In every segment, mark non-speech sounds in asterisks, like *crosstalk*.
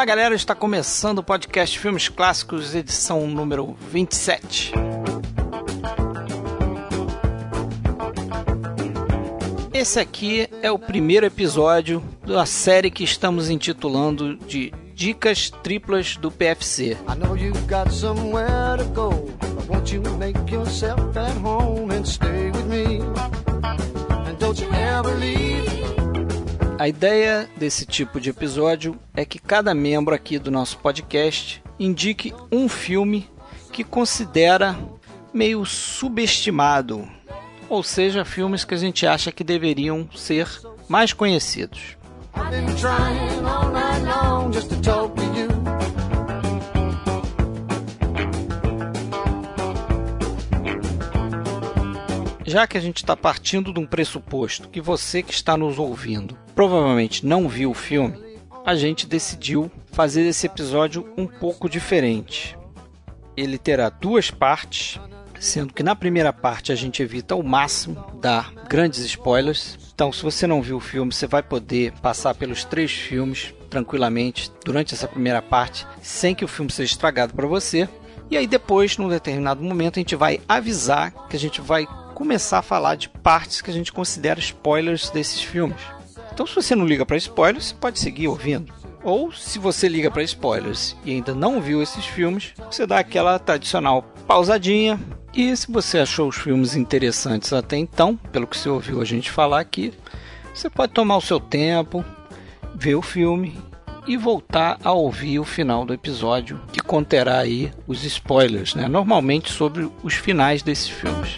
Olá, galera, está começando o podcast Filmes Clássicos, edição número 27. Esse aqui é o primeiro episódio da série que estamos intitulando de Dicas Triplas do PFC. I A ideia desse tipo de episódio é que cada membro aqui do nosso podcast indique um filme que considera meio subestimado ou seja, filmes que a gente acha que deveriam ser mais conhecidos. Já que a gente está partindo de um pressuposto que você que está nos ouvindo provavelmente não viu o filme, a gente decidiu fazer esse episódio um pouco diferente. Ele terá duas partes sendo que na primeira parte a gente evita ao máximo dar grandes spoilers. Então, se você não viu o filme, você vai poder passar pelos três filmes tranquilamente durante essa primeira parte, sem que o filme seja estragado para você. E aí depois, num determinado momento, a gente vai avisar que a gente vai começar a falar de partes que a gente considera spoilers desses filmes. Então, se você não liga para spoilers, você pode seguir ouvindo. Ou se você liga para spoilers e ainda não viu esses filmes, você dá aquela tradicional pausadinha, e se você achou os filmes interessantes até então, pelo que você ouviu a gente falar aqui, você pode tomar o seu tempo, ver o filme e voltar a ouvir o final do episódio, que conterá aí os spoilers, né? Normalmente sobre os finais desses filmes.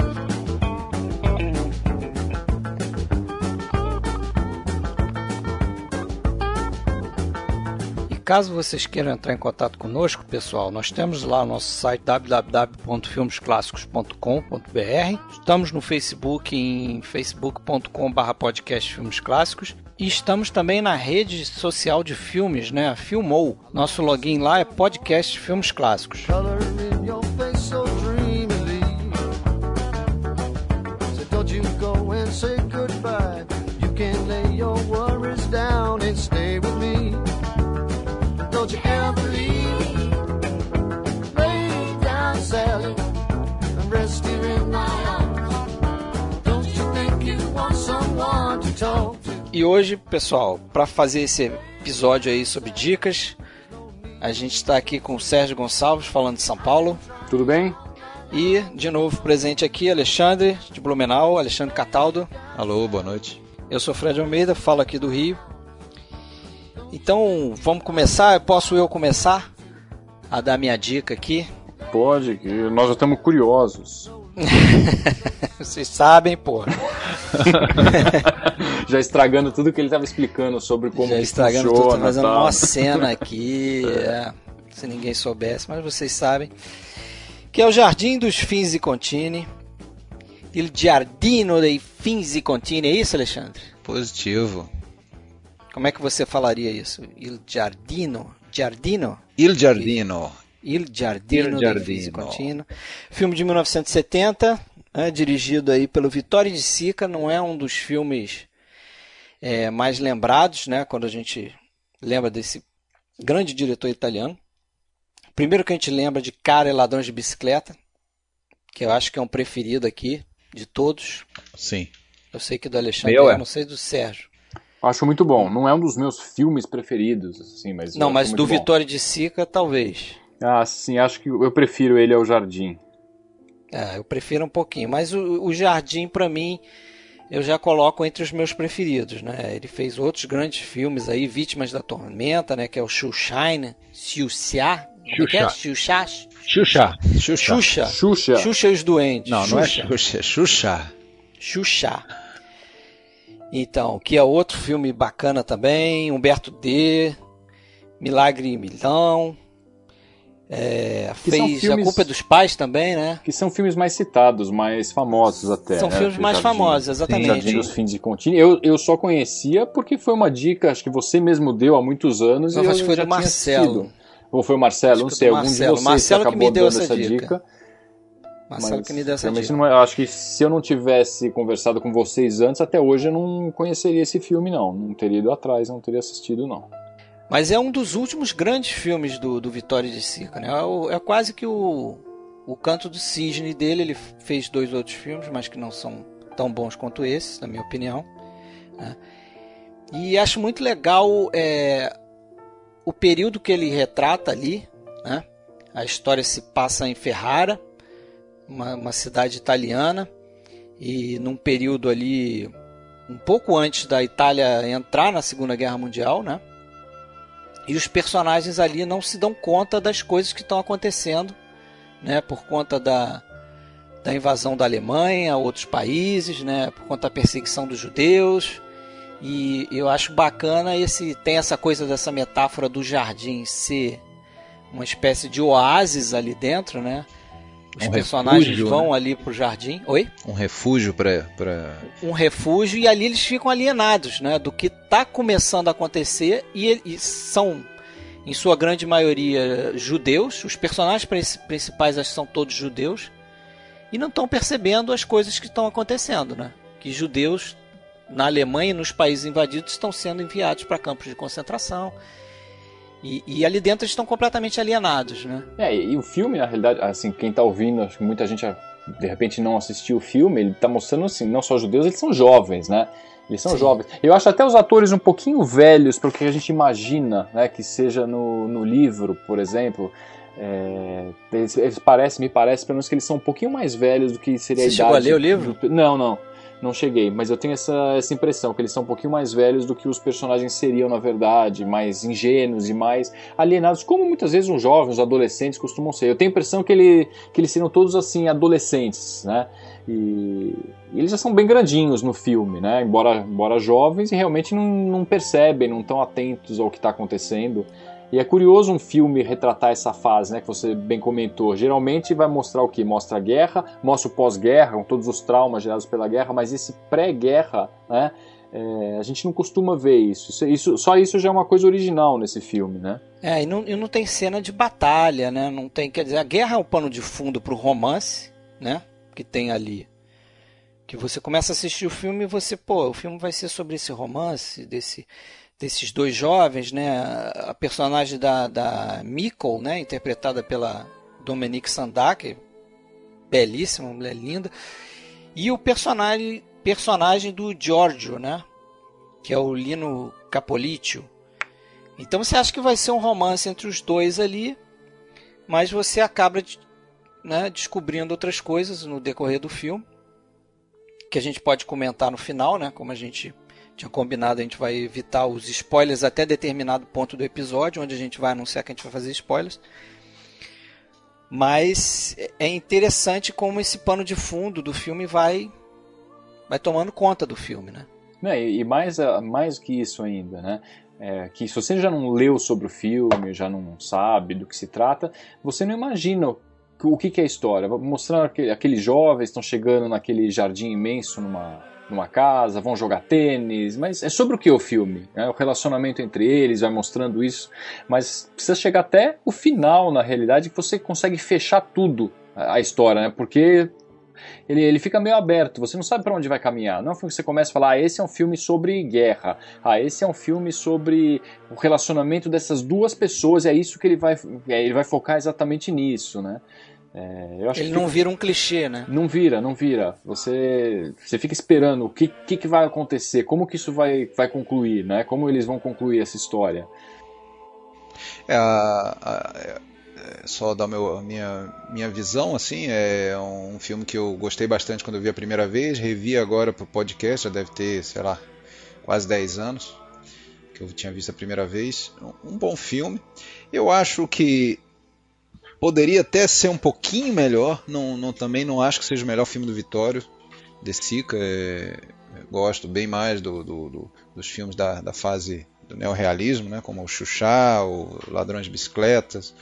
Caso vocês queiram entrar em contato conosco, pessoal, nós temos lá o nosso site www.filmesclassicos.com.br. Estamos no Facebook em facebook.com.br podcast Filmes Clássicos. E estamos também na rede social de filmes, né? Filmou. Nosso login lá é podcast Filmes Clássicos. E hoje, pessoal, para fazer esse episódio aí sobre dicas, a gente está aqui com o Sérgio Gonçalves falando de São Paulo. Tudo bem? E de novo presente aqui Alexandre de Blumenau, Alexandre Cataldo. Alô, boa noite. Eu sou Fred Almeida, falo aqui do Rio. Então, vamos começar? Posso eu começar a dar minha dica aqui? Pode, nós já estamos curiosos. *laughs* Vocês sabem, pô. *laughs* Já estragando tudo que ele estava explicando sobre como Já estragando funciona, tudo, fazendo uma cena aqui, *laughs* é, se ninguém soubesse, mas vocês sabem. Que é o Jardim dos Fins e Contini. Il Giardino dei Fins e Contini, é isso, Alexandre? Positivo. Como é que você falaria isso? Il Giardino? Giardino? Il Giardino. Il Giardino, Il Giardino. Fins Filme de 1970, né, dirigido aí pelo Vittorio de Sica, não é um dos filmes é, mais lembrados, né, quando a gente lembra desse grande diretor italiano. Primeiro que a gente lembra de Cara e Ladrões de Bicicleta, que eu acho que é um preferido aqui de todos. Sim. Eu sei que do Alexandre, Meu, é. eu não sei do Sérgio. Acho muito bom. Não é um dos meus filmes preferidos, assim, mas. Não, mas do Vitória de Sica, talvez. Ah, sim, acho que eu prefiro ele ao Jardim. É, eu prefiro um pouquinho. Mas o, o Jardim, para mim, eu já coloco entre os meus preferidos, né? Ele fez outros grandes filmes aí, Vítimas da Tormenta, né? Que é o Shine, Xuxia. Xuxa. Xuxa. Xuxa. Xuxa. Xuxa. Xuxa e os Duendes. Não, não é Xuxa, é Xuxa. Xuxa. Então, que é outro filme bacana também, Humberto D, Milagre em Milão, é, fez filmes, A Culpa é dos Pais também, né? Que são filmes mais citados, mais famosos até. São né? filmes mais Jardim, famosos, exatamente. Jardim dos Fins de Contínuo. Eu, eu só conhecia porque foi uma dica, acho que você mesmo deu há muitos anos. Não, e acho que foi do Marcelo. Ou foi o Marcelo, não sei, algum Marcelo. de vocês Marcelo que, que me deu essa, essa dica. dica. Marcelo Mas, que me deu essa dica. Não, é, acho que se eu não tivesse conversado com vocês antes, até hoje eu não conheceria esse filme, não. Não teria ido atrás, não teria assistido, não. Mas é um dos últimos grandes filmes do, do Vitória de Sica, né? É, o- é quase que o, o Canto do Cisne dele. Ele fez dois outros filmes, mas que não são tão bons quanto esses, na minha opinião. né? E acho muito legal é, o período que ele retrata ali, né? A história se passa em Ferrara, uma, uma cidade italiana, e num período ali um pouco antes da Itália entrar na Segunda Guerra Mundial, né? E os personagens ali não se dão conta das coisas que estão acontecendo, né? Por conta da, da invasão da Alemanha outros países, né? Por conta da perseguição dos judeus. E eu acho bacana esse tem essa coisa dessa metáfora do jardim ser uma espécie de oásis ali dentro, né? Os Um personagens refúgio, vão ali pro jardim. Oi? Um refúgio para pra... um refúgio e ali eles ficam alienados, né, do que está começando a acontecer e, e são em sua grande maioria judeus. Os personagens princi- principais acho são todos judeus e não estão percebendo as coisas que estão acontecendo, né? Que judeus na Alemanha e nos países invadidos estão sendo enviados para campos de concentração. E, e ali dentro eles estão completamente alienados, né? É, e, e o filme, na realidade, assim, quem tá ouvindo, acho que muita gente ah, de repente não assistiu o filme, ele tá mostrando assim, não só judeus, eles são jovens, né? Eles são Sim. jovens. Eu acho até os atores um pouquinho velhos para o que a gente imagina, né? Que seja no, no livro, por exemplo. É, eles, eles parecem, me parece, pelo menos que eles são um pouquinho mais velhos do que seria Você a idade. chegou a ler o livro? não, não. Não cheguei, mas eu tenho essa, essa impressão que eles são um pouquinho mais velhos do que os personagens seriam, na verdade, mais ingênuos e mais alienados, como muitas vezes os jovens, os adolescentes costumam ser. Eu tenho a impressão que, ele, que eles seriam todos assim, adolescentes, né? E, e eles já são bem grandinhos no filme, né? Embora, embora jovens e realmente não, não percebem, não estão atentos ao que está acontecendo. E é curioso um filme retratar essa fase, né, que você bem comentou. Geralmente vai mostrar o que? Mostra a guerra, mostra o pós-guerra, com todos os traumas gerados pela guerra, mas esse pré-guerra, né, é, a gente não costuma ver isso. Isso, isso. Só isso já é uma coisa original nesse filme, né? É, e não, e não tem cena de batalha, né? Não tem, quer dizer, a guerra é o pano de fundo pro romance, né? Que tem ali. Que você começa a assistir o filme e você, pô, o filme vai ser sobre esse romance, desse, desses dois jovens, né? A personagem da, da Mikkel, né? Interpretada pela Dominique Sandak, belíssima, mulher linda. E o personagem, personagem do Giorgio, né? Que é o Lino Capolitio. Então você acha que vai ser um romance entre os dois ali, mas você acaba né, descobrindo outras coisas no decorrer do filme, que a gente pode comentar no final, né? Como a gente tinha combinado, a gente vai evitar os spoilers até determinado ponto do episódio, onde a gente vai anunciar que a gente vai fazer spoilers. Mas é interessante como esse pano de fundo do filme vai vai tomando conta do filme, né? Né, E, e mais, a- mais que isso ainda, né? É, que se você já não leu sobre o filme, já não sabe do que se trata, você não imagina o, que, que é a história. Mostrando aquele, aqueles jovens estão chegando naquele jardim imenso numa, numa casa, vão jogar tênis, mas é sobre o que o filme? né? O relacionamento entre eles vai mostrando isso, mas precisa chegar até o final, na realidade, que você consegue fechar tudo a história, né? Porque ele, ele fica meio aberto, você não sabe para onde vai caminhar. Não é um filme que você começa a falar, ah, esse é um filme sobre guerra, ah, esse é um filme sobre o relacionamento dessas duas pessoas, é isso que ele vai, é, ele vai focar exatamente nisso, né? É, eu acho Ele que não vira um clichê, né? não vira, não vira. Você, você fica esperando o que, que, que vai acontecer, como que isso vai, vai concluir, né? Como eles vão concluir essa história. É, a- a- é, só dar meu, a minha, minha visão, assim, é um filme que eu gostei bastante quando eu vi a primeira vez, revi agora pro podcast, já deve ter, sei lá, quase 10 anos que eu tinha visto a primeira vez. Um bom filme. Eu acho que poderia até ser um pouquinho melhor, não, não- também não acho que seja o melhor filme do Vitório, de Sica, é, gosto bem mais do, do- do- dos filmes da, da fase do neorrealismo, né, como o Xuxá, o Ladrões de Bicicletas,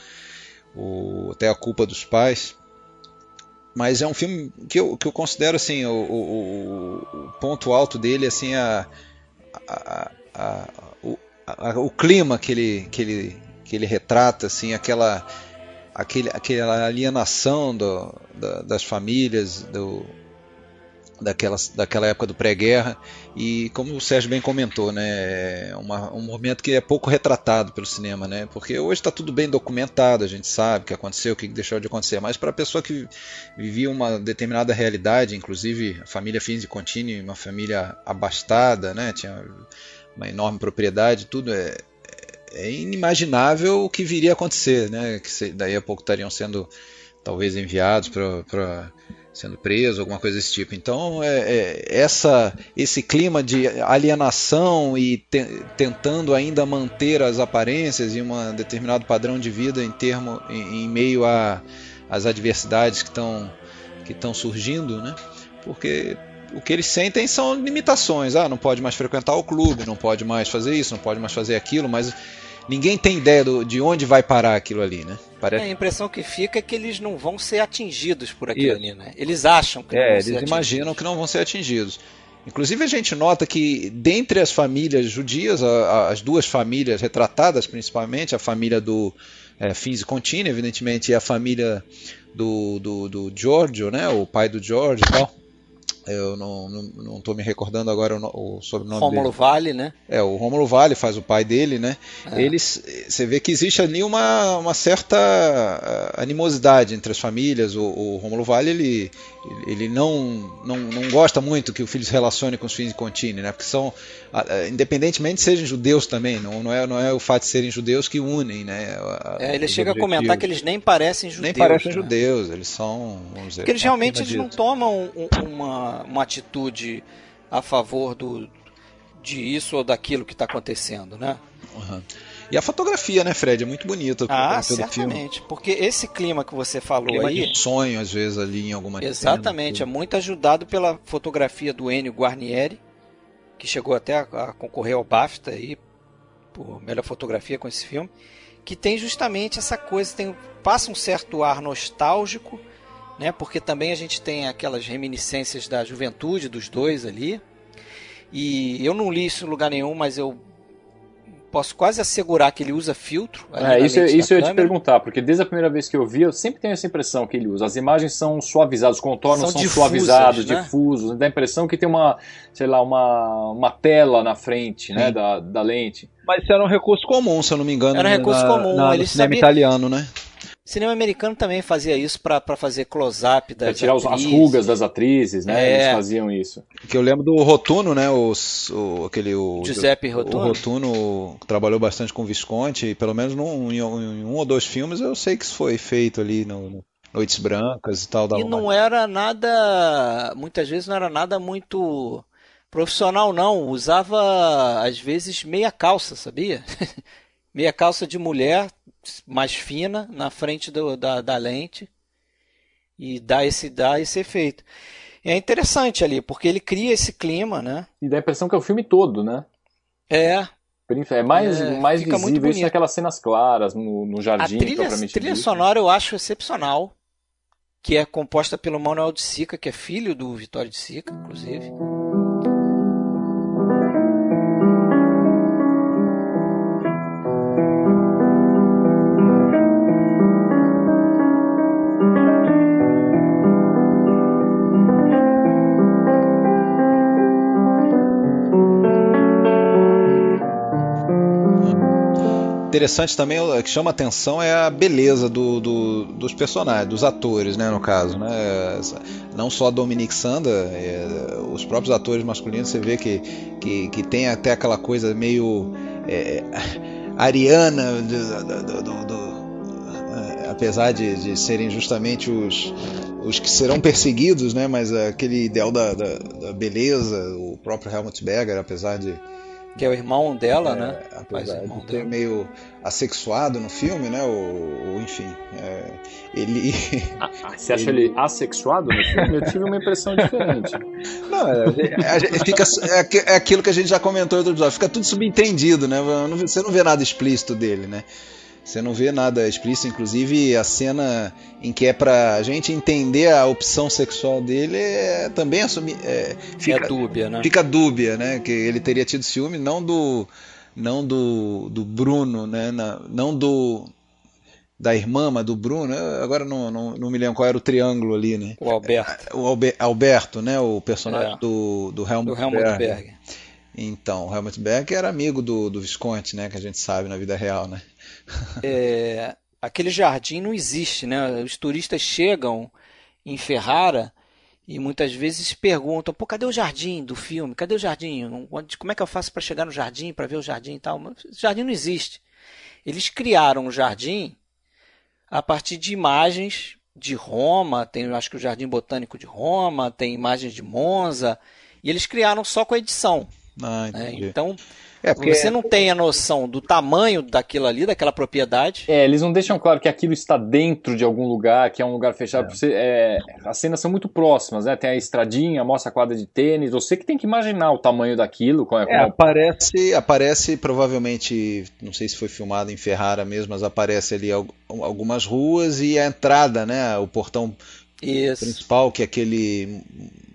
o, até A Culpa dos Pais. Mas é um filme que eu, que eu considero assim, o, o- o- o ponto alto dele assim, a, a- a- o, a- o clima que ele, que ele, que ele retrata, assim, aquela, aquele, aquela alienação do- da- das famílias, do, daquela, daquela época do pré-guerra. E como o Sérgio bem comentou, né, é uma, um momento que é pouco retratado pelo cinema, né, porque hoje está tudo bem documentado, a gente sabe o que aconteceu, o que deixou de acontecer, mas para a pessoa que vivia uma determinada realidade, inclusive a família Fins e Contini, uma família abastada, né, tinha uma enorme propriedade, tudo é, é inimaginável o que viria a acontecer, né, que daí a pouco estariam sendo talvez enviados para sendo preso, alguma coisa desse tipo. Então, é, é, essa, esse clima de alienação e te, tentando ainda manter as aparências e um determinado padrão de vida em termo em, em meio às adversidades que estão que estão surgindo, né? Porque o que eles sentem são limitações. Ah, não pode mais frequentar o clube, não pode mais fazer isso, não pode mais fazer aquilo, mas ninguém tem ideia do, de onde vai parar aquilo ali, né? Parece... É, a impressão que fica é que eles não vão ser atingidos por aquilo ali, né? Eles acham que é, não vão eles ser imaginam que não vão ser atingidos. Inclusive a gente nota que dentre as famílias judias, a, a, as duas famílias retratadas principalmente, a família do é, Fins Contini, evidentemente, e a família do, do, do Giorgio, né, o pai do Giorgio e tal, eu não, não, não me recordando agora o, o sobrenome Rômulo dele. Vale, né? É, o Rômulo Vale faz o pai dele, né? É. Eles, você vê que existe ali uma, uma certa ah, animosidade entre as famílias. O, o Rômulo Vale, ele, ele não, não, não gosta muito que o filho se relacione com os filhos de Contini, né? Porque são, independentemente sejam judeus também, não, não, é, não é o fato de serem judeus que unem, né? É, ele chega objetivos. a comentar que eles nem parecem judeus. Nem parecem né? judeus, eles são, vamos dizer... Porque eles realmente eles não tomam uma uma atitude a favor do, de isso ou daquilo que está acontecendo, né? Uhum. E a fotografia, né, Fred? É muito bonita. Ah, certamente. Porque esse clima que você falou clima aí. De sonho, às vezes, ali em alguma Exatamente. Cena, é muito ajudado pela fotografia do Enio Guarnieri, que chegou até a, a concorrer ao BAFTA aí, por melhor fotografia com esse filme. Que tem justamente essa coisa, tem, passa um certo ar nostálgico né? Porque também a gente tem aquelas reminiscências da juventude dos dois ali. E eu não li isso em lugar nenhum, mas eu posso quase assegurar que ele usa filtro. É, isso isso eu ia te perguntar, porque desde a primeira vez que eu vi, eu sempre tenho essa impressão que ele usa. As imagens são suavizadas, os contornos são, são difusas, suavizados, né? difusos. Dá a impressão que tem uma, sei lá, uma, uma tela na frente né, da, da lente. Mas isso era um recurso comum, se eu não me engano. Era um recurso na, comum. Na, no cinema sabia... italiano, né? Cinema americano também fazia isso para fazer close-up das pra tirar atrizes. as rugas das atrizes, né? É. Eles faziam isso. Que eu lembro do Rotuno, né? O, o aquele o Giuseppe Rotuno. O Rotuno trabalhou bastante com Visconti, e pelo menos num, em, em, um ou dois filmes eu sei que isso foi feito ali no, no Noites Brancas e tal. e não era nada, muitas vezes não era nada muito profissional não, usava às vezes meia calça, sabia? *laughs* meia calça de mulher mais fina na frente do, da, da lente e dá esse, dá esse efeito. E é interessante ali, porque ele cria esse clima, né? E dá a impressão que é o filme todo, né? É. É mais, é, mais visível isso naquelas cenas claras, no, no jardim. A trilha, trilha sonora eu acho excepcional, que é composta pelo Manuel de Sica, que é filho do Vitório de Sica, inclusive. Interessante também, o que chama atenção é a beleza do, do, dos personagens, dos atores, né, no caso, né? Não só a Dominique Sanda, é, os próprios atores masculinos, você vê que, que, que tem até aquela coisa meio é, ariana do, do, é, apesar de, de, serem justamente os, os que serão perseguidos, né? Mas aquele ideal da, da, da beleza, o próprio Helmut Berger, apesar de que é o irmão dela, é, né? Apesar de ter meio assexuado no filme, né? Ou, ou enfim, é, ele. *laughs* Você acha ele... ele assexuado no filme? Eu tive uma impressão diferente. *laughs* Não, é, fica, é, é aquilo que a gente já comentou em outro episódio, fica tudo subentendido, né? Você não vê nada explícito dele, né? Você não vê nada explícito, inclusive a cena em que é pra gente entender a opção sexual dele é também assumir. É, fica, é dúbia, né? Fica dúbia, né? Que ele teria tido ciúme não do. não do, do Bruno, né? Na, não do. da irmã do Bruno, agora não, não, não, me lembro qual era o triângulo ali, né? O Alberto. O Albe, Alberto, né? O personagem é. do, do Helmut, do Helmut Berg. Berg. Então, o Helmut Berg era amigo do, do Visconti, né? Que a gente sabe na vida real, né? É, aquele jardim não existe, né? Os turistas chegam em Ferrara e muitas vezes perguntam: pô, cadê o jardim do filme? Cadê o jardim? Como é que eu faço para chegar no jardim, para ver o jardim e tal? o jardim não existe. Eles criaram um jardim a partir de imagens de Roma, tem acho que o Jardim Botânico de Roma, tem imagens de Monza, e eles criaram só com a edição. Ah, né? Então, é porque você não tem a noção do tamanho daquilo ali, daquela propriedade. É, eles não deixam claro que aquilo está dentro de algum lugar, que é um lugar fechado. É. Você, é, as cenas são muito próximas, né? Tem a estradinha, mostra a quadra de tênis. Você que tem que imaginar o tamanho daquilo. Qual é, qual é, aparece, aparece provavelmente, não sei se foi filmado em Ferrara mesmo, mas aparece ali algumas ruas e a entrada, né? O portão Isso. principal, que é aquele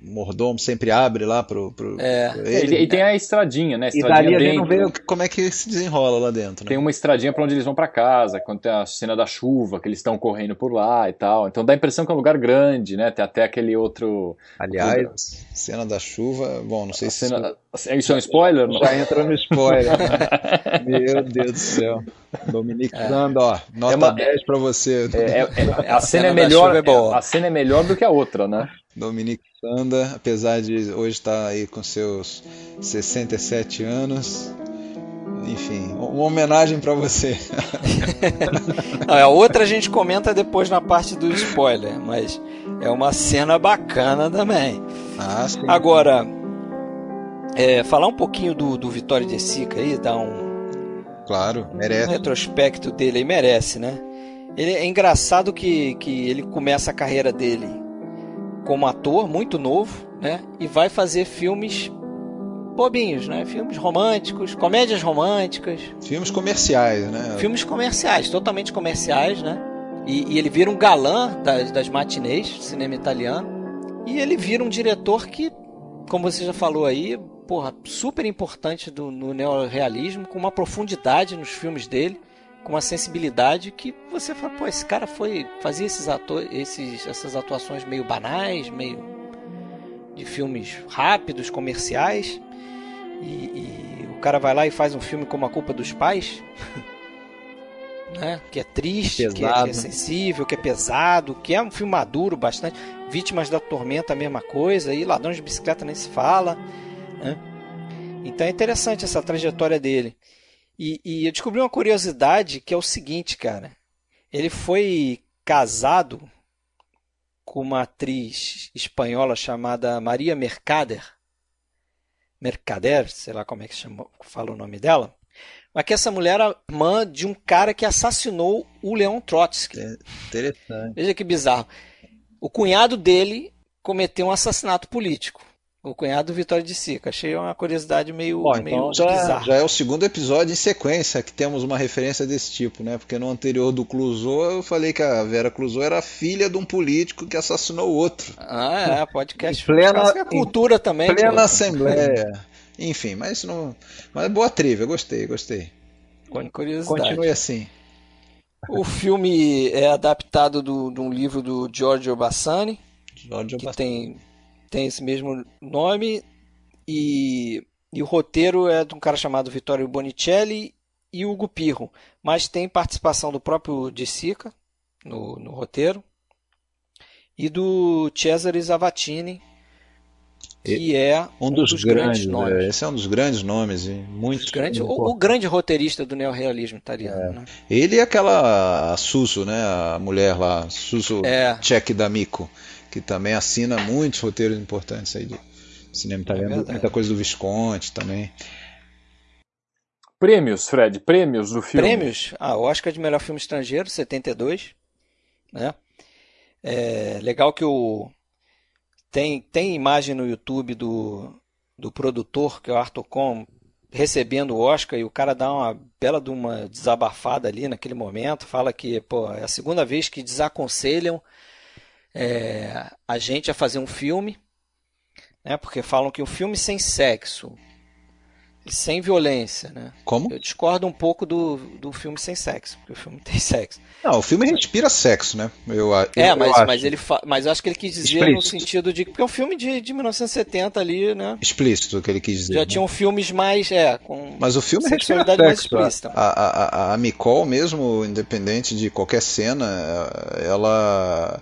mordomo sempre abre lá pro, pro, é. pro ele. E tem a estradinha, né? A estradinha e dali a gente não vê como é que se desenrola lá dentro. Né? Tem uma estradinha para onde eles vão para casa, quando tem a cena da chuva, que eles estão correndo por lá e tal. Então dá a impressão que é um lugar grande, né? Tem até aquele outro. Aliás, cena da chuva, bom, não sei a se. Cena... Isso é um spoiler? Não? Já entrou no spoiler. Né? *laughs* Meu Deus do céu. Dominique é. Ó, nota é uma... 10 para você. É, é, *laughs* é, a, cena, é melhor, a cena é melhor do que a outra, né? Dominique Sanda, apesar de hoje estar aí com seus 67 anos. Enfim, uma homenagem para você. *laughs* a outra a gente comenta depois na parte do spoiler, mas é uma cena bacana também. Ah, sim. Agora, é, falar um pouquinho do, do Vitório de Sica aí, dar um. Claro, merece. Um retrospecto dele aí, merece, né? Ele, é engraçado que, que ele começa a carreira dele como ator, muito novo, né? E vai fazer filmes bobinhos, né? Filmes românticos, comédias românticas. Filmes comerciais, né? Filmes comerciais, totalmente comerciais, né? E, e ele vira um galã das, das matinês, cinema italiano. E ele vira um diretor que, como você já falou aí, porra, super importante do, no neorrealismo, com uma profundidade nos filmes dele com uma sensibilidade que você fala, pô, esse cara foi fazia esses atores, esses, essas atuações meio banais, meio de filmes rápidos, comerciais, e, e o cara vai lá e faz um filme como A Culpa dos Pais, *laughs* né? Que é triste, que é, que é, sensível, que é pesado, que é um filme maduro bastante. Vítimas da Tormenta, a mesma coisa, e Ladrões de Bicicleta nem se fala? Então é interessante essa trajetória dele. E, e eu descobri uma curiosidade que é o seguinte, cara. Ele foi casado com uma atriz espanhola chamada Maria Mercader. Mercader, sei lá como é que chama, fala o nome dela. Mas que essa mulher era mãe de um cara que assassinou o Leon Trotsky. Interessante. Veja que bizarro. O cunhado dele cometeu um assassinato político o cunhado do Vitória de Sica. Achei uma curiosidade meio, Bom, meio então já, já, é o segundo episódio em sequência que temos uma referência desse tipo, né? Porque no anterior do Clouseau eu falei que a Vera Clouseau era filha de um político que assassinou outro. Ah, é, podcast. plena, é cultura também. Plena tipo. assembleia. *laughs* Enfim, mas não. Mas boa trivia, gostei, gostei. Curiosidade. Continue assim. O filme é adaptado do, de um livro do Giorgio Bassani, Giorgio que Bassani. tem tem esse mesmo nome e, e o roteiro é de um cara chamado Vittorio Bonicelli e Hugo Pirro, mas tem participação do próprio De Sica no, no roteiro e do Cesare Zavatini, que é um, um dos, dos, grandes, grandes nomes. É, esse é um dos grandes nomes, muito grande, o, o, grande roteirista do neorrealismo italiano. É. Né? Ele e aquela Suso, né, a mulher lá, Suso é. Cech D'Amico que também assina muitos roteiros importantes aí do cinema italiano, é muita coisa do Visconti também. Prêmios, Fred, prêmios do filme. Prêmios? Ah, Oscar de melhor filme estrangeiro, 72. Né? É legal que o tem, tem imagem no YouTube do, do produtor, que é o Arthur Com, recebendo o Oscar e o cara dá uma bela de uma desabafada ali naquele momento, fala que pô, é a segunda vez que desaconselham é, a gente a fazer um filme, né? Porque falam que um filme sem sexo sem violência, né? Como? Eu discordo um pouco do, do filme sem sexo, porque o filme *laughs* tem sexo. Não, o filme respira sexo, né? Eu, eu é, mas, eu mas ele fa... mas eu acho que ele quis dizer Explícito. no sentido de porque é um filme de, de 1970 ali, né? Explícito o que ele quis dizer. Já né? tinham filmes mais, é, com Mas o filme respira sexo. mais explícita. A, a, a, a Nicole mesmo, independente de qualquer cena, ela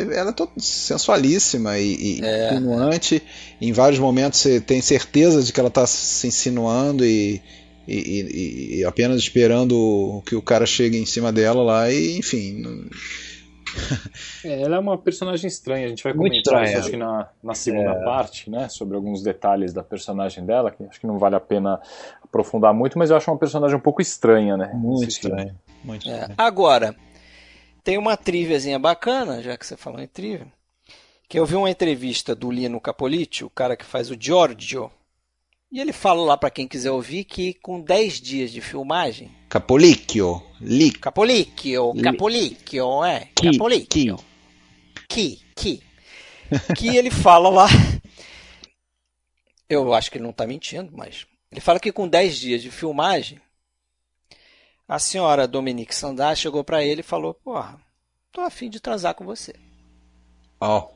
ela é sensualíssima e, e é. insinuante. Em vários momentos você tem certeza de que ela está se insinuando e, e, e, apenas esperando que o cara chegue em cima dela lá e enfim. *laughs* é, ela é uma personagem estranha. A gente vai Muito comentar isso acho que na, na segunda é. parte, né? Sobre alguns detalhes da personagem dela, que acho que não vale a pena aprofundar muito, mas eu acho uma personagem um pouco estranha, né? Muito estranha. Muito é. Agora, tem uma triviazinha bacana, já que você falou em trivia, que eu vi uma entrevista do Lino Capoliti, o cara que faz o Giorgio, e ele fala lá para quem quiser ouvir que com 10 dias de filmagem. Capolicchio. Li... Capolicchio. Capolicchio, é. Ki, Capolicchio. Que, que. Que ele fala lá. Eu acho que ele não está mentindo, mas. Ele fala que com 10 dias de filmagem, a senhora Dominique Sandar chegou para ele e falou: Porra, tô afim de transar com você. Ó.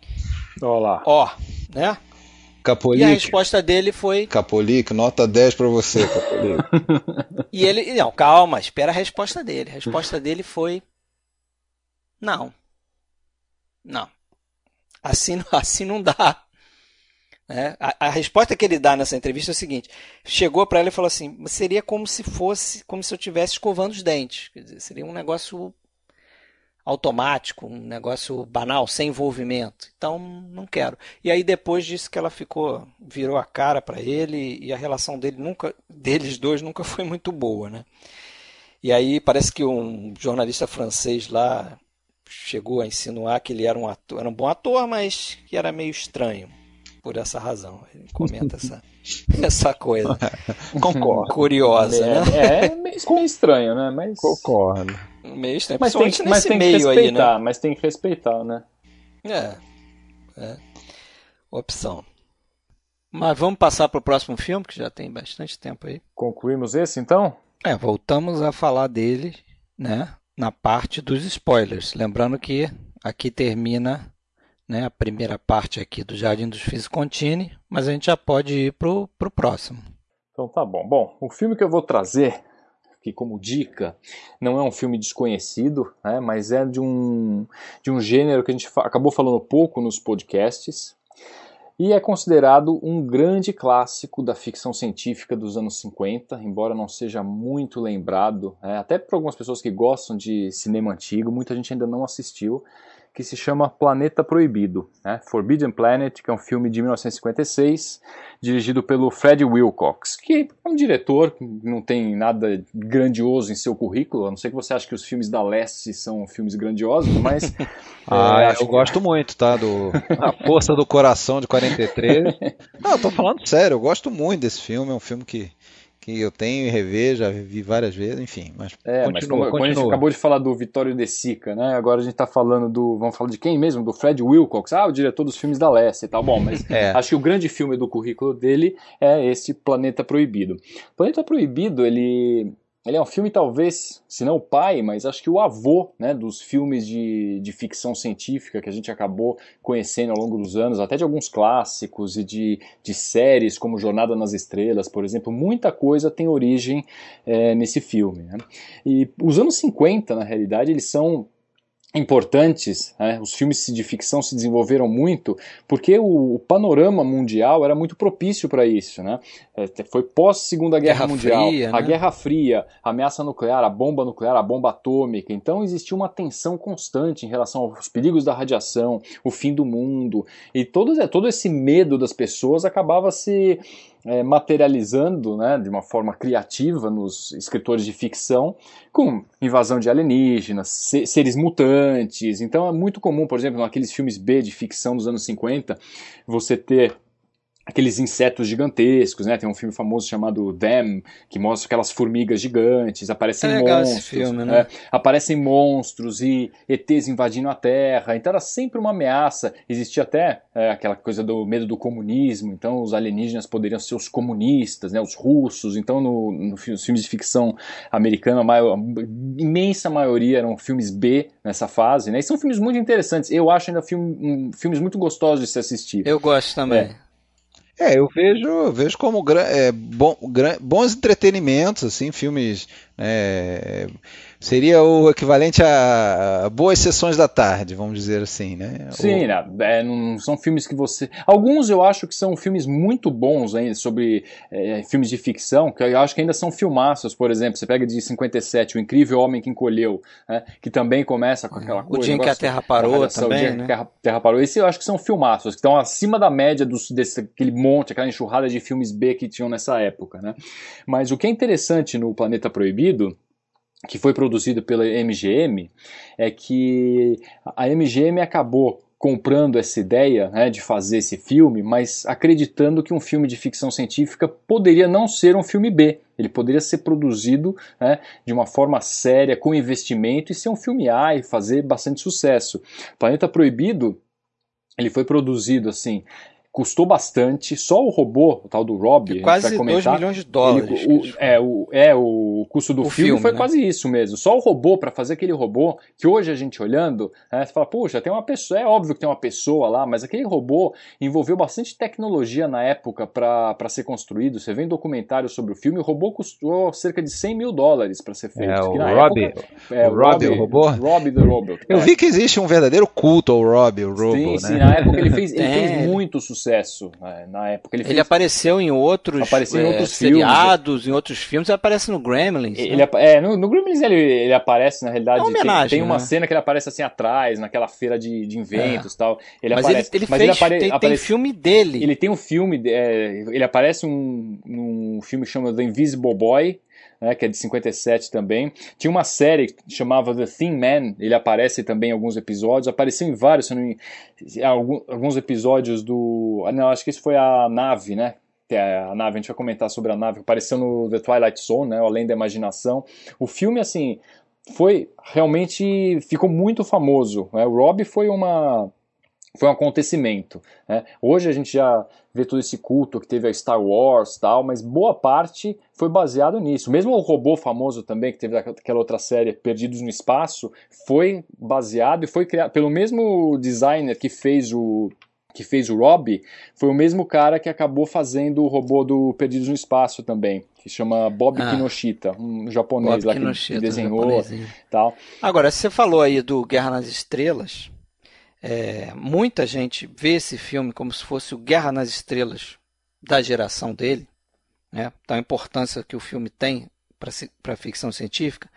Oh. Olá. Ó, né? Capolique. E a resposta dele foi. Capolique, nota 10 para você, Capolique. *laughs* e ele. Não, calma, espera a resposta dele. A resposta dele foi. Não. Não. Assim, *laughs* assim não dá. É, a, a, resposta que ele dá nessa entrevista é o seguinte: chegou para ela e falou assim, seria como se fosse, como se eu estivesse escovando os dentes. Dizer, seria um negócio automático, um negócio banal, sem envolvimento. Então, não quero. E aí depois disse que ela ficou, virou a cara para ele e a relação dele nunca, deles dois nunca foi muito boa, né? E aí parece que um jornalista francês lá chegou a insinuar que ele era um ator, era um bom ator, mas que era meio estranho por essa razão. Ele comenta essa, *laughs* essa coisa. *laughs* Concordo. Curiosa, é, né? É, é meio, meio, estranho, né? Mas... Concordo. Meio estranho. Mas tem, mas tem que respeitar, aí, né? mas tem que respeitar, né? É. é. Opção. Mas vamos passar para o próximo filme, que já tem bastante tempo aí. Concluímos esse, então? É, voltamos a falar dele, né? Na parte dos spoilers. Lembrando que aqui termina né, a primeira parte aqui do Jardim dos Fisicontini, mas a gente já pode ir para o próximo. Então tá bom. Bom, o filme que eu vou trazer, que como dica, não é um filme desconhecido, né, mas é de um, de um gênero que a gente acabou falando pouco nos podcasts, e é considerado um grande clássico da ficção científica dos anos 50, embora não seja muito lembrado, né, até por algumas pessoas que gostam de cinema antigo, muita gente ainda não assistiu, que se chama Planeta Proibido, né? Forbidden Planet, que é um filme de 1956, dirigido pelo Fred Wilcox, que é um diretor que não tem nada grandioso em seu currículo, a não ser que você ache que os filmes da Leste são filmes grandiosos, mas... *laughs* ah, é, eu que... gosto muito, tá? Do A Força do Coração, de 43. *laughs* não, eu tô falando sério, eu gosto muito desse filme, é um filme que que eu tenho e rever, já vi várias vezes, enfim. Mas é, continua, mas como, continua. a gente acabou de falar do Vitório De Sica, né? Agora a gente está falando do. Vamos falar de quem mesmo? Do Fred Wilcox, ah, o diretor dos filmes da Leste e tal. Bom, mas *laughs* é. acho que o grande filme do currículo dele é esse Planeta Proibido. Planeta Proibido, ele ele é um filme, talvez, se não o pai, mas acho que o avô né, dos filmes de, de ficção científica que a gente acabou conhecendo ao longo dos anos, até de alguns clássicos e de, de séries como Jornada nas Estrelas, por exemplo. Muita coisa tem origem é, nesse filme. Né? E os anos 50, na realidade, eles são importantes, né? os filmes de ficção se desenvolveram muito porque o, o panorama mundial era muito propício para isso. Né? É, foi pós Segunda Guerra, Guerra Mundial, Fria, a né? Guerra Fria, a ameaça nuclear, a bomba nuclear, a bomba atômica. Então existia uma tensão constante em relação aos perigos da radiação, o fim do mundo e todo, é, todo esse medo das pessoas acabava se é, materializando né, de uma forma criativa nos escritores de ficção, com invasão de alienígenas, seres mutantes. Então é muito comum, por exemplo, naqueles filmes B de ficção dos anos 50, você ter aqueles insetos gigantescos, né? Tem um filme famoso chamado Them, que mostra aquelas formigas gigantes, aparecem é monstros, filme, né? é, aparecem monstros e ETs invadindo a Terra. Então era sempre uma ameaça. Existia até é, aquela coisa do medo do comunismo. Então os alienígenas poderiam ser os comunistas, né? Os russos. Então no, no, nos filmes de ficção americana, a, maior, a imensa maioria eram filmes B nessa fase, né? E são filmes muito interessantes. Eu acho ainda filme, um, filmes muito gostosos de se assistir. Eu gosto também. É. É, eu vejo, vejo como é, bom, bons entretenimentos, assim, filmes é, seria o equivalente a boas sessões da tarde, vamos dizer assim, né? Sim, o... né? é, não são filmes que você. Alguns eu acho que são filmes muito bons ainda sobre é, filmes de ficção, que eu acho que ainda são filmaços, por exemplo. Você pega de 57, O Incrível Homem que Encolheu, né? que também começa com aquela coisa. O Dia em que a Terra Parou também. O dia né? que a Terra Parou. Esse eu acho que são filmaços, que estão acima da média dos, desse aquele monte, aquela enxurrada de filmes B que tinham nessa época, né? Mas o que é interessante no Planeta Proibido que foi produzido pela MGM, é que a MGM acabou comprando essa ideia né, de fazer esse filme, mas acreditando que um filme de ficção científica poderia não ser um filme B. Ele poderia ser produzido né, de uma forma séria, com investimento, e ser um filme A e fazer bastante sucesso. Planeta Proibido ele foi produzido assim custou bastante, só o robô, o tal do Rob, quase 2 milhões de dólares. Ele, o, é, o, é, o custo do o filme, filme, foi né? quase isso mesmo. Só o robô, para fazer aquele robô, que hoje a gente olhando, né, você fala, puxa, tem uma pessoa, é óbvio que tem uma pessoa lá, mas aquele robô envolveu bastante tecnologia na época para ser construído. Você vê em documentário sobre o filme, o robô custou cerca de 100 mil dólares para ser feito. É, o Rob, época, é, o Rob, o robô? Rob the Robot. Eu é. vi que existe um verdadeiro culto ao Rob, o robô, sim, né? Sim, na época ele fez, ele fez *laughs* muito sucesso. Né? na época. Ele, fez... ele apareceu em outros, apareceu em outros é, seriados, filmes. em outros filmes, ele aparece no Gremlins. Ele, né? É, no, no Gremlins ele, ele aparece, na realidade. É uma homenagem, tem, tem uma né? cena que ele aparece assim atrás, naquela feira de, de inventos e é. tal. Ele mas aparece, ele, ele mas fez, ele apare, tem, aparece, tem filme dele. Ele tem um filme, é, ele aparece um, num filme chamado The Invisible Boy, né, que é de 57 também. Tinha uma série que chamava The Thin Man, ele aparece também em alguns episódios, apareceu em vários, alguns episódios do. Ah, não, acho que esse foi a nave, né? É a nave, a gente vai comentar sobre a nave, apareceu no The Twilight Zone, né, Além da Imaginação. O filme, assim, foi realmente, ficou muito famoso. Né? O Rob foi uma foi um acontecimento. Né? Hoje a gente já vê todo esse culto que teve a Star Wars tal, mas boa parte foi baseado nisso. Mesmo o robô famoso também, que teve aquela outra série, Perdidos no Espaço, foi baseado e foi criado pelo mesmo designer que fez o que fez o Rob, foi o mesmo cara que acabou fazendo o robô do Perdidos no Espaço também, que chama Bob ah, Kinoshita, um japonês Bob lá Kinoshita, que desenhou tal. Agora, você falou aí do Guerra nas Estrelas, é, muita gente vê esse filme como se fosse o Guerra nas Estrelas da geração dele, né? da importância que o filme tem para a ficção científica.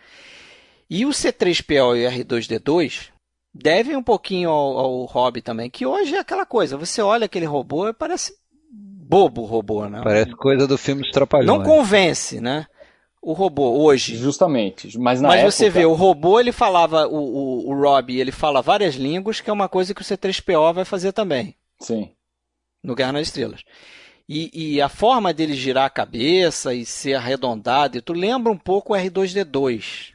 E o C3PO e o R2D2 devem um pouquinho ao, ao Hobby também, que hoje é aquela coisa, você olha aquele robô e parece bobo o robô, né? Parece coisa do filme dos Trapalhões. Não convence, né? O robô hoje. Justamente. Mas, na mas época... você vê, o robô ele falava, o, o, o Rob, ele fala várias línguas, que é uma coisa que o C3PO vai fazer também. Sim. No Guerra nas Estrelas. E, e, a forma dele girar a cabeça e ser arredondado, e tu lembra um pouco o R2D2.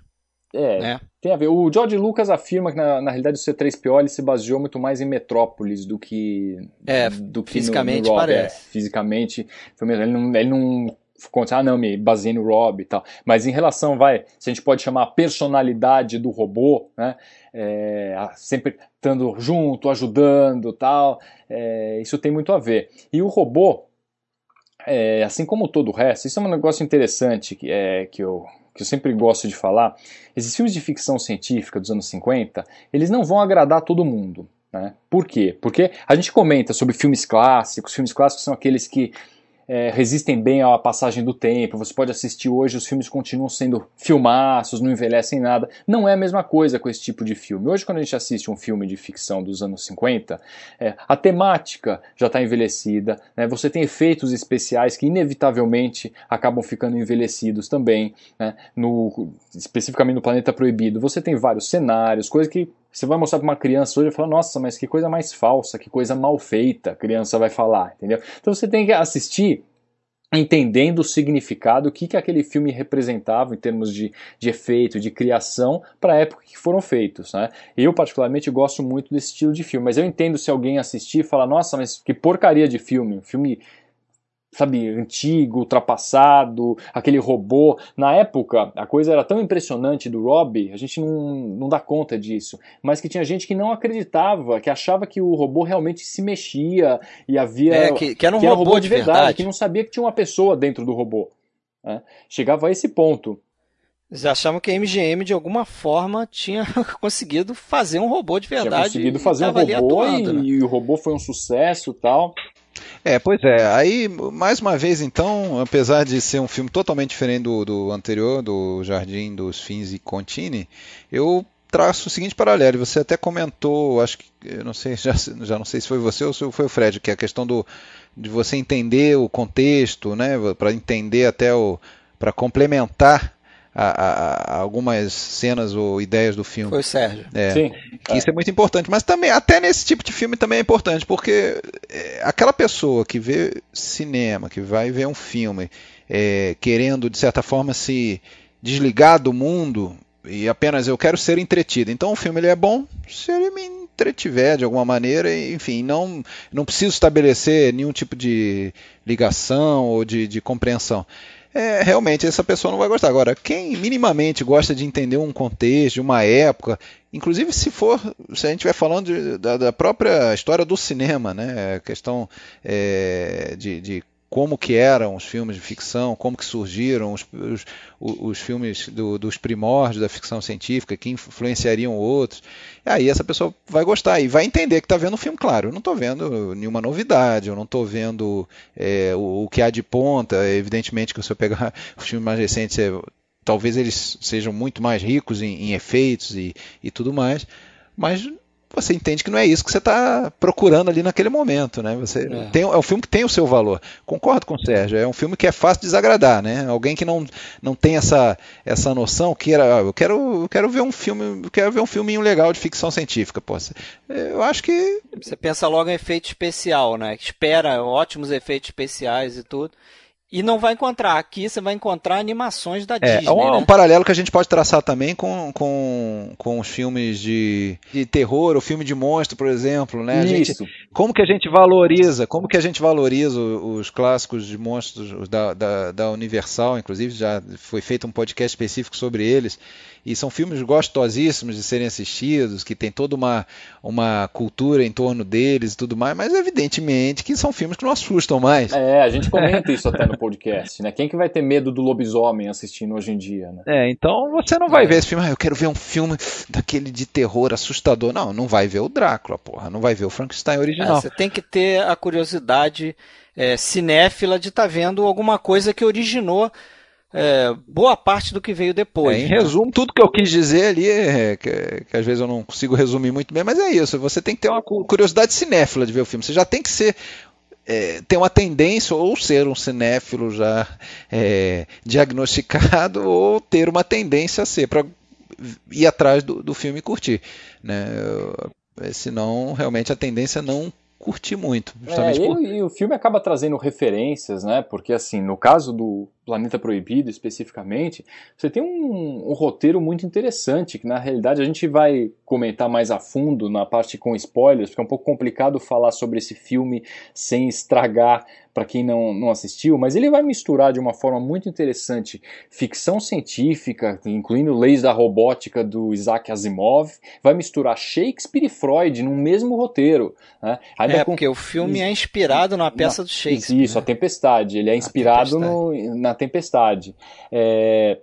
É, né? tem a ver. O George Lucas afirma que na, na realidade o C3PO ele se baseou muito mais em Metrópolis do que é, do que fisicamente no, no Rob. parece. É, fisicamente, ele não, ele não conta, ah não, me baseei no Rob e tal. Mas em relação, vai, se a gente pode chamar a personalidade do robô, né, é, sempre estando junto, ajudando tal, é, isso tem muito a ver. E o robô, é, assim como todo o resto, isso é um negócio interessante que, é, que, eu, que eu sempre gosto de falar, esses filmes de ficção científica dos anos 50, eles não vão agradar todo mundo. Né? Por quê? Porque a gente comenta sobre filmes clássicos, filmes clássicos são aqueles que é, resistem bem à passagem do tempo. Você pode assistir hoje, os filmes continuam sendo filmaços, não envelhecem nada. Não é a mesma coisa com esse tipo de filme. Hoje, quando a gente assiste um filme de ficção dos anos 50, é, a temática já está envelhecida, né? você tem efeitos especiais que inevitavelmente acabam ficando envelhecidos também. Né? No, especificamente no Planeta Proibido, você tem vários cenários, coisas que Você vai mostrar para uma criança hoje e falar, nossa, mas que coisa mais falsa, que coisa mal feita, a criança vai falar, entendeu? Então você tem que assistir entendendo o significado, o que, que aquele filme representava em termos de, de efeito, de criação, para a época que foram feitos. Né? Eu, particularmente, gosto muito desse estilo de filme, mas eu entendo se alguém assistir e falar, nossa, mas que porcaria de filme, um filme sabe, antigo, ultrapassado, aquele robô. Na época, a coisa era tão impressionante do Robbie, a gente não, não dá conta disso, mas que tinha gente que não acreditava, que achava que o robô realmente se mexia e havia. É, que, que era um que era robô, robô, de verdade, verdade, que não sabia que tinha uma pessoa dentro do robô. Né? Chegava a esse ponto. Eles achavam que a MGM de alguma forma tinha *laughs* conseguido fazer um robô de verdade. Tinha conseguido fazer um robô atuando, e, né? e, o robô foi um sucesso tal. É, pois é. Aí, mais uma vez, então, apesar de ser um filme totalmente diferente do, do anterior, do Jardim dos Fins e Contini, eu traço o seguinte paralelo. Você até comentou, acho que, eu não sei, *laughs* já, já não sei se foi você ou se foi o Fred, que é a questão do, de você entender o contexto, né, para entender até o, para complementar a, a, a algumas cenas ou ideias do filme. Foi o Sérgio. É, Sim. Que é. isso é muito importante. Mas também, até nesse tipo de filme também é importante, porque é, aquela pessoa que vê cinema, que vai ver um filme, é, querendo, de certa forma, se desligar do mundo e apenas eu quero ser entretido. Então o filme ele é bom se ele me entretiver de alguma maneira, enfim, não, não preciso estabelecer nenhum tipo de ligação ou de, de compreensão é, realmente essa pessoa não vai gostar. Agora, quem minimamente gosta de entender um contexto, uma época, inclusive se for, se a gente estiver falando de, da, da, própria história do cinema, né, questão é, de, de como que eram os filmes de ficção, como que surgiram os, os, os filmes do, dos primórdios da ficção científica, que influenciariam outros. Aí essa pessoa vai gostar e vai entender que está vendo um filme, claro, eu não estou vendo nenhuma novidade, eu não estou vendo é, o, o, que há de ponta, evidentemente que se eu pegar *laughs* os filmes mais recentes, é, talvez eles sejam muito mais ricos em, em efeitos e, e tudo mais, mas você entende que não é isso que você está procurando ali naquele momento, né? Você é. Tem, é um filme que tem o seu valor. Concordo com o Sérgio. É um filme que é fácil de desagradar, né? Alguém que não, não tem essa, essa noção que era, eu quero, eu quero ver um filme, eu quero ver um filminho legal de ficção científica, pô. Eu acho que você pensa logo em efeito especial, né? Espera ótimos efeitos especiais e tudo. E não vai encontrar. Aqui você vai encontrar animações da é, Disney. É um, né? um, paralelo que a gente pode traçar também com, com, com os filmes de, de terror, o filme de monstro, por exemplo. Né? A gente, como que a gente valoriza, como que a gente valoriza os, clássicos de monstros da, da, da Universal, inclusive já foi feito um podcast específico sobre eles. E são filmes gostosíssimos de serem assistidos, que tem toda uma, uma cultura em torno deles e tudo mais, mas evidentemente que são filmes que não assustam mais. É, a gente comenta isso até no podcast, né? Quem que vai ter medo do lobisomem assistindo hoje em dia, né? É, então você não vai é. ver esse filme, ah, eu quero ver um filme daquele de terror assustador. Não, não vai ver o Drácula, porra, não vai ver o Frankenstein original. É, você tem que ter a curiosidade é, cinéfila de estar tá vendo alguma coisa que originou é, boa parte do que veio depois. É, em resumo, tudo que eu quis dizer ali, é, que, que, às vezes eu não consigo resumir muito bem, mas é isso. Você tem que ter uma curiosidade cinéfila de ver o filme. Você já tem que ser. É, ter uma tendência ou ser um cinéfilo já é, diagnosticado *laughs* ou ter uma tendência a ser para ir atrás do, do filme e curtir, né? Senão, realmente a tendência não curtir muito. É, por... e, e, o filme acaba trazendo referências, né? Porque assim, no caso do Planeta Proibido especificamente, você tem um, um, roteiro muito interessante, que na realidade a gente vai comentar mais a fundo na parte com spoilers, porque é um pouco complicado falar sobre esse filme sem estragar para quem não, não assistiu, mas ele vai misturar de uma forma muito interessante ficção científica, incluindo leis da robótica do Isaac Asimov, vai misturar Shakespeare e Freud num mesmo roteiro. Né? é, com... porque o filme é inspirado na peça do Shakespeare. Isso, né? a Tempestade. Ele é inspirado no, na Tempestade. É...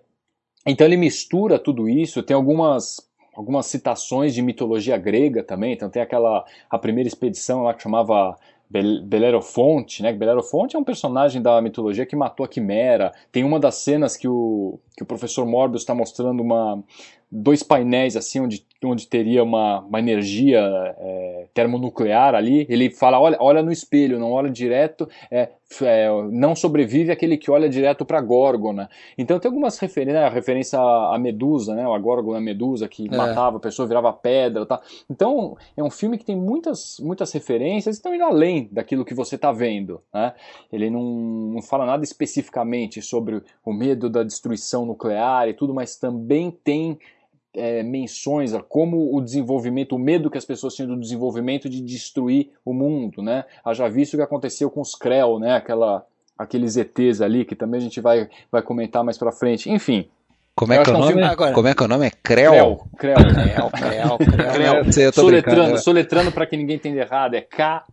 Então ele mistura tudo isso, tem algumas algumas citações de mitologia grega também, então tem aquela a primeira expedição lá que chamava Belerofonte, né? Belerofonte é um personagem da mitologia que matou a Quimera. Tem uma das cenas que o, que o professor Morbius está mostrando uma, dois painéis assim onde, onde teria uma, uma energia é, termonuclear ali. Ele fala: olha, olha no espelho, não olha direto. É, é, não sobrevive aquele que olha direto para a Górgona. Então tem algumas referências, né, a referência à Medusa, né, a Górgona Medusa que é. matava a pessoa, virava pedra, tá. Então é um filme que tem muitas, muitas referências, estão indo além daquilo que você está vendo, né. Ele não, não fala nada especificamente sobre o medo da destruição nuclear e tudo, mas também tem é, menções a como o desenvolvimento, o medo que as pessoas tinham do desenvolvimento de destruir o mundo, né? Haja visto o que aconteceu com os Krell, né? Aquela, aqueles ETs ali, que também a gente vai, vai comentar mais pra frente. Enfim, como é, que é o nome? Filme... Agora... Como é que é o nome? É Creu? Creu, Creu, Creu, Creu. Creu. Soletrando, soletrando para que ninguém entenda errado, é K-R-E-L-L.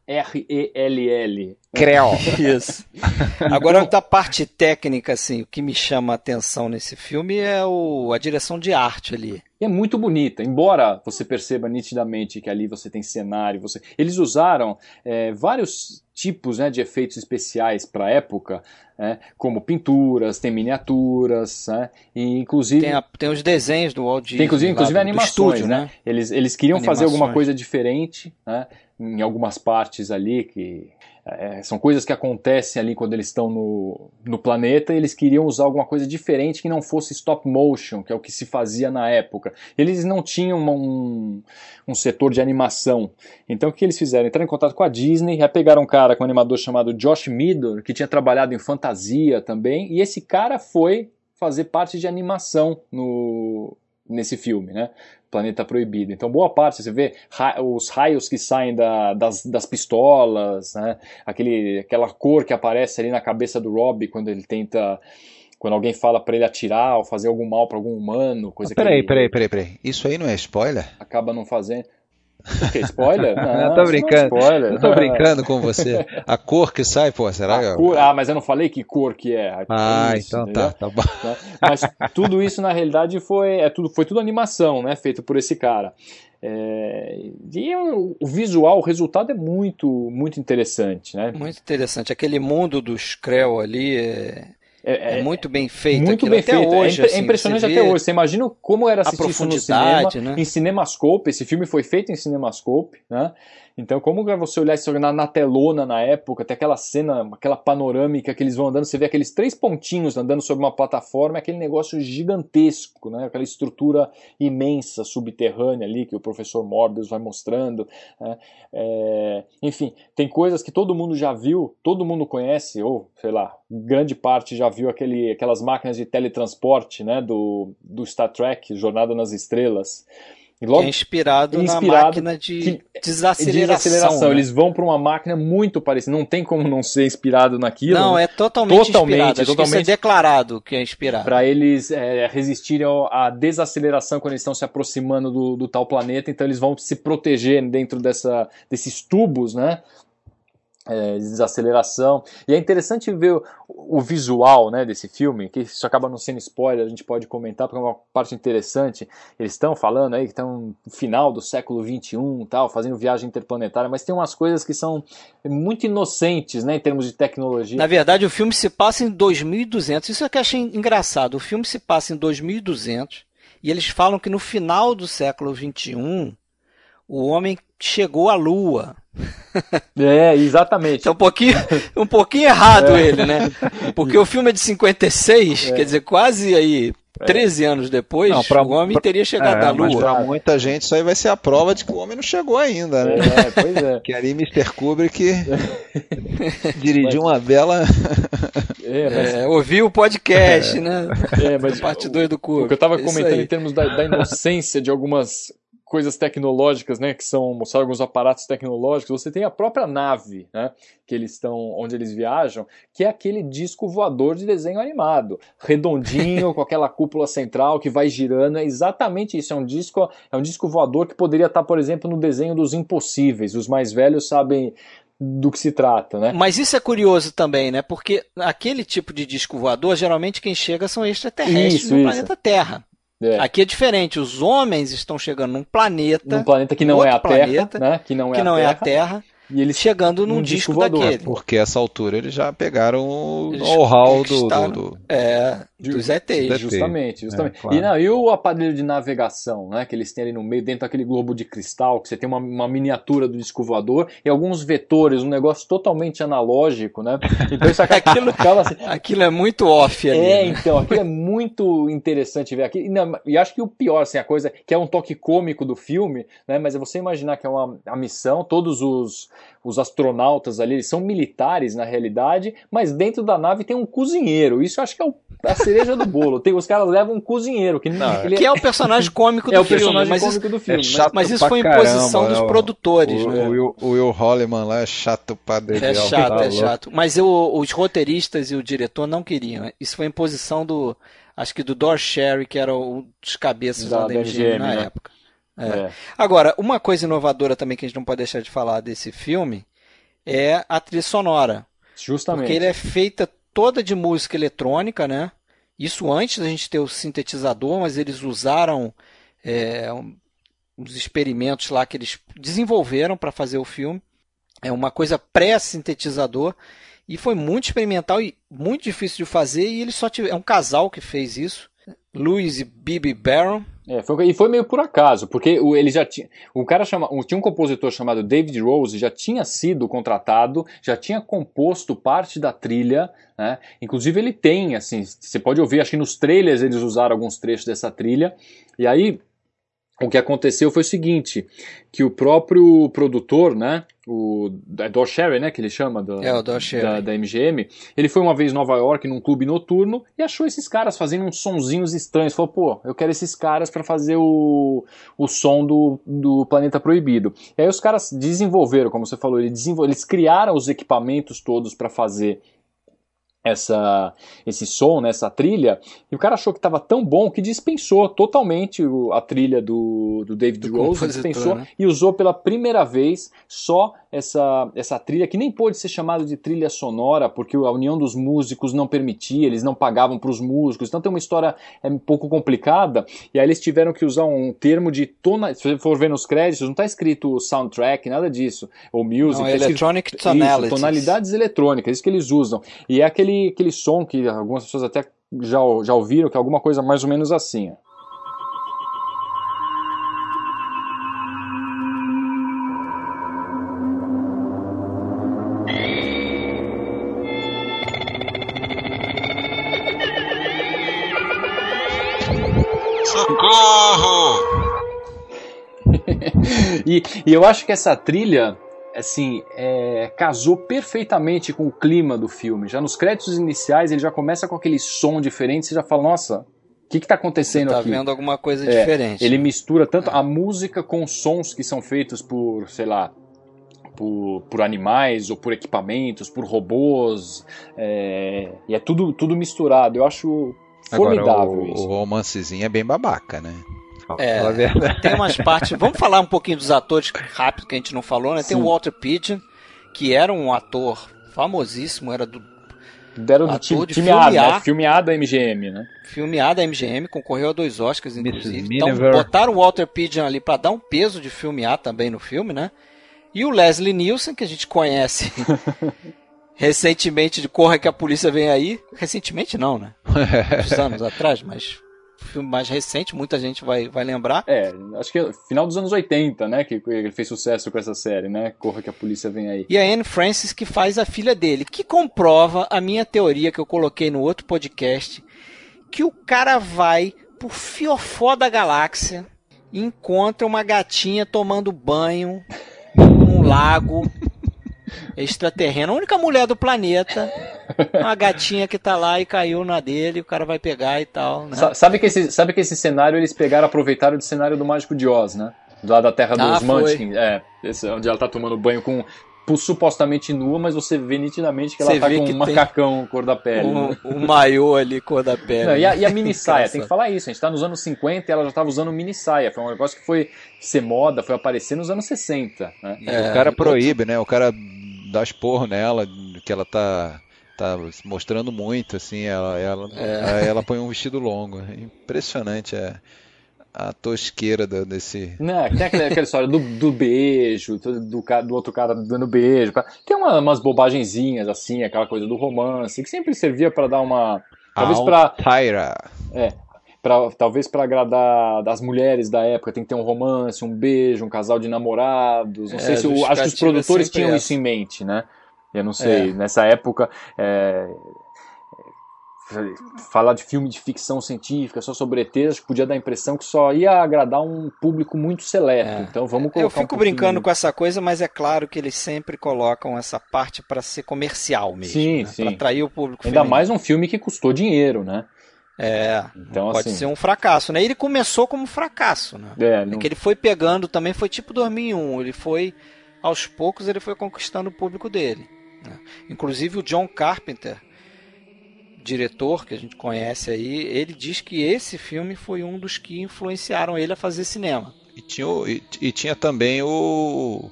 Creu. Isso. *laughs* Agora, da parte técnica, assim, o que me chama a atenção nesse filme é o, a direção de arte ali. E é muito bonita, embora você perceba nitidamente que ali você tem cenário, você... eles usaram é, vários tipos né, de efeitos especiais para a época, né, como pinturas, tem miniaturas, né, e inclusive... Tem, a, tem, os desenhos do Walt Disney. Tem inclusive, inclusive animações, estúdio, né? né? Eles, eles queriam animações. fazer alguma coisa diferente, né, em algumas partes ali que é, são coisas que acontecem ali quando eles estão no, no planeta eles queriam usar alguma coisa diferente que não fosse stop motion, que é o que se fazia na época. Eles não tinham um, um setor de animação. Então o que eles fizeram? Entraram em contato com a Disney, já pegaram um cara, com um animador chamado Josh Meador, que tinha trabalhado em fantasia também, e esse cara foi fazer parte de animação no, nesse filme, né? Planeta Proibido. Então, boa parte, você vê ra os raios que saem da, das, das pistolas, né? Aquele, aquela cor que aparece ali na cabeça do Rob quando ele tenta. Quando alguém fala para ele atirar ou fazer algum mal para algum humano, coisa ah, peraí, que. Peraí, peraí, peraí. Isso aí não é spoiler? Acaba não fazendo. O que? Spoiler? *laughs* Não, eu tô brincando. É spoiler. Eu tô brincando com você. A cor que sai, pô, será que. Cor... Ah, mas eu não falei que cor que é. Ah, isso, então tá, tá bom. Né? Mas tudo isso, na realidade, foi, é tudo, foi tudo animação, né? Feito por esse cara. É, e o, o visual, o resultado é muito, muito interessante, né? Muito interessante. Aquele mundo dos Krell ali é, é, é, é, muito bem feito. Muito bem até feito. É hoje, é, assim, impressionante até hoje. Você imagina como era assistir isso no cinema, né? em Cinemascope. Esse filme foi feito em Cinemascope, né? Então, como é você olhar isso na, na telona na época, tem aquela cena, aquela panorâmica que eles vão andando, você vê aqueles três pontinhos andando sobre uma plataforma, aquele negócio gigantesco, né? aquela estrutura imensa subterrânea ali que o professor Morbius vai mostrando. Né? É, enfim, tem coisas que todo mundo já viu, todo mundo conhece, ou sei lá, grande parte já viu aquele, aquelas máquinas de teletransporte né? do, do Star Trek, Jornada nas Estrelas. Logo, é inspirado, inspirado, na máquina de desaceleração. desaceleração. Né? Eles vão para uma máquina muito parecida. Não tem como não ser inspirado naquilo. Não, né? é totalmente, totalmente inspirado. Acho totalmente, que é declarado que é inspirado. Para eles é, resistirem à desaceleração quando eles estão se aproximando do, do, tal planeta. Então eles vão se proteger dentro dessa, desses tubos, né? É, desaceleração. E é interessante ver o, o, visual né, desse filme, que isso acaba não sendo spoiler, a gente pode comentar, porque é uma parte interessante. Eles estão falando aí que estão no final do século XXI, tal, fazendo viagem interplanetária, mas tem umas coisas que são muito inocentes né, em termos de tecnologia. Na verdade, o filme se passa em 2200. Isso é que eu achei engraçado. O filme se passa em 2200 e eles falam que no final do século XXI o homem chegou à Lua. É, exatamente. É um pouquinho, um pouquinho errado é. ele, né? Porque o filme é de 56, é. quer dizer, quase aí 13 anos depois, não, pra, o homem pra, teria chegado é, à Lua. Mas pra muita gente isso aí vai ser a prova de que o homem não chegou ainda, né? É, pois é. Que ali Mr. Kubrick *laughs* dirigiu uma bela... É, mas... é, ouviu o podcast, é. né? É, mas parte 2 do Kubrick. O que eu estava comentando em termos da, da inocência de algumas coisas tecnológicas, né, que são mostrar alguns aparatos tecnológicos, você tem a própria nave, né, que eles estão, onde eles viajam, que é aquele disco voador de desenho animado, redondinho, *laughs* com aquela cúpula central que vai girando, é exatamente isso, é um disco, é um disco voador que poderia estar, por exemplo, no desenho dos Impossíveis, os mais velhos sabem do que se trata, né? Mas isso é curioso também, né? Porque aquele tipo de disco voador, geralmente quem chega são extraterrestres isso, no isso. planeta Terra. É. Aqui é diferente, os homens estão chegando num planeta. Num planeta que não é a Terra. Planeta, né? Que não é, que a, não terra. é a Terra. E eles chegando num, disco, disco daquele. Porque essa altura eles já pegaram o know-how do, do, do, É, dos ETs. Justamente, justamente. É, claro. e, não, e o aparelho de navegação, né? Que eles têm ali no meio, dentro daquele globo de cristal, que você tem uma, uma miniatura do disco voador e alguns vetores, um negócio totalmente analógico, né? Então isso *laughs* aquilo, assim, aquilo é muito off ali. É, né? então, aquilo é muito interessante ver aqui. E, não, e acho que o pior, assim, a coisa que é um toque cômico do filme, né? Mas é você imaginar que é uma a missão, todos os os astronautas ali, eles são militares na realidade, mas dentro da nave tem um cozinheiro. Isso eu acho que é o, a cereja do bolo. Tem, os caras levam um cozinheiro. Que, não, ele que é o personagem cômico *laughs* do filme. É o personagem mas cômico do filme. É mas, mas, isso foi imposição caramba, dos é produtores. O, né? o, Will, o Will Holliman lá é chato pra dele. É chato, tá é chato. Mas eu, os roteiristas e o diretor não queriam. Isso foi imposição do acho que do Dor Sherry, que era um dos cabeças da, da MGM, MGM na né? época. É. É. Agora, uma coisa inovadora também que a gente não pode deixar de falar desse filme é a trilha sonora. Justamente. Porque ele é feita toda de música eletrônica, né? Isso antes da gente ter o sintetizador, mas eles usaram é, uns experimentos lá que eles desenvolveram para fazer o filme. É uma coisa pré-sintetizador e foi muito experimental e muito difícil de fazer. E eles só tiveram, é um casal que fez isso, Louis e Bibi Barron. É, foi, e foi meio por acaso, porque o, ele já tinha. Um cara chama, tinha um compositor chamado David Rose, já tinha sido contratado, já tinha composto parte da trilha, né? Inclusive ele tem, assim, você pode ouvir, acho que nos trailers eles usaram alguns trechos dessa trilha. E aí o que aconteceu foi o seguinte, que o próprio produtor, né, o é Sherry, né, que ele chama do, é, o da, da, MGM, ele foi uma vez em Nova York num clube noturno e achou esses caras fazendo uns sonzinhos estranhos. Falou, pô, eu quero esses caras para fazer o, o som do, do Planeta Proibido. E aí os caras desenvolveram, como você falou, eles, eles criaram os equipamentos todos para fazer essa, esse som, né, essa trilha, e o cara achou que estava tão bom que dispensou totalmente a trilha do, do David do Rose, dispensou né? e usou pela primeira vez só essa, essa trilha, que nem pôde ser chamada de trilha sonora, porque a união dos músicos não permitia, eles não pagavam para os músicos, então tem uma história é, um pouco complicada, e aí eles tiveram que usar um termo de tona, se você for ver nos créditos, não está escrito soundtrack, nada disso, ou music, não, tá electronic tonalities. Isso, tonalidades eletrônicas, isso que eles usam, e é aquele, aquele som que algumas pessoas até já, já ouviram, que é alguma coisa mais ou menos assim, ó. *laughs* E, e eu acho que essa trilha assim, é, casou perfeitamente com o clima do filme. Já nos créditos iniciais ele já começa com aquele som diferente, você já fala, nossa, o que está acontecendo tá aqui? Tá vendo alguma coisa é, diferente. Ele mistura tanto é. a música com sons que são feitos por, sei lá, por, por animais ou por equipamentos, por robôs, é, e é tudo, tudo misturado. Eu acho formidável Agora, o, isso. O romancezinho é bem babaca, né? É, tem umas partes. Vamos falar um pouquinho dos atores rápido que a gente não falou, né? Tem Sim. o Walter Pigeon, que era um ator famosíssimo, era do. Deram do time, de time A, né? filme A da MGM, né? Filme A da MGM, concorreu a dois Oscars, inclusive. Então botaram o Walter Pigeon ali para dar um peso de filme A também no filme, né? E o Leslie Nielsen, que a gente conhece *laughs* recentemente de Corra que a Polícia Vem Aí. Recentemente não, né? *laughs* Uns anos atrás, mas filme mais recente, muita gente vai, vai lembrar. É, acho que é final dos anos 80, né, que ele fez sucesso com essa série, né, Corra que a Polícia Vem Aí. E a Anne Francis que faz a filha dele, que comprova a minha teoria que eu coloquei no outro podcast, que o cara vai pro fiofó da galáxia e encontra uma gatinha tomando banho num lago extraterreno, a única mulher do planeta, uma gatinha que tá lá e caiu na dele, o cara vai pegar e tal. Né? Sabe, que esse, sabe que esse cenário eles pegaram, aproveitaram do cenário do Mágico de Oz, né? Lá da Terra ah, dos Munchkins, é, esse, onde ela tá tomando banho com supostamente nua, mas você vê nitidamente que ela você tá com um macacão cor da pele. Um, né? um maiô ali cor da pele. Não, e, a, e a mini *laughs* saia, tem que falar isso, a gente tá nos anos 50 e ela já tava usando mini saia, foi um negócio que foi ser moda, foi aparecer nos anos 60. Né? É, o cara proíbe, né? O cara dá esporro nela, que ela tá tá mostrando muito, assim, ela, ela, é. ela põe um vestido longo. Impressionante é, a tosqueira do, desse. Não, tem aquela, aquela história do, do beijo, do, do, do, outro cara dando beijo. Tem uma, umas bobagenzinhas assim, aquela coisa do romance, que sempre servia para dar uma. Talvez para. Tyra. É. Pra, talvez para agradar das mulheres da época, tem que ter um romance, um beijo, um casal de namorados. Não é, sei se. O, acho que os produtores tinham essa. isso em mente, né? Eu não sei. É. Nessa época. É, falar de filme de ficção científica só sobre ETs, podia dar a impressão que só ia agradar um público muito seleto. É. Então vamos colocar Eu fico um brincando com essa coisa, mas é claro que eles sempre colocam essa parte para ser comercial mesmo, sim, né? sim. para atrair o público. Ainda feminino. mais um filme que custou dinheiro, né? É, então, pode assim, ser um fracasso, né? Ele começou como fracasso, né? É, não... é que ele foi pegando também, foi tipo 2001, ele foi aos poucos ele foi conquistando o público dele. Né? Inclusive o John Carpenter diretor que a gente conhece aí, ele diz que esse filme foi um dos que influenciaram ele a fazer cinema. E tinha, e, e tinha também o,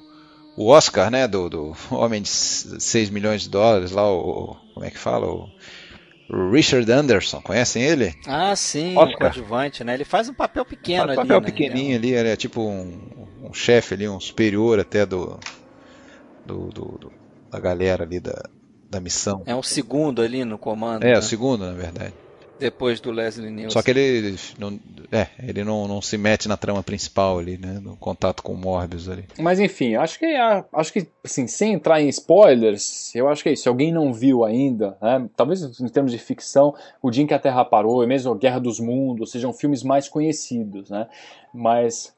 o Oscar, né, do, do Homem de 6 milhões de dólares, lá o, como é que fala, o, Richard Anderson, conhecem ele? Ah, sim, Oscar. o coadjuvante, né, ele faz um papel pequeno faz um papel ali, né? pequenininho né? ali, ele é tipo um, um chefe ali, um superior até do, do, do, do da galera ali da, da missão. É o segundo ali no comando. É, né? o segundo, na verdade. Depois do Leslie Nielsen. Só que ele não, é, ele não, não se mete na trama principal ali, né? No contato com o Morbius ali. Mas enfim, acho que acho que assim, sem entrar em spoilers, eu acho que é isso. Se alguém não viu ainda, né, talvez em termos de ficção, o Dia em que a Terra Parou, e mesmo a Guerra dos Mundos, sejam filmes mais conhecidos, né? Mas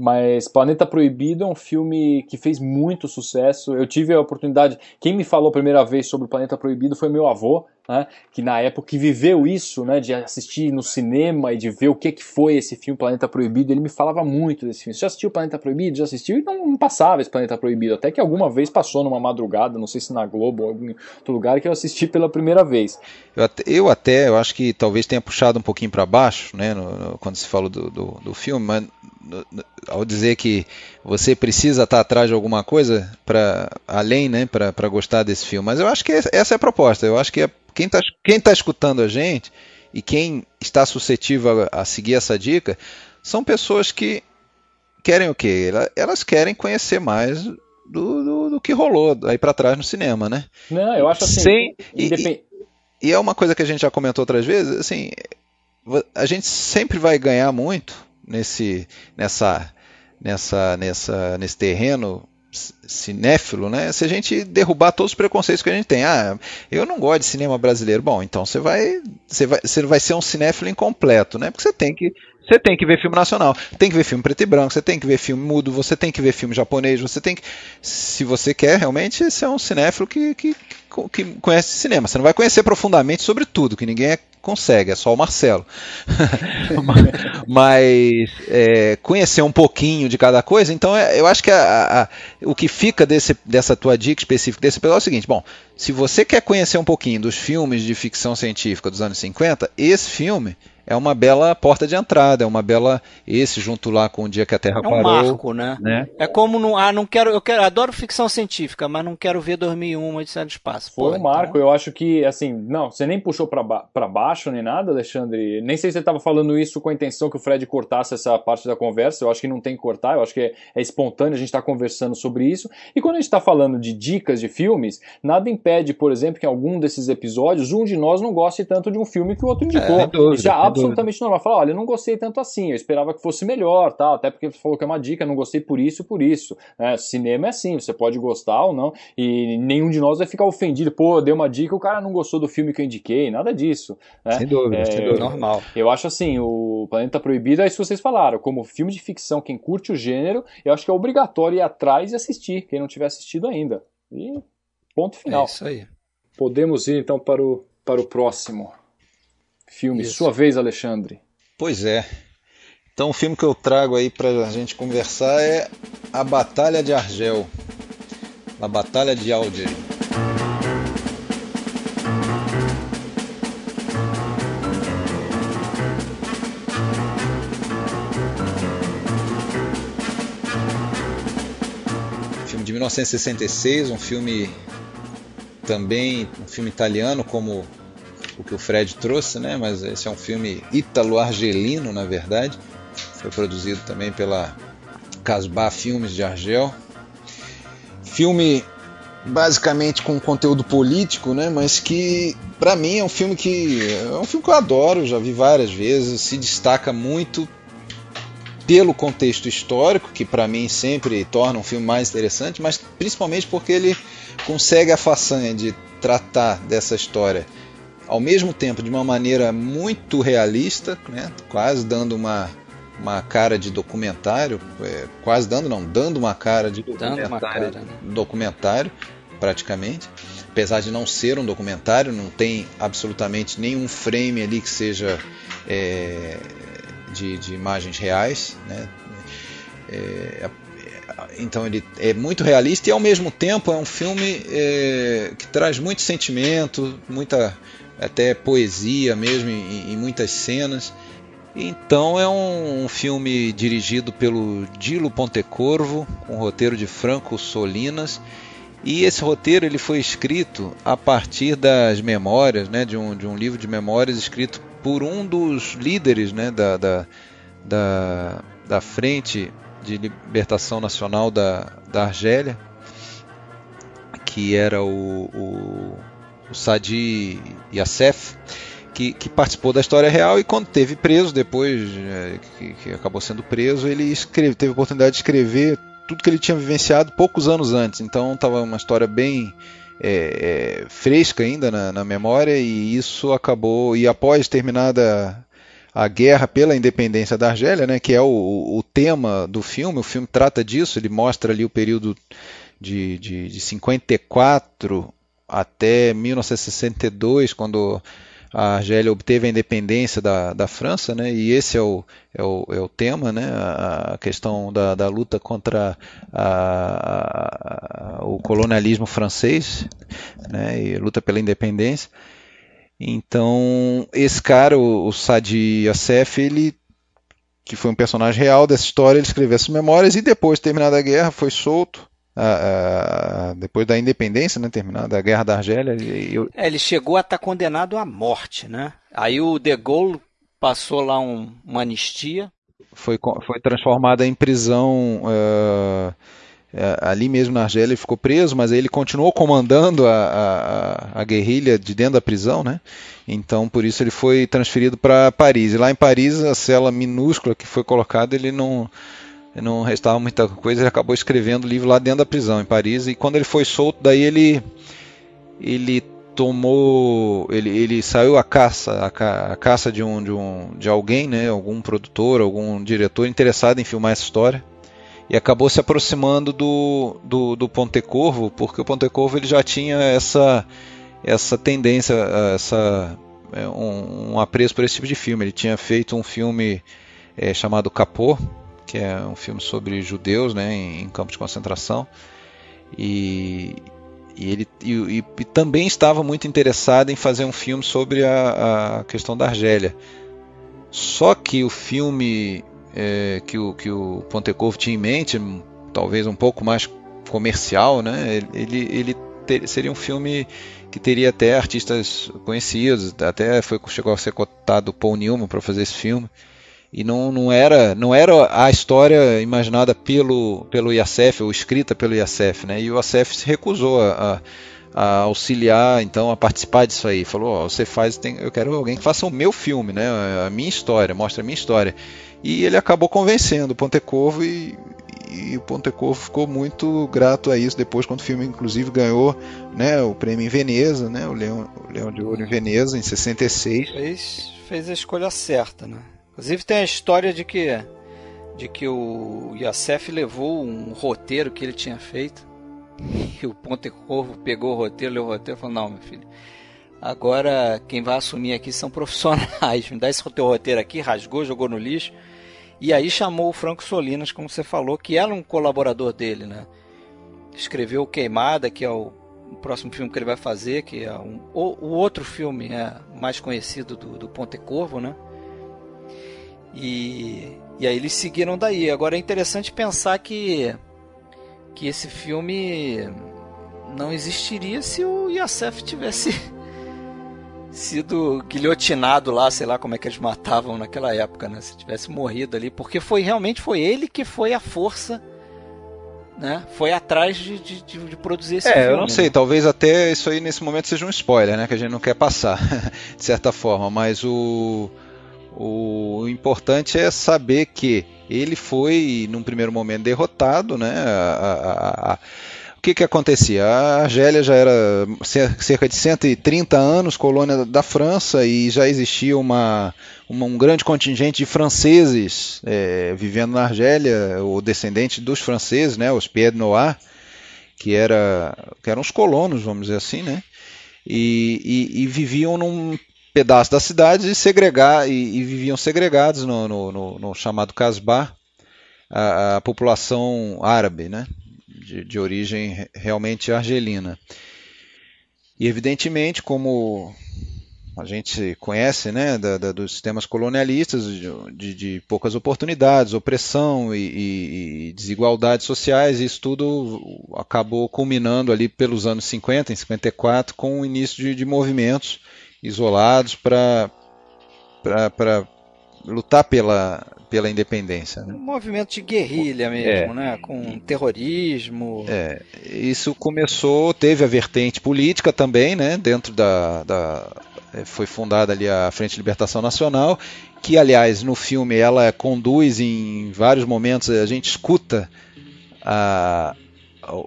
mas Planeta Proibido é um filme que fez muito sucesso. Eu tive a oportunidade. Quem me falou a primeira vez sobre Planeta Proibido foi meu avô, né, que na época viveu isso, né, de assistir no cinema e de ver o que, que foi esse filme Planeta Proibido. Ele me falava muito desse filme. Você já assistiu Planeta Proibido? Já assistiu? E não, não, passava esse Planeta Proibido. Até que alguma vez passou numa madrugada, não sei se na Globo ou em outro lugar, que eu assisti pela primeira vez. Eu até, eu, até, eu acho que talvez tenha puxado um pouquinho para baixo, né, no, no, quando se falou do, do, do filme, mas ao dizer que você precisa estar atrás de alguma coisa para além, né, para gostar desse filme. Mas eu acho que essa é a proposta. Eu acho que é, quem está quem tá escutando a gente e quem está suscetível a, a seguir essa dica são pessoas que querem o quê? Elas querem conhecer mais do, do, do que rolou aí para trás no cinema, né? Não, eu acho assim. Sem, e, e é uma coisa que a gente já comentou outras vezes, assim, a gente sempre vai ganhar muito nesse, nessa, nessa, nessa, nesse terreno cinéfilo, né? Se a gente derrubar todos os preconceitos que a gente tem, ah, eu não gosto de cinema brasileiro, bom, então você vai, você vai, você vai ser um cinéfilo incompleto, né? Porque você tem que, você tem que ver filme nacional, tem que ver filme preto e branco, você tem que ver filme mudo, você tem que ver filme japonês, você tem que, se você quer realmente ser um cinéfilo que, que, que conhece cinema, você não vai conhecer profundamente sobre tudo, que ninguém é consegue, é só o Marcelo. *laughs* Mas é, conhecer um pouquinho de cada coisa, então é, eu acho que a, a, o que fica desse, dessa tua dica específica desse episódio é o seguinte: bom, se você quer conhecer um pouquinho dos filmes de ficção científica dos anos 50, esse filme é uma bela porta de entrada, é uma bela esse junto lá com o dia que a Terra é um parou, marco, né? né? É como no, ah, não quero, eu quero, adoro ficção científica, mas não quero ver 2001 Odisseia do Espaço. Foi um marco, então... eu acho que assim, não, você nem puxou para ba baixo nem nada, Alexandre. Nem sei se você estava falando isso com a intenção que o Fred cortasse essa parte da conversa. Eu acho que não tem que cortar, eu acho que é, é espontâneo a gente estar tá conversando sobre isso. E quando a gente está falando de dicas de filmes, nada impede, por exemplo, que em algum desses episódios um de nós não goste tanto de um filme que o outro indicou. É, dúvida, isso é absolutamente normal. Falar, olha, eu não gostei tanto assim, eu esperava que fosse melhor, tal, até porque você falou que é uma dica, não gostei por isso, por isso. Né? Cinema é assim, você pode gostar ou não, e nenhum de nós vai ficar ofendido, pô, deu uma dica, o cara não gostou do filme que eu indiquei, nada disso. Né? Sem dúvida, é, sem dúvida. Normal. Eu acho assim, o Planeta Proibido é isso que vocês falaram, como filme de ficção, quem curte o gênero, eu acho que é obrigatório ir atrás e assistir, quem não tiver assistido ainda. E ponto final. É isso aí. Podemos ir então para o, para o próximo filme. Isso. Sua vez, Alexandre. Pois é. Então o filme que eu trago aí para a gente conversar é A Batalha de Argel. A Batalha de Alger. 1966, um filme também um filme italiano como o que o Fred trouxe, né? Mas esse é um filme ítalo-argelino, na verdade. foi produzido também pela Casbah Filmes de Argel. Filme basicamente com conteúdo político, né? Mas que para mim é um filme que é um filme que eu adoro, já vi várias vezes, se destaca muito pelo contexto histórico, que para mim sempre torna um filme mais interessante, mas principalmente porque ele consegue a façanha de tratar dessa história ao mesmo tempo de uma maneira muito realista, né? quase dando uma, uma cara de documentário, é, quase dando não, dando uma cara de documentário, cara, né? documentário praticamente, apesar de não ser um documentário, não tem absolutamente nenhum frame ali que seja é, de, de, imagens reais, né? É, então ele é muito realista e ao mesmo tempo é um filme é, que traz muito sentimento, muita até poesia mesmo em, em muitas cenas. Então é um, um, filme dirigido pelo Dilo Pontecorvo, com roteiro de Franco Solinas. E esse roteiro ele foi escrito a partir das memórias, né, de, um, de um livro de memórias escrito por um dos líderes né, da, da, da, da Frente de Libertação Nacional da, da Argélia, que era o, o o Sadi Yassef, que, que, participou da história real e quando teve preso, depois é, que, que, acabou sendo preso, ele escreve, teve a oportunidade de escrever tudo que ele tinha vivenciado poucos anos antes. Então estava uma história bem é, é, fresca ainda na, na, memória e isso acabou e após terminada a guerra pela independência da Argélia, né, que é o, o tema do filme, o filme trata disso, ele mostra ali o período de, de, de 54 até 1962, quando a Argélia obteve a independência da, da França, né? e esse é o, é o, é o tema, né? a questão da, da luta contra a, a, o colonialismo francês, né? e luta pela independência. Então, esse cara, o, o Sadi Youssef, ele que foi um personagem real dessa história, ele escreveu essas memórias e depois, terminada a guerra, foi solto depois da independência, né, terminada a guerra da Argélia. Eu... É, ele chegou a estar tá condenado à morte, né? Aí o De Gaulle passou lá um, uma anistia. Foi, foi transformada em prisão uh, ali mesmo na Argélia. Ele ficou preso, mas ele continuou comandando a, a, a guerrilha de dentro da prisão, né? Então, por isso ele foi transferido para Paris. E lá em Paris, a cela minúscula que foi colocada, ele não não restava muita coisa, ele acabou escrevendo o livro lá dentro da prisão, em Paris, e quando ele foi solto, daí ele ele tomou, ele, ele saiu à caça, a, ca, caça de um, de um de alguém, né, algum produtor, algum diretor interessado em filmar essa história, e acabou se aproximando do, do, do Pontecorvo, porque o Pontecorvo ele já tinha essa essa tendência, essa é, um, um apreço por esse tipo de filme. Ele tinha feito um filme é, chamado Capô, que é um filme sobre judeus né, em, campos de concentração. E, e ele e, e, também estava muito interessado em fazer um filme sobre a, a questão da Argélia. Só que o filme é, que, o, que o Pontecorvo tinha em mente, talvez um pouco mais comercial, né, ele, ele ter, seria um filme que teria até artistas conhecidos, até foi, chegou a ser cotado Paul Newman para fazer esse filme e não, não era não era a história imaginada pelo pelo IACF ou escrita pelo IACF, né? E o IACF se recusou a, a, auxiliar, então a participar disso aí. Falou, você faz, tem, eu quero alguém que faça o meu filme, né? A minha história, mostra a minha história. E ele acabou convencendo o Pontecorvo e, e o Pontecorvo ficou muito grato a isso depois quando o filme inclusive ganhou né, o prêmio em Veneza, né, o Leão, o Leão de Ouro em Veneza em 66. Fez, fez a escolha certa, né? Inclusive tem a história de que de que o Yasef levou um roteiro que ele tinha feito *laughs* e o Ponte Corvo pegou o roteiro, leu o roteiro e falou: Não, meu filho, agora quem vai assumir aqui são *laughs* profissionais. Me dá esse teu roteiro aqui, rasgou, jogou no lixo. E aí chamou o Franco Solinas, como você falou, que era um colaborador dele, né? Escreveu Queimada, que é o, próximo filme que ele vai fazer, que é um, o, o outro filme é, mais conhecido do, do Ponte Corvo, né? E, e aí eles seguiram daí. Agora é interessante pensar que, que esse filme não existiria se o Yasef tivesse *laughs* sido guilhotinado lá, sei lá como é que eles matavam naquela época, né? Se tivesse morrido ali, porque foi realmente foi ele que foi a força né, foi atrás de, de, de, produzir esse é, filme. eu não sei, né? talvez até isso aí nesse momento seja um spoiler, né, que a gente não quer passar, *laughs* de certa forma, mas o, o importante é saber que ele foi, num primeiro momento, derrotado, né, a, a, a, o que, que acontecia? A Argélia já era cerca de 130 anos colônia da França e já existia uma, uma um grande contingente de franceses é, vivendo na Argélia, o descendente dos franceses, né, os Pied Noir, que, era, que eram os colonos, vamos dizer assim, né, e, e, e viviam num pedaço da cidade e, segregar, e, e viviam segregados no, no, no, no chamado Casbah, a, a população árabe, né, de, de origem realmente argelina. E evidentemente, como a gente conhece né, da, da, dos sistemas colonialistas, de, de, poucas oportunidades, opressão e, e, desigualdades sociais, isso tudo acabou culminando ali pelos anos 50, em 54, com o início de, de movimentos isolados para lutar pela, pela independência. Né? Um movimento de guerrilha mesmo, é. né? Com terrorismo. É, isso começou, teve a vertente política também, né? Dentro da, da é, foi fundada ali a Frente de Libertação Nacional, que aliás no filme ela conduz em vários momentos, a gente escuta a,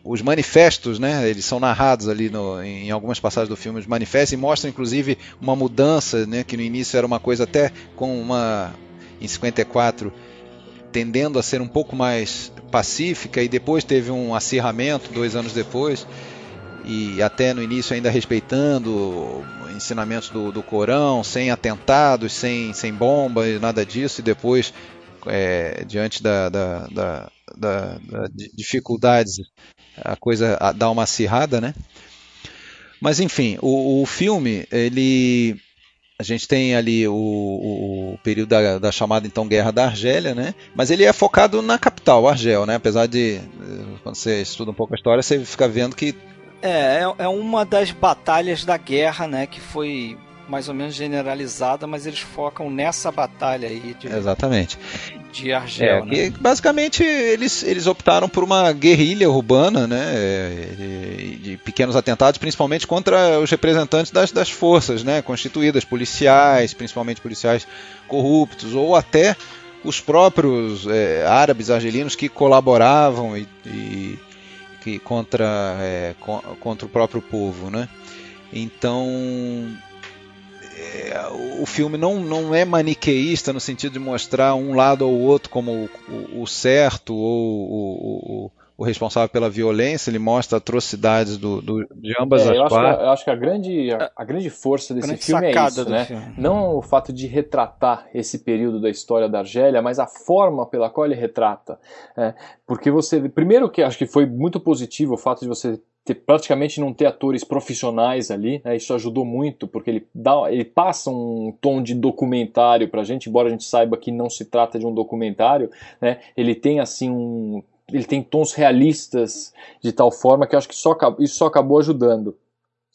os manifestos, né, eles são narrados ali no, em algumas passagens do filme, os manifestos, e mostram inclusive uma mudança, né, que no início era uma coisa até com uma em 54 tendendo a ser um pouco mais pacífica e depois teve um acirramento dois anos depois e até no início ainda respeitando ensinamentos do, do Corão, sem atentados, sem, sem bombas, nada disso, e depois, é, diante da, da, da, da, dificuldades, a coisa dá uma acirrada, né? Mas enfim, o, o filme, ele a gente tem ali o, o, o período da, da, chamada então Guerra da Argélia, né? Mas ele é focado na capital, Argel, né? Apesar de quando você estuda um pouco a história, você fica vendo que é, é, é uma das batalhas da guerra, né? Que foi mais ou menos generalizada, mas eles focam nessa batalha aí de, Exatamente. De Argel. É, né? basicamente eles, eles optaram por uma guerrilha urbana, né, de, de, pequenos atentados, principalmente contra os representantes das, das forças né, constituídas, policiais, principalmente policiais corruptos, ou até os próprios é, árabes argelinos que colaboravam e, e que contra, é, contra o próprio povo, né? Então é, o filme não, não é maniqueísta no sentido de mostrar um lado ou outro como o, o certo ou o, o, responsável pela violência, ele mostra atrocidades do, do de ambas é, as eu partes. Acho que, eu acho que a grande, a, a grande força desse grande filme é isso, né? Filme. Não o fato de retratar esse período da história da Argélia, mas a forma pela qual ele retrata. É, porque você, primeiro que acho que foi muito positivo o fato de você ter, praticamente não ter atores profissionais ali, né, isso ajudou muito, porque ele, dá, ele passa um tom de documentário pra gente, embora a gente saiba que não se trata de um documentário, né, ele tem assim um. Ele tem tons realistas de tal forma que eu acho que só, isso só acabou ajudando.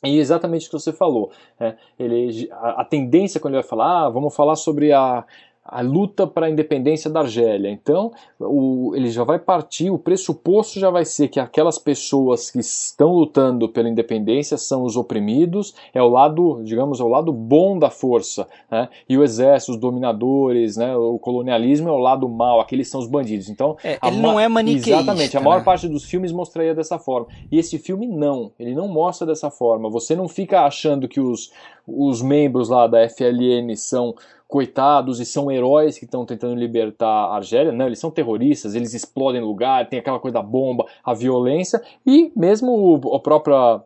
E exatamente o que você falou. Né, ele, a, a, tendência quando ele vai falar, ah, vamos falar sobre a, a luta para a independência da Argélia. Então, o, ele já vai partir, o pressuposto já vai ser que aquelas pessoas que estão lutando pela independência são os oprimidos, é o lado, digamos, é o lado bom da força, né? e o exército, os dominadores, né? o colonialismo é o lado mal, aqueles são os bandidos. Então, é, ele não é maniqueísta. Exatamente, a maior né? parte dos filmes mostraria dessa forma. E esse filme não, ele não mostra dessa forma. Você não fica achando que os, os membros lá da FLN são coitados e são heróis que estão tentando libertar a Argélia. Não, eles são terroristas, eles explodem lugar, tem aquela coisa da bomba, a violência e mesmo a própria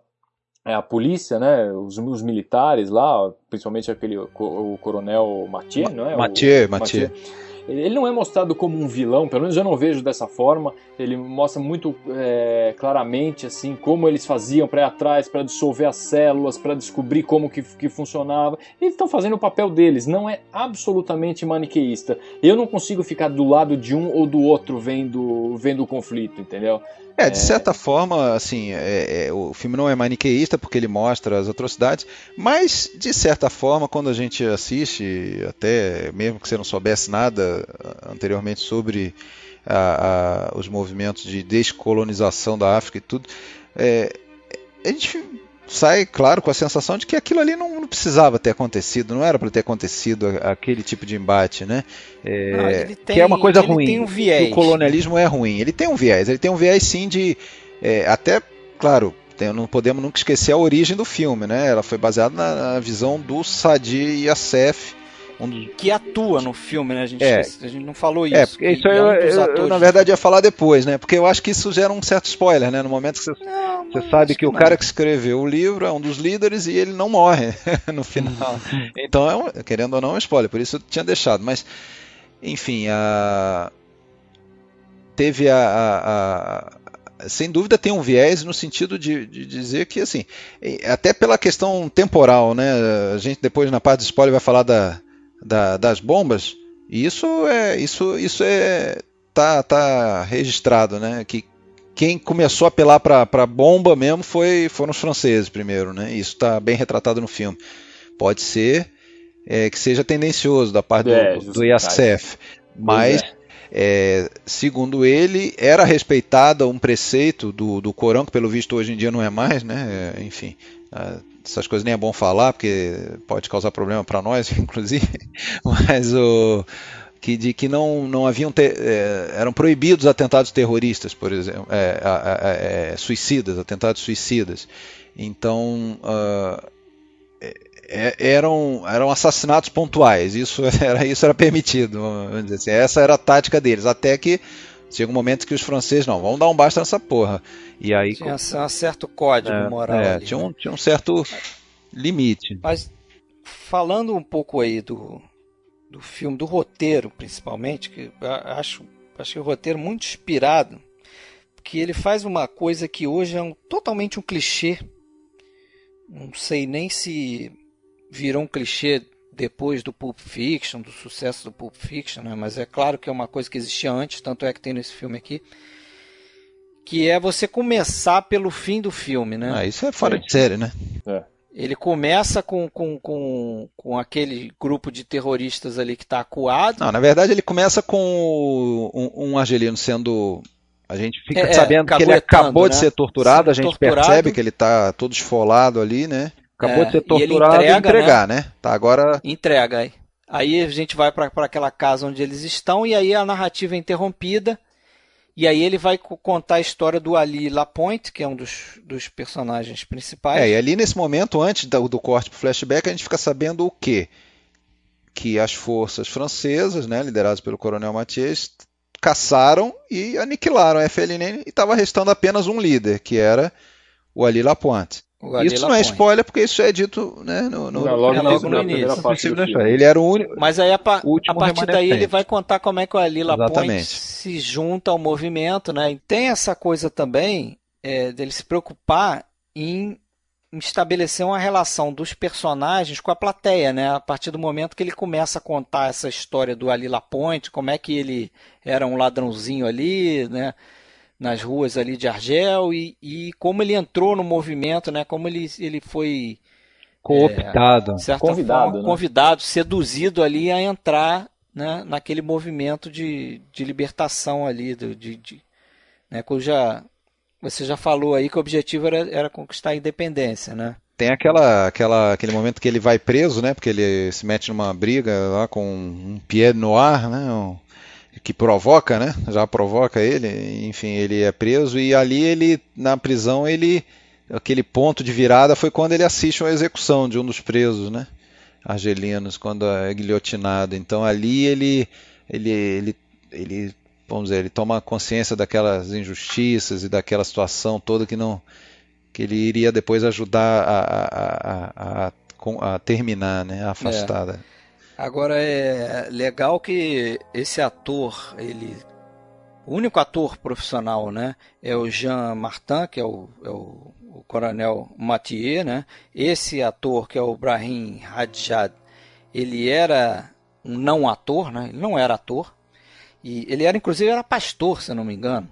é, a polícia, né, os, os, militares lá, principalmente aquele o, o coronel Mathieu, não é? Mathieu, Mathieu. Ele não é mostrado como um vilão, pelo menos eu não vejo dessa forma. Ele mostra muito é, claramente assim como eles faziam para ir atrás, para dissolver as células, para descobrir como que, que funcionava. Eles estão fazendo o papel deles, não é absolutamente maniqueísta. Eu não consigo ficar do lado de um ou do outro vendo, vendo o conflito, entendeu? É, de certa forma, assim, é, é, o filme não é maniqueísta porque ele mostra as atrocidades, mas de certa forma, quando a gente assiste, até mesmo que você não soubesse nada anteriormente sobre a, a, os movimentos de descolonização da África e tudo, é, a gente sai, claro, com a sensação de que aquilo ali não, não precisava ter acontecido, não era para ter acontecido aquele tipo de embate, né? É, não, tem, que é uma coisa ruim. Um o colonialismo é ruim. Ele tem um viés, ele tem um viés sim de. É, até, claro, tem, não podemos nunca esquecer a origem do filme, né? Ela foi baseada na, na visão do Sadi Yassef, um. Que atua no filme, né? A gente, é. a gente não falou isso. É, porque isso é eu, eu, eu, na verdade, ia falar depois, né? Porque eu acho que isso gera um certo spoiler, né? No momento que você, você sabe que o cara que escreveu o livro é um dos líderes e ele não morre *laughs* no final. então, é um, querendo ou não, é um spoiler. Por isso eu tinha deixado. Mas, enfim, a... teve a, a, a sem dúvida tem um viés no sentido de, de, dizer que assim até pela questão temporal né a gente depois na parte do spoiler vai falar da, da, das bombas, isso é isso isso é tá, tá registrado, né? Que quem começou a apelar para bomba mesmo foi foram os franceses primeiro, né? Isso está bem retratado no filme. Pode ser é, que seja tendencioso da parte é, do, do IACF, mas é. É, segundo ele, era respeitado um preceito do, do Corão, que pelo visto hoje em dia não é mais, né? É, enfim, essas coisas nem é bom falar, porque pode causar problema para nós, *laughs* inclusive, mas o que de que não não haviam ter, é, eram proibidos atentados terroristas, por exemplo, é, é, suicidas, atentados suicidas. Então uh, eram eram assassinatos pontuais. Isso *laughs* era isso era permitido, assim. Essa era a tática deles, até que Chega um momento que os franceses, não, vamos dar um basta nessa porra. E aí. Tinha um certo código é, moral. É, ali, tinha, um, né? tinha um certo limite. Mas falando um pouco aí do, do filme, do roteiro, principalmente, que acho, acho que o roteiro muito inspirado, que ele faz uma coisa que hoje é um, totalmente um clichê. Não sei nem se virou um clichê depois do Pulp Fiction, do sucesso do Pulp Fiction, né? mas é claro que é uma coisa que existia antes, tanto é que tem nesse filme aqui, que é você começar pelo fim do filme, né? Ah, isso é fora de série, né? É. Ele começa com, com, com, com aquele grupo de terroristas ali que está acuado. Não, na verdade ele começa com um, um argelino sendo a gente fica é, é sabendo que ele acabou né? de ser torturado, a gente torturado. percebe que ele está todo esfolado ali, né? Acabou é, de ser torturado e, entrega, e entregar, né? né? Tá, agora. Entrega aí. Aí a gente vai para aquela casa onde eles estão e aí a narrativa é interrompida. E aí ele vai contar a história do Ali Lapointe, que é um dos, dos personagens principais. É, e ali nesse momento, antes do, do corte pro flashback, a gente fica sabendo o quê? Que as forças francesas, né, lideradas pelo coronel Mathieu, caçaram e aniquilaram a FLN e estava restando apenas um líder, que era o Ali Lapointe. Isso não é spoiler porque isso é dito né, no, no, não, logo, é logo no, no início. Ele era o único. Mas aí a, pa, a partir daí ele vai contar como é que o Alila Point se junta ao movimento, né? E tem essa coisa também é, dele se preocupar em estabelecer uma relação dos personagens com a plateia, né? A partir do momento que ele começa a contar essa história do Alila Point, como é que ele era um ladrãozinho ali, né? Nas ruas ali de Argel e, e como ele entrou no movimento, né? Como ele, ele foi cooptado, é, convidado, forma, né? convidado, seduzido ali a entrar né, naquele movimento de, de libertação ali, de, de, de né, cuja você já falou aí que o objetivo era, era conquistar a independência, né? Tem aquela, aquela, aquele momento que ele vai preso, né? Porque ele se mete numa briga lá com um Pierre Noir, né? Um, que provoca, né? Já provoca ele, enfim, ele é preso e ali ele na prisão ele aquele ponto de virada foi quando ele assiste uma execução de um dos presos, né? Argelinos, quando é guilhotinado. Então ali ele ele ele, ele vamos dizer, ele toma consciência daquelas injustiças e daquela situação toda que não que ele iria depois ajudar a, a, a, a, a terminar, né? A afastada. É. Agora é legal que esse ator, ele. O único ator profissional, né? É o Jean Martin, que é o, é o, o coronel Mathieu, né? Esse ator, que é o Brahim Hadjad, ele era um não ator, né? Ele não era ator. E ele era, inclusive, era pastor, se não me engano.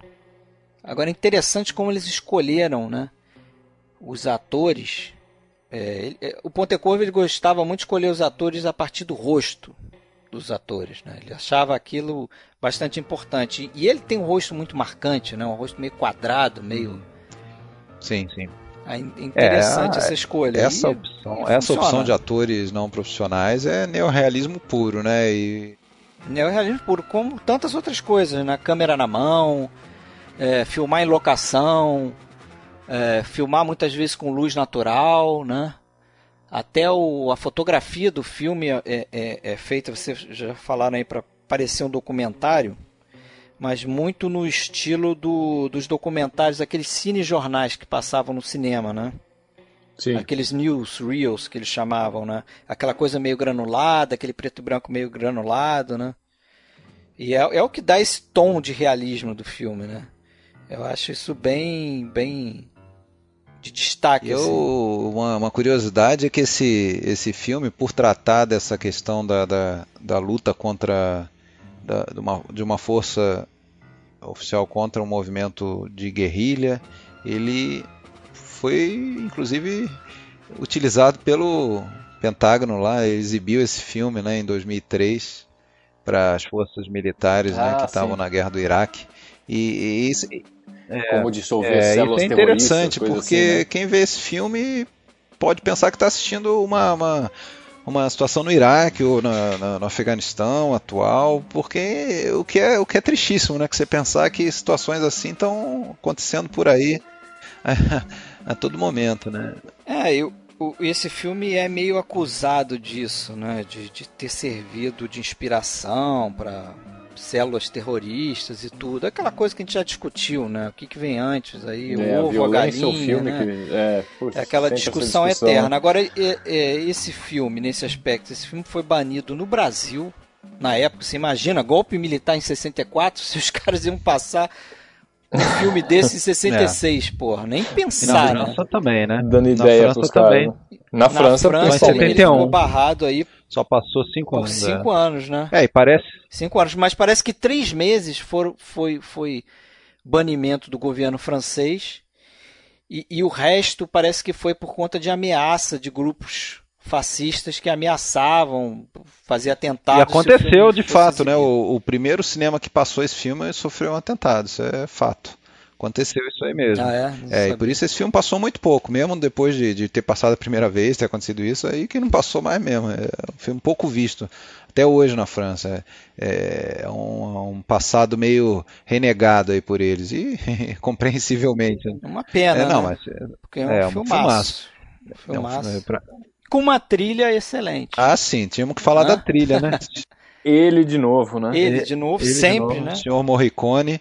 Agora é interessante como eles escolheram, né? Os atores é, ele, é, o Pontecorvo ele gostava muito de escolher os atores a partir do rosto dos atores, né? Ele achava aquilo bastante importante. E ele tem um rosto muito marcante, né? Um rosto meio quadrado, meio Sim, sim. É interessante é, essa escolha. Essa e, opção, e essa opção de atores não profissionais é neorrealismo puro, né? E... Neorrealismo puro, como tantas outras coisas, né? Câmera na mão, é, filmar em locação, é, filmar muitas vezes com luz natural, né? Até o, a fotografia do filme é, é, é feita, vocês já falaram aí, para parecer um documentário, mas muito no estilo do, dos documentários, aqueles cinejornais que passavam no cinema, né? Sim. Aqueles news reels que eles chamavam, né? Aquela coisa meio granulada, aquele preto e branco meio granulado, né? E é, é o que dá esse tom de realismo do filme, né? Eu acho isso bem, bem de destaque. Eu, assim. uma, uma, curiosidade é que esse, esse filme, por tratar dessa questão da, da, da luta contra da, de, uma, de uma força oficial contra um movimento de guerrilha, ele foi inclusive utilizado pelo Pentágono lá, exibiu esse filme né, em 2003 para as forças militares né, ah, né, que estavam na guerra do Iraque. E, e, é, como dissolver é, células isso é interessante, porque assim, né? quem vê esse filme pode pensar que está assistindo uma, uma, uma, situação no Iraque ou na, na, no Afeganistão atual, porque o que é, o que é tristíssimo, né? Que você pensar que situações assim estão acontecendo por aí *laughs* a, a, todo momento, né? É, eu, esse filme é meio acusado disso, né? De, de ter servido de inspiração para células terroristas e tudo. Aquela coisa que a gente já discutiu, né? O que, que vem antes aí, é, o ovo, a, a galinha, filme né? que, é, putz, é aquela discussão, discussão, eterna. Agora, é, é, esse filme, nesse aspecto, esse filme foi banido no Brasil, na época, você imagina, golpe militar em 64, *laughs* se os caras iam passar um filme desse em 66, *laughs* é. porra, nem pensar, na França né? também, né? Dando ideia na França também. Caras, né? Na, na França, França ele, ele ficou barrado aí só passou cinco anos. Cinco é. anos, né? É, e parece. Cinco anos, mas parece que três meses foram, foi, foi banimento do governo francês e, e, o resto parece que foi por conta de ameaça de grupos fascistas que ameaçavam fazer atentados. E aconteceu de fato, né? O, o, primeiro cinema que passou esse filme sofreu um atentado, isso é fato. Aconteceu isso aí mesmo. Ah, é? é e por isso esse filme passou muito pouco, mesmo depois de, de, ter passado a primeira vez, ter acontecido isso, aí que não passou mais mesmo. É um filme pouco visto, até hoje na França. É, é um, um, passado meio renegado aí por eles, e *laughs* compreensivelmente. É uma pena, é, não, né? mas, é, Porque é um, é, um filmaço. filmaço. É um, pra... Com uma trilha excelente. Ah, sim, tínhamos que falar ah? da trilha, né? *laughs* Ele de novo, né? Ele de novo, Ele sempre, de novo, né? O senhor Morricone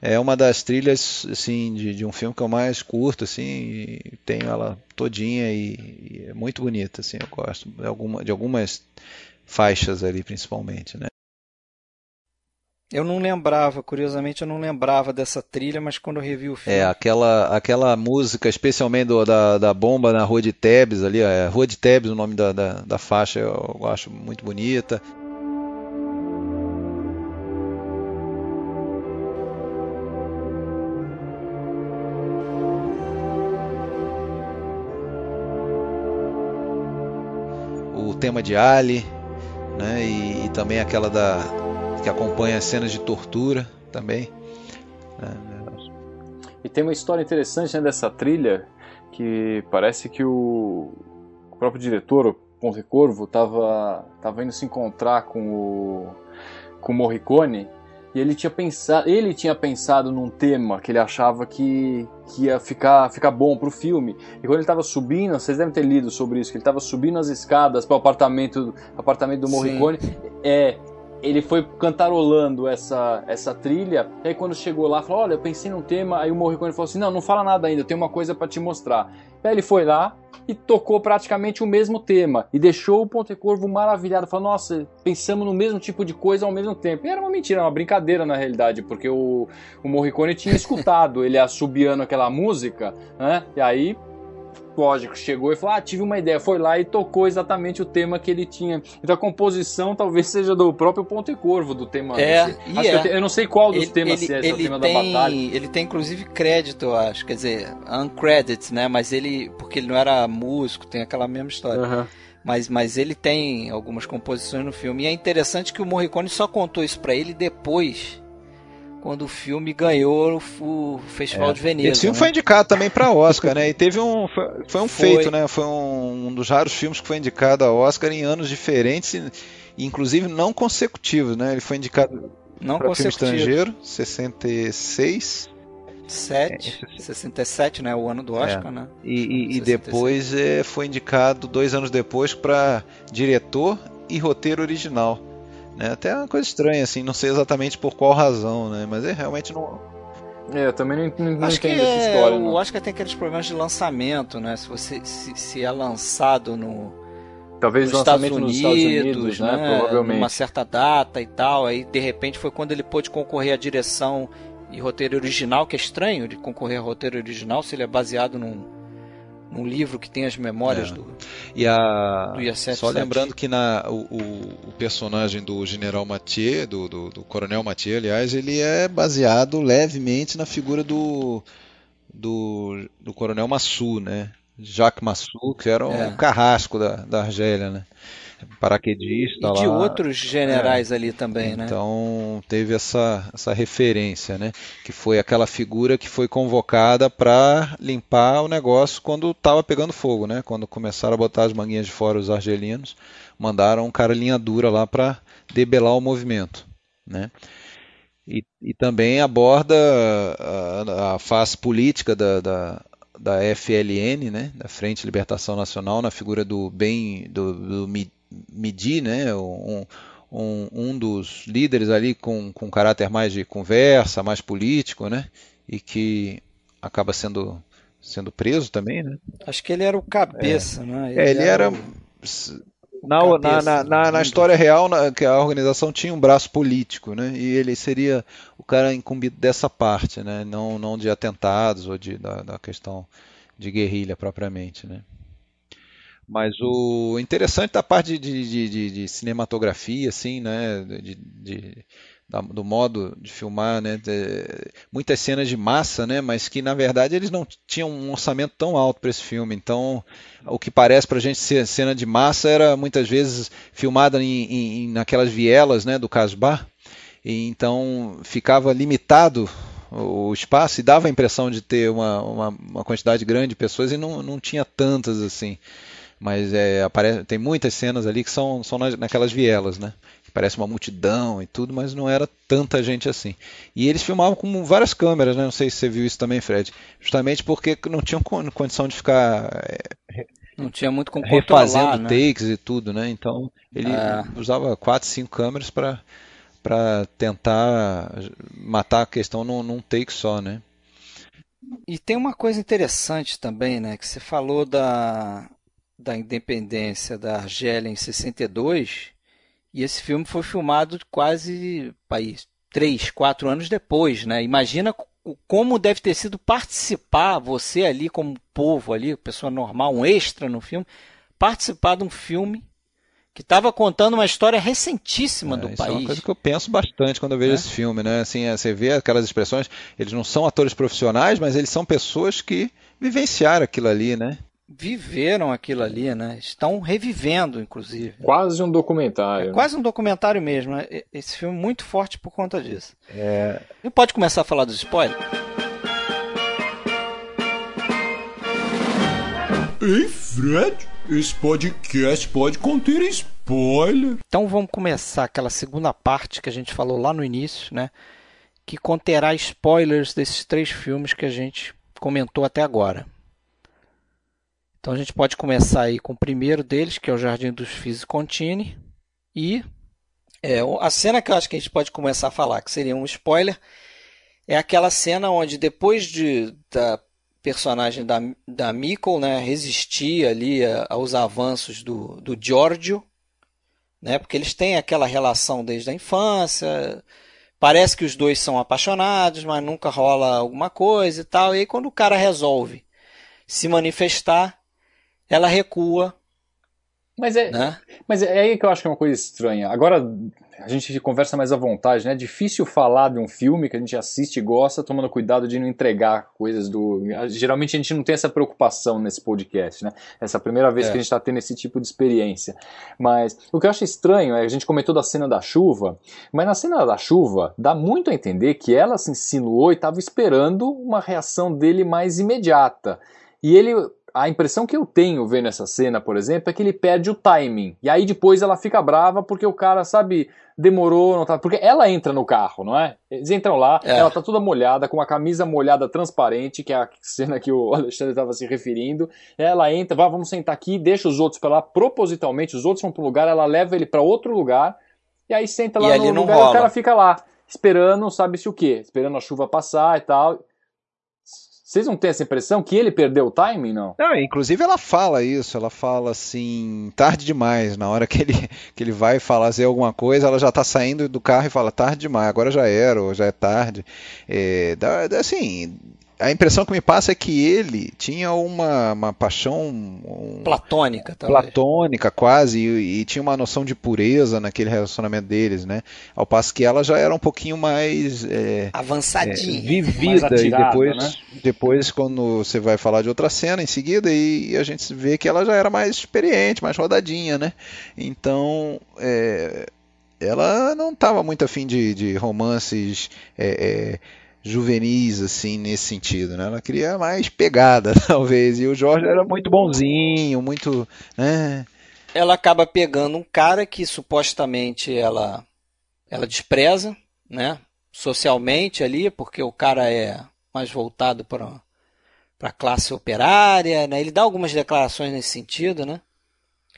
é uma das trilhas assim de, de, um filme que eu mais curto assim tenho ela todinha e, e, é muito bonita assim eu gosto de, alguma, de algumas faixas ali principalmente né eu não lembrava, curiosamente eu não lembrava dessa trilha, mas quando eu revi o filme. É, aquela, aquela música, especialmente do, da, da bomba na Rua de Tebes, ali, é, Rua de Tebes, o nome da, da, da faixa, eu acho muito bonita. Tema de Ali, né? E, e, também aquela da que acompanha as cenas de tortura também. Né? E tem uma história interessante né, dessa trilha que parece que o, o próprio diretor, o Ponte Corvo, estava tava indo se encontrar com o, com o Morricone ele tinha pensado, ele tinha pensado num tema que ele achava que, que ia ficar, ficar bom pro filme. E quando ele estava subindo, vocês devem ter lido sobre isso, que ele estava subindo as escadas para o apartamento, apartamento do Morricone, é ele foi cantarolando essa, essa trilha, e aí quando chegou lá, falou, olha, eu pensei num tema, aí o Morricone falou assim, não, não fala nada ainda, eu tenho uma coisa para te mostrar. Ele foi lá, e tocou praticamente o mesmo tema. E deixou o Pontecorvo maravilhado, falou, nossa, pensamos no mesmo tipo de coisa ao mesmo tempo. E era uma mentira, uma brincadeira na realidade, porque o, o Morricone tinha *laughs* escutado ele assobiando aquela música, né? E aí lógico, chegou e falou: Ah, tive uma ideia. Foi lá e tocou exatamente o tema que ele tinha. Então a composição talvez seja do próprio Pontecorvo, do tema. É, e é. eu, te- eu não sei qual dos Ele, temas ele, é, se é o ele tema tem, da batalha. ele tem inclusive crédito, eu acho. Quer dizer, uncredit, né? Mas ele. Porque ele não era músico, tem aquela mesma história. Aham. Mas, mas ele tem algumas composições no filme. E é interessante que o Morricone só contou isso pra ele depois, quando o filme ganhou o, Festival de Veneza. Esse filme né? foi indicado também para Oscar, né? E teve um foi, foi um Foi. feito, né? Foi um, um dos raros filmes que foi indicado a Oscar em anos diferentes, inclusive não consecutivos, né? Ele foi indicado Não para filme estrangeiro, 66, 7, 67, né? O ano do Oscar, né? e, e- e 66. depois é, foi indicado dois anos depois para diretor e roteiro original. Né? Até uma coisa estranha, assim, não sei exatamente por qual razão, né? Mas é realmente não. É, eu também não, não, não Acho que entendo essa é, história. o não. Oscar tem aqueles problemas de lançamento, né? Se você se, se é lançado no, Talvez nos lançamento Estados nos Unidos, Estados Unidos, né? né? Provavelmente. Numa certa data e tal, aí de repente foi quando ele pôde concorrer à direção e roteiro original, que é estranho de concorrer a roteiro original se ele é baseado num, num livro que tem as memórias É. do, E a. do IA-77. Só lembrando que na, o, o- o personagem do General Mathieu, do, do, do Coronel Mathieu, aliás, ele é baseado levemente na figura do, do, do Coronel Massu, né? Jacques Massu, que era um É. carrasco da, da Argélia, né? Paraquedista E de lá. outros generais ali também, né? Então teve essa, essa referência, né? Que foi aquela figura que foi convocada para limpar o negócio quando estava pegando fogo, né? Quando começaram a botar as manguinhas de fora os argelinos, mandaram um cara linha dura lá para debelar o movimento, né? E, e também aborda a, a face política da, da, da FLN, né? Da Frente de Libertação Nacional, na figura do bem do, do Mi- Midi, né? Um, um, um dos líderes ali com, com caráter mais de conversa, mais político, né? E que acaba sendo sendo preso também, né? Acho que ele era o cabeça, né? É, ele era o- na, cabeça na, na, na, na história real, que a organização tinha um braço político, né? E ele seria o cara incumbido dessa parte, né? Não, não de atentados ou de, da, da questão de guerrilha propriamente, né? Mas o interessante da parte de, de, de, de cinematografia, assim, né? De- do modo de filmar, né? de- muitas cenas de massa, né? Mas que na verdade eles não tinham um orçamento tão alto para esse filme. Então, o que parece para a gente ser cena de massa era muitas vezes filmada em, em- naquelas vielas, né? Do Casbah. E então ficava limitado o espaço e dava a impressão de ter uma, uma, uma quantidade grande de pessoas e não, não tinha tantas assim. Mas é, aparece, tem muitas cenas ali que são, são naquelas vielas, né? Parece uma multidão e tudo, mas não era tanta gente assim. E eles filmavam com várias câmeras, né? Não sei se você viu isso também, Fred. Justamente porque não tinham con- condição de ficar é, Não tinha muito como refazendo né? takes e tudo, né? Então ele É. usava quatro, cinco câmeras para para tentar matar a questão num, num take só, né? E tem uma coisa interessante também, né? Que você falou da, da independência da Argélia em 62, e esse filme foi filmado quase país, três, quatro anos depois, né? Imagina como deve ter sido participar, você ali como povo ali, pessoa normal, um extra no filme, participar de um filme que estava contando uma história recentíssima do isso é uma país. coisa que eu penso bastante quando eu vejo É. esse filme, né? Assim, é, você vê aquelas expressões, eles não são atores profissionais, mas eles são pessoas que vivenciaram aquilo ali, né? Viveram aquilo ali, né? Estão revivendo, inclusive. Quase um documentário. É quase um documentário mesmo. né? Esse filme é muito forte por conta disso. E pode começar a falar dos spoilers? Ei, Fred, esse podcast pode conter spoiler. Então vamos começar aquela segunda parte que a gente falou lá no início, né? Que conterá spoilers desses três filmes que a gente comentou até agora. Então a gente pode começar aí com o primeiro deles, que é o Jardim dos Fisicontini. E é, a cena que eu acho que a gente pode começar a falar, que seria um spoiler, é aquela cena onde depois de, da personagem da, da Mikkel, né, resistir ali aos avanços do, do Giorgio, né, porque eles têm aquela relação desde a infância, parece que os dois são apaixonados, mas nunca rola alguma coisa e tal, e aí quando o cara resolve se manifestar, ela recua. Mas é, né? mas é aí que eu acho que é uma coisa estranha. Agora, a gente conversa mais à vontade, né? É difícil falar de um filme que a gente assiste e gosta, tomando cuidado de não entregar coisas do. Geralmente a gente não tem essa preocupação nesse podcast, né? Essa é a primeira vez é. que a gente está tendo esse tipo de experiência. Mas o que eu acho estranho é a gente comentou da cena da chuva, mas na cena da chuva dá muito a entender que ela se insinuou e estava esperando uma reação dele mais imediata. E ele a impressão que eu tenho vendo essa cena, por exemplo, é que ele perde o timing. E aí depois ela fica brava porque o cara, sabe, demorou, não tá. Porque ela entra no carro, não é? Eles entram lá, é. ela tá toda molhada, com a camisa molhada transparente, que é a cena que o *laughs* Alexandre estava se referindo. Ela entra, vai, vamos sentar aqui, deixa os outros para lá propositalmente, os outros vão pro lugar, ela leva ele para outro lugar, e aí senta lá e no lugar e o cara fica lá, esperando, sabe-se o quê? Esperando a chuva passar e tal. Vocês não têm essa impressão que ele perdeu o timing, não? Não, inclusive ela fala isso, ela fala assim, tarde demais, na hora que ele, *laughs* que ele vai fazer alguma coisa, ela já está saindo do carro e fala, tarde demais, agora já era, ou já é tarde. É, assim, a impressão que me passa é que ele tinha uma, uma paixão um, platônica, talvez. platônica quase, e, e, tinha uma noção de pureza naquele relacionamento deles, né? Ao passo que ela já era um pouquinho mais é, avançadinha, é, vivida atirada, e depois, né? depois quando você vai falar de outra cena em seguida e, e, a gente vê que ela já era mais experiente, mais rodadinha, né? Então é, ela não estava muito afim de, de romances é, é juvenis, assim, nesse sentido, né? Ela queria mais pegada, *laughs* talvez. E o Jorge era muito bonzinho, muito. Né? Ela acaba pegando um cara que supostamente ela, ela despreza, né? Socialmente ali, porque o cara é mais voltado para para a classe operária, né? Ele dá algumas declarações nesse sentido, né?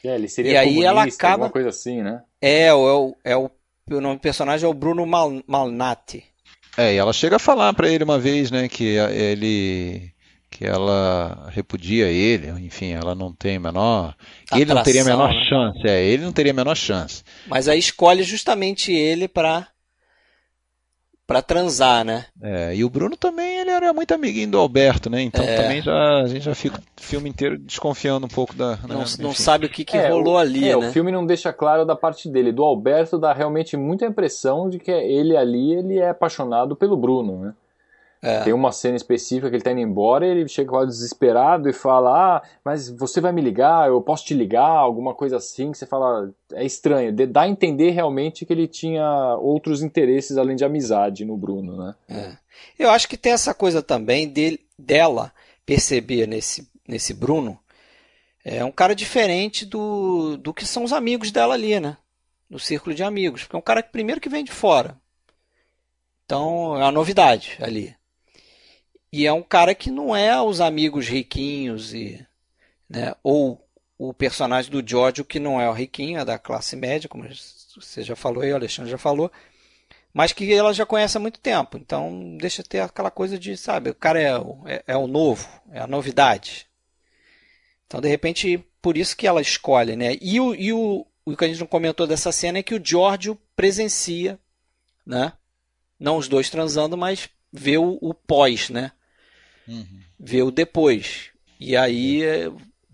É, ele seria e aí ela acaba alguma coisa assim, né? É, é o, é o, o nome do personagem é o Bruno Mal, Malnati. É, e ela chega a falar para ele uma vez, né, que ele que ela repudia ele, enfim, ela não tem a menor, Atração, ele não teria a menor né? chance, é, ele não teria a menor chance. Mas aí escolhe justamente ele para para transar, né? É, e o Bruno também era muito amiguinho do Alberto, né? Então é. também já a gente já fica o filme inteiro desconfiando um pouco da. Né? Não, não sabe o que, que é, rolou ali, é, né? O filme não deixa claro da parte dele. Do Alberto dá realmente muita impressão de que ele ali ele é apaixonado pelo Bruno, né? É. Tem uma cena específica que ele tá indo embora e ele chega quase desesperado e fala: Ah, mas você vai me ligar, eu posso te ligar, alguma coisa assim, que você fala. É estranho. Dá a entender realmente que ele tinha outros interesses além de amizade no Bruno, né? É. Eu acho que tem essa coisa também dele, dela perceber nesse, nesse Bruno. É um cara diferente do, do que são os amigos dela ali, né? No círculo de amigos. Porque é um cara que primeiro que vem de fora. Então é uma novidade ali. E é um cara que não é os amigos riquinhos e, né, ou o personagem do Giorgio que não é o riquinho, é da classe média, como você já falou e o Alexandre já falou, mas que ela já conhece há muito tempo. Então deixa ter aquela coisa de, sabe, o cara é, é, é o novo, é a novidade. Então de repente por isso que ela escolhe, né? E o, e o, o que a gente não comentou dessa cena é que o Giorgio presencia, né? Não os dois transando, mas vê o, o pós, né? Uhum. Vê o depois. E aí. É,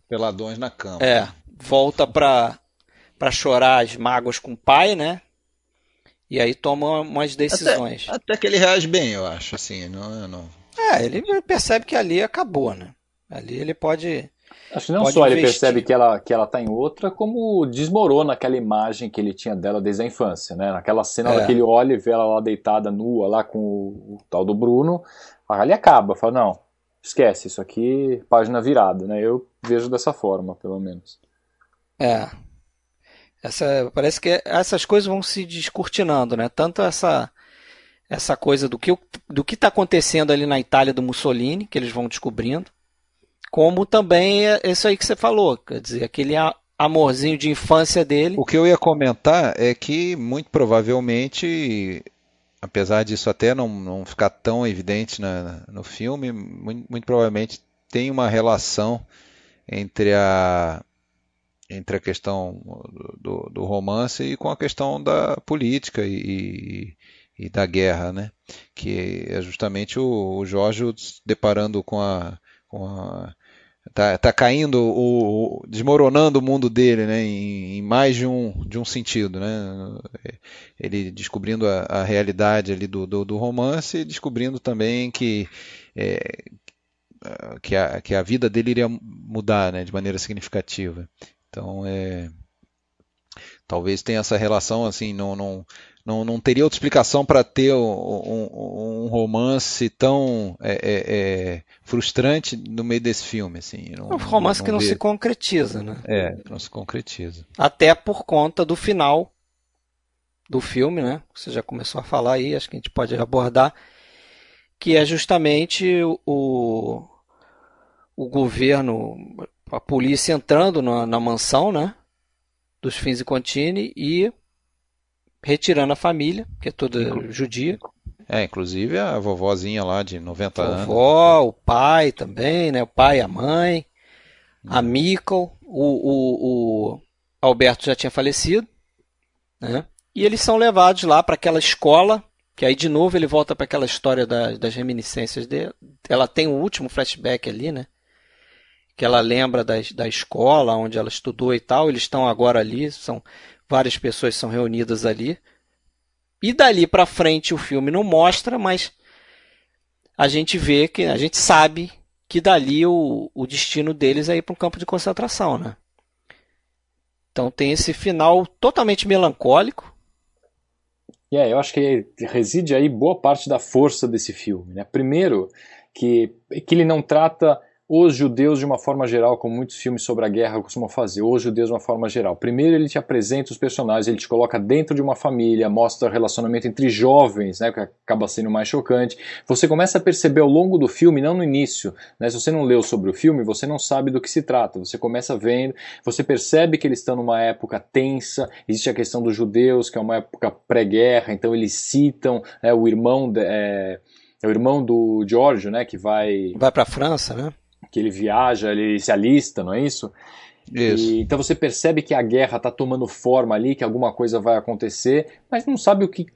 Peladões na cama. É. Volta pra, pra chorar as mágoas com o pai, né? E aí toma umas decisões. Até, até que ele reage bem, eu acho, assim. Não, não... É, ele percebe que ali acabou, né? Ali ele pode. Acho que não só investir. ele percebe que ela, que ela tá em outra, como desmorona aquela imagem que ele tinha dela desde a infância, né? Naquela cena é. que ele olha e vê ela lá deitada, nua, lá com o, o tal do Bruno, ali acaba, fala, não, esquece, isso aqui, página virada, né? Eu vejo dessa forma, pelo menos. É. Essa, parece que essas coisas vão se descortinando, né? Tanto essa essa coisa do que do que está acontecendo ali na Itália do Mussolini, que eles vão descobrindo, como também é isso aí que você falou, quer dizer, aquele amorzinho de infância dele. O que eu ia comentar é que muito provavelmente apesar disso até não, não ficar tão evidente na, no filme, muito, muito, provavelmente tem uma relação entre a, entre a questão do, do romance e com a questão da política e, e, da guerra, né? que é justamente o, o Jorge deparando com a, com a tá, tá caindo, o, o, desmoronando o mundo dele, né, em, em, mais de um, de um sentido, né, ele descobrindo a, a realidade ali do, do, do, romance e descobrindo também que é, que, a, que a vida dele iria mudar, né, de maneira significativa. Então, é, talvez tenha essa relação assim, não, não não, não teria outra explicação para ter um, um, um, romance tão é, é, é, frustrante no meio desse filme. Assim, não, um romance não, que não vê. se concretiza, né? É, não se concretiza. Até por conta do final do filme, né? Você já começou a falar aí, acho que a gente pode abordar, que é justamente o, o governo, a polícia entrando na, na mansão, né? Dos Fins e Contini e retirando a família, que é toda judia. É, inclusive a vovozinha lá de 90 Vovó, anos. Vovó, o pai também, né? O pai, a mãe, a Mikkel, o, o, o Alberto já tinha falecido, né? E eles são levados lá para aquela escola, que aí de novo ele volta para aquela história da, das reminiscências dele. Ela tem o um último flashback ali, né? Que ela lembra da, da escola onde ela estudou e tal. Eles estão agora ali, são várias pessoas são reunidas ali. E dali para frente o filme não mostra, mas a gente vê que a gente sabe que dali o, o destino deles é ir para um campo de concentração, né? Então tem esse final totalmente melancólico. É, yeah, eu acho que reside aí boa parte da força desse filme, né? Primeiro que que ele não trata os judeus de uma forma geral, como muitos filmes sobre a guerra costumam fazer, os judeus de uma forma geral. Primeiro ele te apresenta os personagens, ele te coloca dentro de uma família, mostra o relacionamento entre jovens, né, que acaba sendo mais chocante. Você começa a perceber ao longo do filme, não no início, né, se você não leu sobre o filme, você não sabe do que se trata. Você começa vendo, você percebe que eles estão numa época tensa, existe a questão dos judeus, que é uma época pré-guerra, então eles citam é, o irmão... De, é, é o irmão do Giorgio, né, que vai... Vai para a França, né? Que ele viaja, ele se alista, não é isso? Isso. E, então você percebe que a guerra está tomando forma ali, que alguma coisa vai acontecer, mas não sabe o que,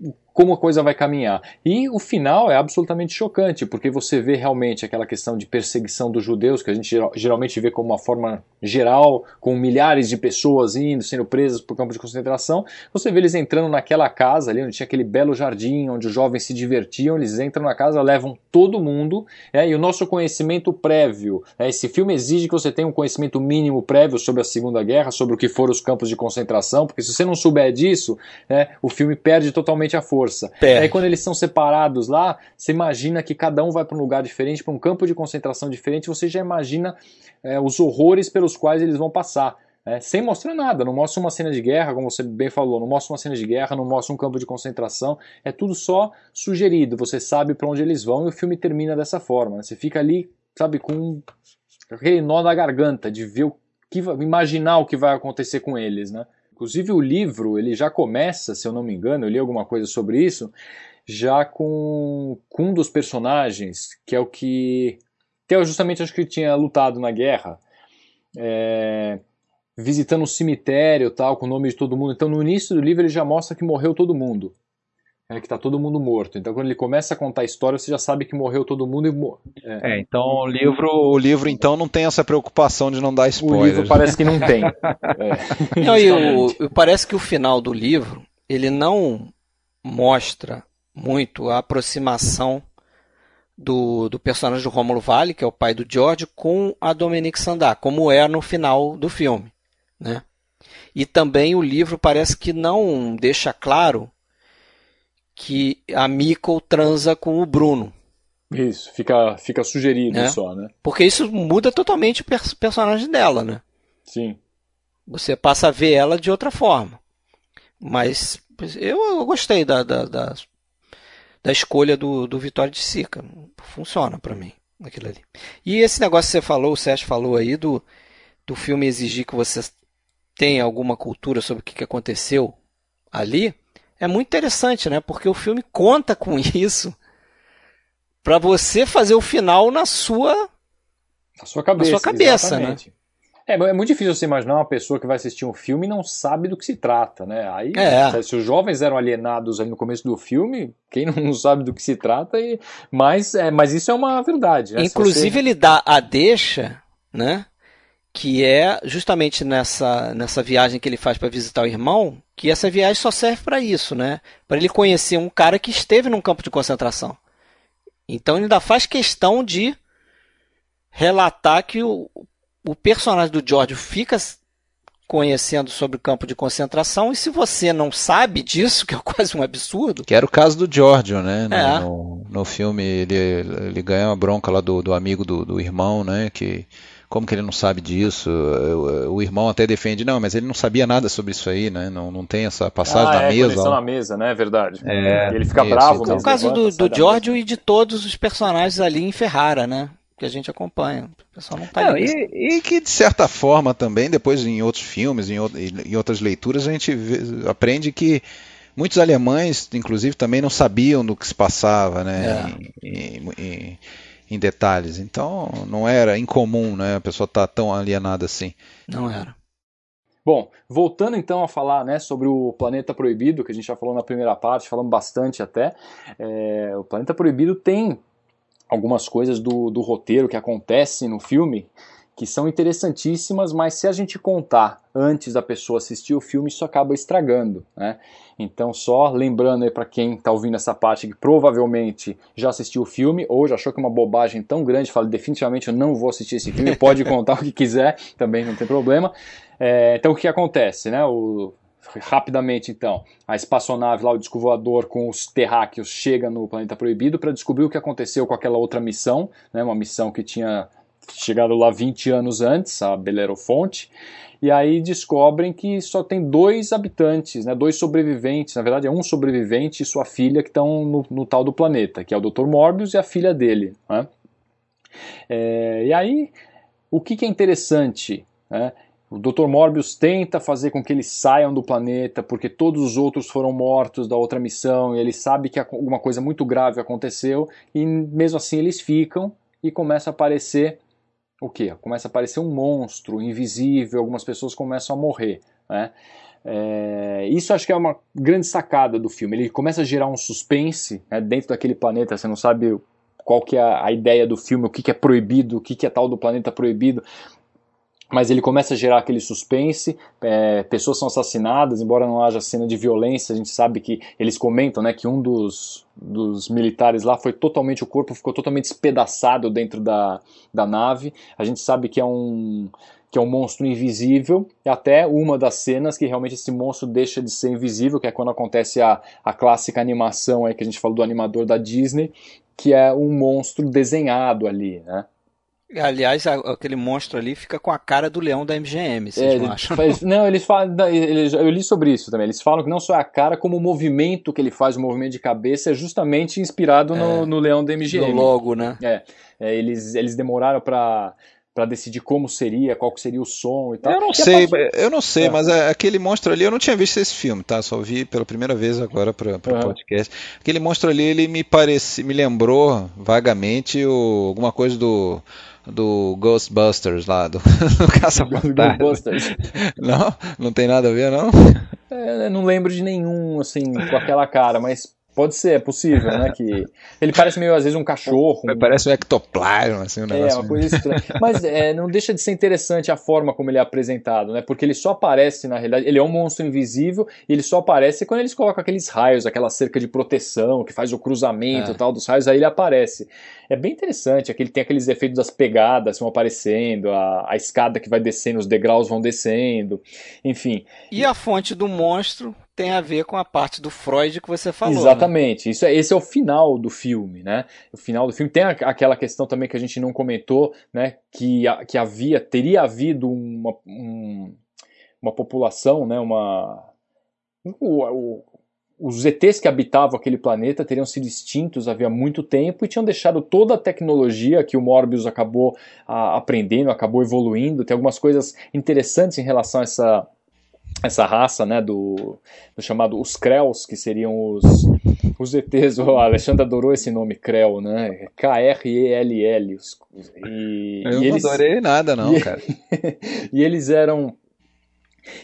como a coisa vai caminhar. E o final é absolutamente chocante, porque você vê realmente aquela questão de perseguição dos judeus, que a gente geralmente vê como uma forma geral, com milhares de pessoas indo, sendo presas por campo de concentração. Você vê eles entrando naquela casa ali, onde tinha aquele belo jardim, onde os jovens se divertiam, eles entram na casa, levam todo mundo, é, e o nosso conhecimento prévio. É, esse filme exige que você tenha um conhecimento mínimo prévio sobre a Segunda Guerra, sobre o que foram os campos de concentração, porque se você não souber disso, é, o filme perde totalmente a força força. Perde. Aí quando eles são separados lá, você imagina que cada um vai para um lugar diferente, para um campo de concentração diferente, você já imagina é, os horrores pelos quais eles vão passar. É, sem mostrar nada, não mostra uma cena de guerra, como você bem falou, não mostra uma cena de guerra, não mostra um campo de concentração, é tudo só sugerido, você sabe para onde eles vão e o filme termina dessa forma. Né? Você fica ali, sabe, com aquele nó na garganta de ver o que, imaginar o que vai acontecer com eles, né? Inclusive o livro, ele já começa, se eu não me engano, eu li alguma coisa sobre isso, já com, com um dos personagens, que é o que, que é justamente acho que tinha lutado na guerra, é, visitando um cemitério tal, com o nome de todo mundo. Então no início do livro ele já mostra que morreu todo mundo é que está todo mundo morto. Então, quando ele começa a contar a história, você já sabe que morreu todo mundo e é. é. então o livro, o livro então não tem essa preocupação de não dar spoiler. O livro parece que não tem. *laughs* é. *laughs* Não, e o, parece que o final do livro ele não mostra muito a aproximação do, do personagem do Rômulo Vale, que é o pai do George, com a Dominique Sandá, como é no final do filme, né? E também o livro parece que não deixa claro que a Miko transa com o Bruno. Isso, fica, fica sugerido né? só, né? Porque isso muda totalmente o personagem dela, né? Sim. Você passa a ver ela de outra forma. Mas eu, eu gostei da, da, da, da, escolha do, do Vitória de Sica. Funciona para mim, aquilo ali. E esse negócio que você falou, o Sérgio falou aí, do, do filme exigir que você tenha alguma cultura sobre o que aconteceu ali, é muito interessante, né? Porque o filme conta com *laughs* isso para você fazer o final na sua na sua cabeça, na sua cabeça né? É, é muito difícil você imaginar uma pessoa que vai assistir um filme e não sabe do que se trata, né? Aí, é. se os jovens eram alienados ali no começo do filme, quem *laughs* não sabe do que se trata, e... mas, é, mas isso é uma verdade. Né? Inclusive, você... ele dá a deixa, né? Que é justamente nessa, nessa viagem que ele faz para visitar o irmão, que essa viagem só serve para isso, né? Para ele conhecer um cara que esteve num campo de concentração. Então ele ainda faz questão de relatar que o, o personagem do George fica conhecendo sobre o campo de concentração, e se você não sabe disso, *laughs* que é quase um absurdo. Que era o caso do Giorgio, né? No, é. no, no, filme ele, ele ganha uma bronca lá do, do amigo do, do irmão, né? Que como que ele não sabe disso? O, irmão até defende, não, mas ele não sabia nada sobre isso aí, né? Não, não tem essa passagem ah, na é, mesa. na mesa, né? É verdade. É, ele fica isso, bravo. Então. É o caso do, do Giorgio e de todos os personagens ali em Ferrara, né? Que a gente acompanha. O pessoal não está e, e, que, de certa forma, também, depois em outros filmes, em, em outras leituras, a gente vê, aprende que muitos alemães, inclusive, também não sabiam do que se passava né, é. em, em, em, detalhes. Então, não era incomum né, a pessoa estar tá tão alienada assim. Não era. Bom, voltando então a falar né, sobre o Planeta Proibido, que a gente já falou na primeira parte, falamos bastante até. É, o Planeta Proibido tem algumas coisas do, do roteiro que acontecem no filme que são interessantíssimas, mas se a gente contar antes da pessoa assistir o filme, isso acaba estragando, né? Então, só lembrando aí para quem está ouvindo essa parte que provavelmente já assistiu o filme ou já achou que é uma bobagem tão grande, fala definitivamente eu não vou assistir esse filme, pode contar *laughs* o que quiser, também não tem problema. É, então, o que acontece, né? O, rapidamente então, a espaçonave lá, o disco voador com os terráqueos chega no planeta proibido para descobrir o que aconteceu com aquela outra missão, né, uma missão que tinha chegado lá 20 anos antes, a Belerofonte, e aí descobrem que só tem dois habitantes, né, dois sobreviventes, na verdade é um sobrevivente e sua filha que estão no, no tal do planeta, que é o Dr. Morbius e a filha dele. Né? É, e aí, o que, que é interessante? Né? O Dr. Morbius tenta fazer com que eles saiam do planeta porque todos os outros foram mortos da outra missão e ele sabe que alguma coisa muito grave aconteceu e mesmo assim eles ficam e começa a aparecer o que? Começa a aparecer um monstro invisível, algumas pessoas começam a morrer. Né? É, isso acho que é uma grande sacada do filme. Ele começa a gerar um suspense né, dentro daquele planeta, você não sabe qual que é a, ideia do filme, o que, que é proibido, o que, que é tal do planeta proibido mas ele começa a gerar aquele suspense, é, pessoas são assassinadas, embora não haja cena de violência, a gente sabe que eles comentam né, que um dos, dos militares lá foi totalmente, o corpo ficou totalmente espedaçado dentro da, da nave, a gente sabe que é um que é um monstro invisível, até uma das cenas que realmente esse monstro deixa de ser invisível, que é quando acontece a, a clássica animação aí que a gente falou do animador da Disney, que é um monstro desenhado ali, né? Aliás, aquele monstro ali fica com a cara do leão da MGM, vocês é, não acham? Faz, não, eles falam. Eu li sobre isso também. Eles falam que não só a cara, como o movimento que ele faz, o movimento de cabeça, é justamente inspirado no, é, no leão da MGM. No logo, né? É. é eles, eles demoraram para para decidir como seria, qual seria o som e tal. Eu não sei, eu não sei, é. mas aquele monstro ali, eu não tinha visto esse filme, tá? Só vi pela primeira vez agora para o uhum. podcast. Aquele monstro ali, ele me parece, me lembrou vagamente o, alguma coisa do do Ghostbusters lá, do, *laughs* do Caça Ghostbusters. *laughs* Não? Não tem nada a ver, não? É, não lembro de nenhum, assim, com aquela cara, mas Pode ser, é possível, né? Que ele parece meio, às vezes, um cachorro. Um... Parece um ectoplasma, assim, um negócio. É, uma coisa estranha. Mas *laughs* é, não deixa de ser interessante a forma como ele é apresentado, né? Porque ele só aparece, na realidade, ele é um monstro invisível e ele só aparece quando eles colocam aqueles raios, aquela cerca de proteção que faz o cruzamento é. e tal dos raios, aí ele aparece. É bem interessante, é que ele tem aqueles efeitos das pegadas vão aparecendo, a, a escada que vai descendo, os degraus vão descendo, enfim. E a fonte do monstro tem a ver com a parte do Freud que você falou. Né? Exatamente. Né? Isso é, esse é o final do filme, né? O final do filme tem a, aquela questão também que a gente não comentou, né? Que, a, que havia, teria havido uma, um, uma população, né? Uma o, o, os ETs que habitavam aquele planeta teriam sido extintos havia muito tempo e tinham deixado toda a tecnologia que o Morbius acabou a, aprendendo, acabou evoluindo. Tem algumas coisas interessantes em relação a essa essa raça, né, do, do chamado os Krells, que seriam os, os ETs, o Alexandre adorou esse nome, Krell, né, K-R-E-L-L, e, Eu e não eles, adorei nada não, e, cara. *laughs* e eles eram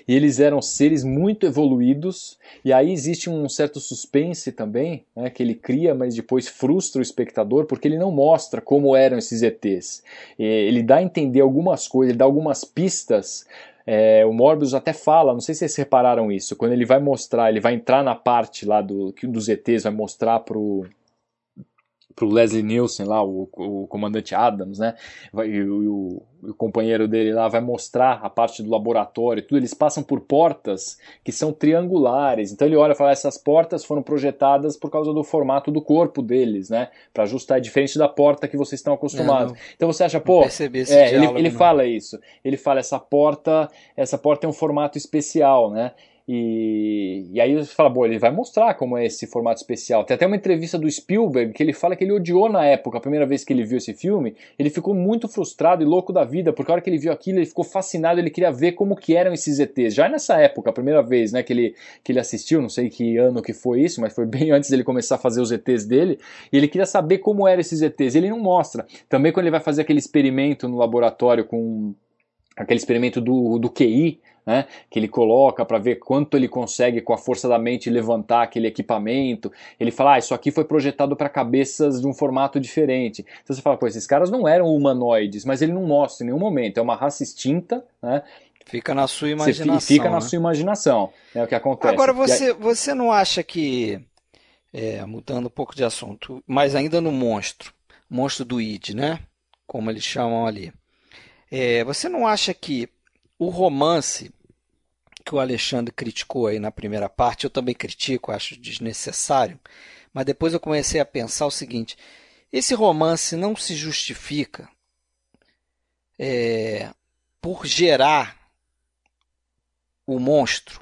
e eles eram seres muito evoluídos, e aí existe um certo suspense também, né, que ele cria, mas depois frustra o espectador, porque ele não mostra como eram esses ETs. Ele dá a entender algumas coisas, ele dá algumas pistas. É, o Morbius até fala, não sei se vocês repararam isso, quando ele vai mostrar, ele vai entrar na parte lá do, que dos ETs vai mostrar pro pro Leslie Nielsen lá, o, o comandante Adams, né? Vai, e, o, o, companheiro dele lá vai mostrar a parte do laboratório, tudo. Eles passam por portas que são triangulares. Então ele olha e fala: essas portas foram projetadas por causa do formato do corpo deles, né? Para ajustar, é diferente da porta que vocês estão acostumados. É, então você acha, pô, é, ele, ele fala isso. Ele fala essa porta, essa porta é um formato especial, né? E, e aí você fala, bom, ele vai mostrar como é esse formato especial. Tem até uma entrevista do Spielberg que ele fala que ele odiou na época, a primeira vez que ele viu esse filme, ele ficou muito frustrado e louco da vida, porque a hora que ele viu aquilo, ele ficou fascinado, ele queria ver como que eram esses ETs. Já nessa época, a primeira vez né, que, ele, que ele assistiu, não sei que ano que foi isso, mas foi bem *laughs* antes dele começar a fazer os ETs dele, e ele queria saber como eram esses ETs. Ele não mostra. Também quando ele vai fazer aquele experimento no laboratório com aquele experimento do, do QI, né, que ele coloca para ver quanto ele consegue com a força da mente levantar aquele equipamento. Ele fala, ah, isso aqui foi projetado para cabeças de um formato diferente. Então você fala, pô, esses caras não eram humanoides, mas ele não mostra em nenhum momento. É uma raça extinta, né? Fica na sua imaginação. Você fica né? na sua imaginação, é o que acontece. Agora você, aí... você não acha que, é, mudando um pouco de assunto, mas ainda no monstro, monstro do id, né? Como eles chamam ali. É, você não acha que o romance que o Alexandre criticou aí na primeira parte, eu também critico, acho desnecessário, mas depois eu comecei a pensar o seguinte: esse romance não se justifica é, por gerar o monstro.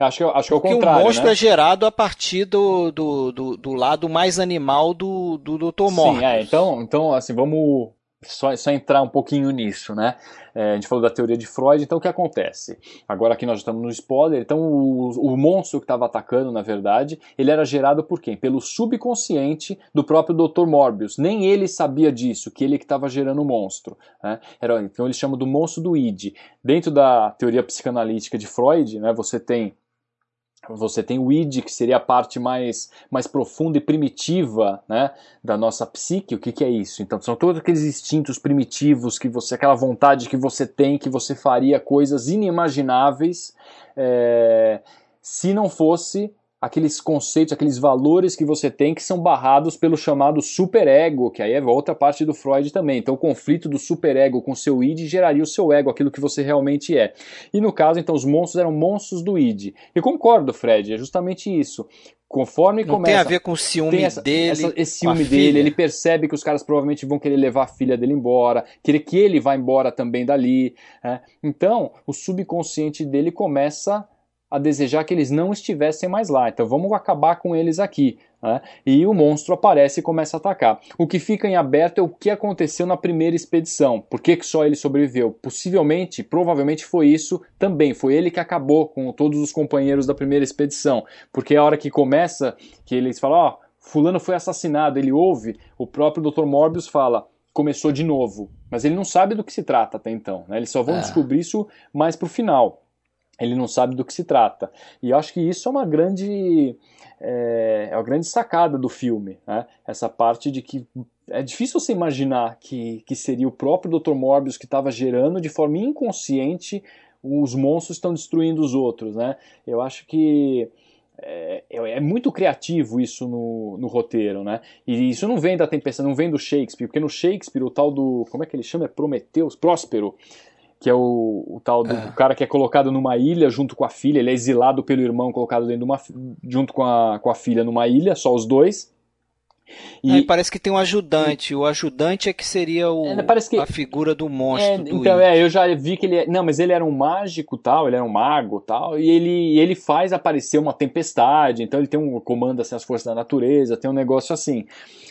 Acho que, acho que é o Porque contrário. o monstro né? é gerado a partir do, do, do, do lado mais animal do, do Dr. Sim, é, então, então, assim, vamos só, só entrar um pouquinho nisso, né? É, a gente falou da teoria de Freud, então o que acontece? Agora aqui nós estamos no spoiler, então o, o monstro que estava atacando, na verdade, ele era gerado por quem? Pelo subconsciente do próprio Dr. Morbius. Nem ele sabia disso, que ele que estava gerando o monstro. Né? Era, então eles chamam do monstro do id. Dentro da teoria psicanalítica de Freud, né, você tem você tem o id, que seria a parte mais, mais profunda e primitiva né, da nossa psique. O que, que é isso? Então, são todos aqueles instintos primitivos que você, aquela vontade que você tem, que você faria coisas inimagináveis é, se não fosse aqueles conceitos, aqueles valores que você tem que são barrados pelo chamado superego, que aí é outra parte do Freud também. Então, o conflito do superego com o seu id geraria o seu ego, aquilo que você realmente é. E no caso, então, os monstros eram monstros do id. E concordo, Fred, é justamente isso conforme não começa. Tem a ver com o ciúme essa, dele. Essa, esse ciúme dele, filha. ele percebe que os caras provavelmente vão querer levar a filha dele embora, querer que ele vá embora também dali. Né? Então, o subconsciente dele começa a desejar que eles não estivessem mais lá. Então vamos acabar com eles aqui. Né? E o monstro aparece e começa a atacar. O que fica em aberto é o que aconteceu na primeira expedição. Por que, que só ele sobreviveu? Possivelmente, provavelmente foi isso também. Foi ele que acabou com todos os companheiros da primeira expedição. Porque a hora que começa, que eles falam, ó, oh, fulano foi assassinado, ele ouve, o próprio Dr. Morbius fala, começou de novo. Mas ele não sabe do que se trata até então. Né? Eles só vão é. descobrir isso mais pro final ele não sabe do que se trata. E eu acho que isso é uma grande é, é uma grande sacada do filme, né? essa parte de que é difícil você imaginar que, que seria o próprio Dr. Morbius que estava gerando de forma inconsciente os monstros estão destruindo os outros, né? Eu acho que é, é, é, muito criativo isso no, no, roteiro, né? E isso não vem da tempestade, não vem do Shakespeare, porque no Shakespeare o tal do, como é que ele chama? É Prometeus, Próspero, que é o, o tal do é. cara que é colocado numa ilha junto com a filha, ele é exilado pelo irmão, colocado dentro de uma junto com a, com a filha numa ilha, só os dois. E... E parece que tem um ajudante. O ajudante é que seria o, é, que... a figura do monstro. É, do então, é, eu já vi que ele. É... Não, mas ele era um mágico tal, ele era um mago tal. E ele, ele faz aparecer uma tempestade. Então ele tem um comando assim, as forças da natureza, tem um negócio assim.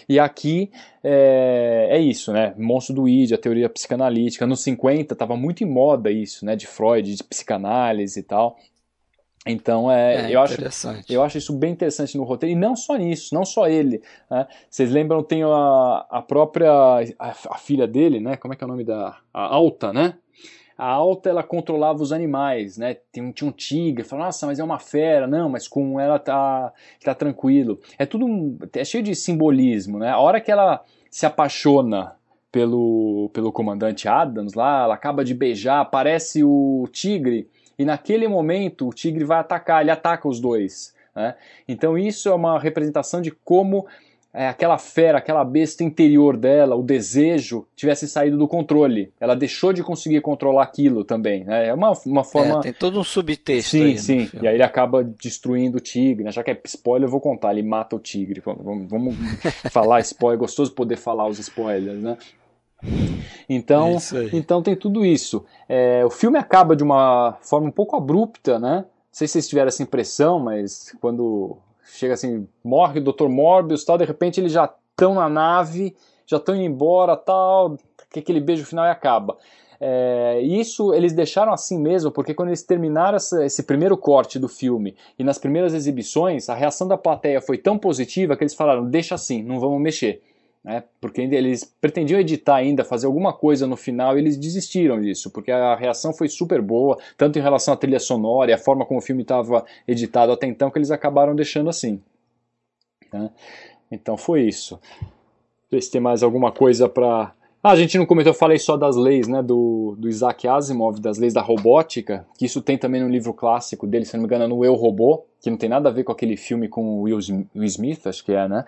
E aqui é, é isso, né? Monstro do id, a teoria psicanalítica. Nos 50 estava muito em moda isso, né? De Freud, de psicanálise e tal. Então, é, é eu, acho, eu acho isso bem interessante no roteiro, e não só nisso, não só ele. Né? Vocês lembram, tem a, a própria a, a, filha dele, né? Como é que é o nome da. A Alta, né? A Alta ela controlava os animais, né? Tinha, tinha um tigre, falava, nossa, mas é uma fera, não, mas com ela tá, tá tranquilo. É tudo um, é cheio de simbolismo, né? A hora que ela se apaixona pelo, pelo comandante Adams lá, ela acaba de beijar, aparece o tigre e naquele momento o tigre vai atacar, ele ataca os dois. Né? Então isso é uma representação de como é, aquela fera, aquela besta interior dela, o desejo, tivesse saído do controle. Ela deixou de conseguir controlar aquilo também. Né? É uma, uma forma. É, tem todo um subtexto. Sim, sim. E aí ele acaba destruindo o tigre. Né? Já que é spoiler, eu vou contar. Ele mata o tigre. Vamos, vamos *laughs* falar spoiler. É gostoso poder falar os spoilers, né? Então, é então tem tudo isso. É, o filme acaba de uma forma um pouco abrupta, né? Não sei se vocês tiveram essa impressão, mas quando chega assim, morre o Dr. Morbius, tal, de repente eles já estão na nave, já estão indo embora, tal, que aquele beijo final e acaba. É, isso eles deixaram assim mesmo, porque quando eles terminaram essa, esse primeiro corte do filme e nas primeiras exibições, a reação da plateia foi tão positiva que eles falaram: deixa assim, não vamos mexer né? Porque eles pretendiam editar ainda, fazer alguma coisa no final, e eles desistiram disso, porque a reação foi super boa, tanto em relação à trilha sonora e a forma como o filme estava editado até então, que eles acabaram deixando assim. Né? Então foi isso. Ver se tem mais alguma coisa para ah, a gente não comentou, eu falei só das leis, né, do, do Isaac Asimov, das leis da robótica, que isso tem também no livro clássico dele, se não me engano, no Eu Robô, que não tem nada a ver com aquele filme com o Will Smith, acho que é, né?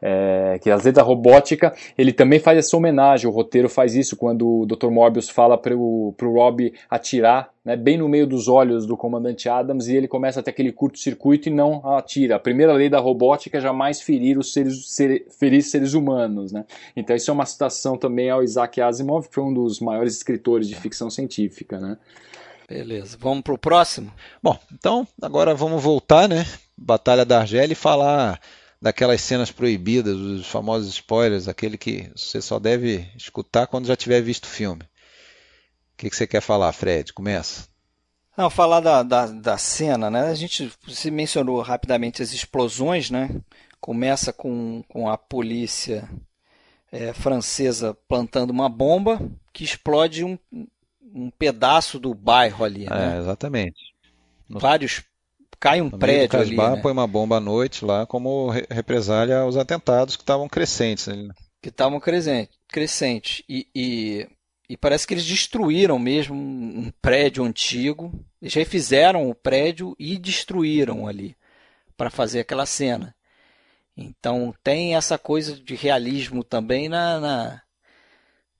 É, que as leis da robótica, ele também faz essa homenagem, o roteiro faz isso quando o Dr. Morbius fala para o Rob atirar, né, bem no meio dos olhos do comandante Adams e ele começa a ter aquele curto-circuito e não atira. A primeira lei da robótica é jamais ferir os seres, ser, ferir seres humanos, né? Então isso é uma citação também ao Isaac Asimov, que foi um dos maiores escritores de ficção científica, né? Beleza, vamos pro próximo? Bom, então agora vamos voltar, né? Batalha da Argélia e falar daquelas cenas proibidas, os famosos spoilers, aquele que você só deve escutar quando já tiver visto o filme. O que, que você quer falar, Fred? Começa. Não, falar da, da, da cena, né? A gente se mencionou rapidamente as explosões, né? Começa com, com a polícia é, francesa plantando uma bomba que explode um, um pedaço do bairro ali. Né? É, exatamente. Vários. Cai um no prédio ali. Né? põe uma bomba à noite lá como represália aos atentados que estavam crescentes. Ali. Né? Que estavam crescentes. crescentes. E, e, e, parece que eles destruíram mesmo um prédio antigo. Eles refizeram o prédio e destruíram ali para fazer aquela cena. Então tem essa coisa de realismo também na, na,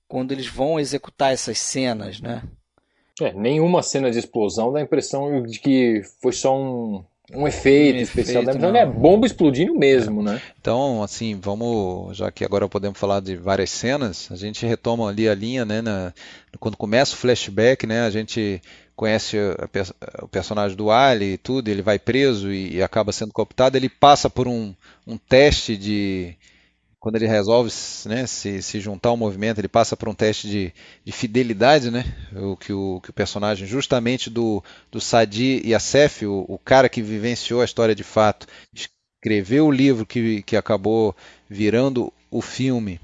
quando eles vão executar essas cenas, né? É, nenhuma cena de explosão dá a impressão de que foi só um, um efeito um especial. Efeito, dá é bomba explodindo mesmo, é. né? Então, assim, vamos, já que agora podemos falar de várias cenas, a gente retoma ali a linha, né? Na, quando começa o flashback, né? A gente conhece a, o personagem do Ali e tudo, ele vai preso e, e acaba sendo cooptado, ele passa por um, um teste de quando ele resolve né, se, se, juntar ao movimento, ele passa por um teste de, de fidelidade, né? O que o, que o personagem, justamente do, do Sadi Yassef, o, o cara que vivenciou a história de fato, escreveu o livro que, que acabou virando o filme.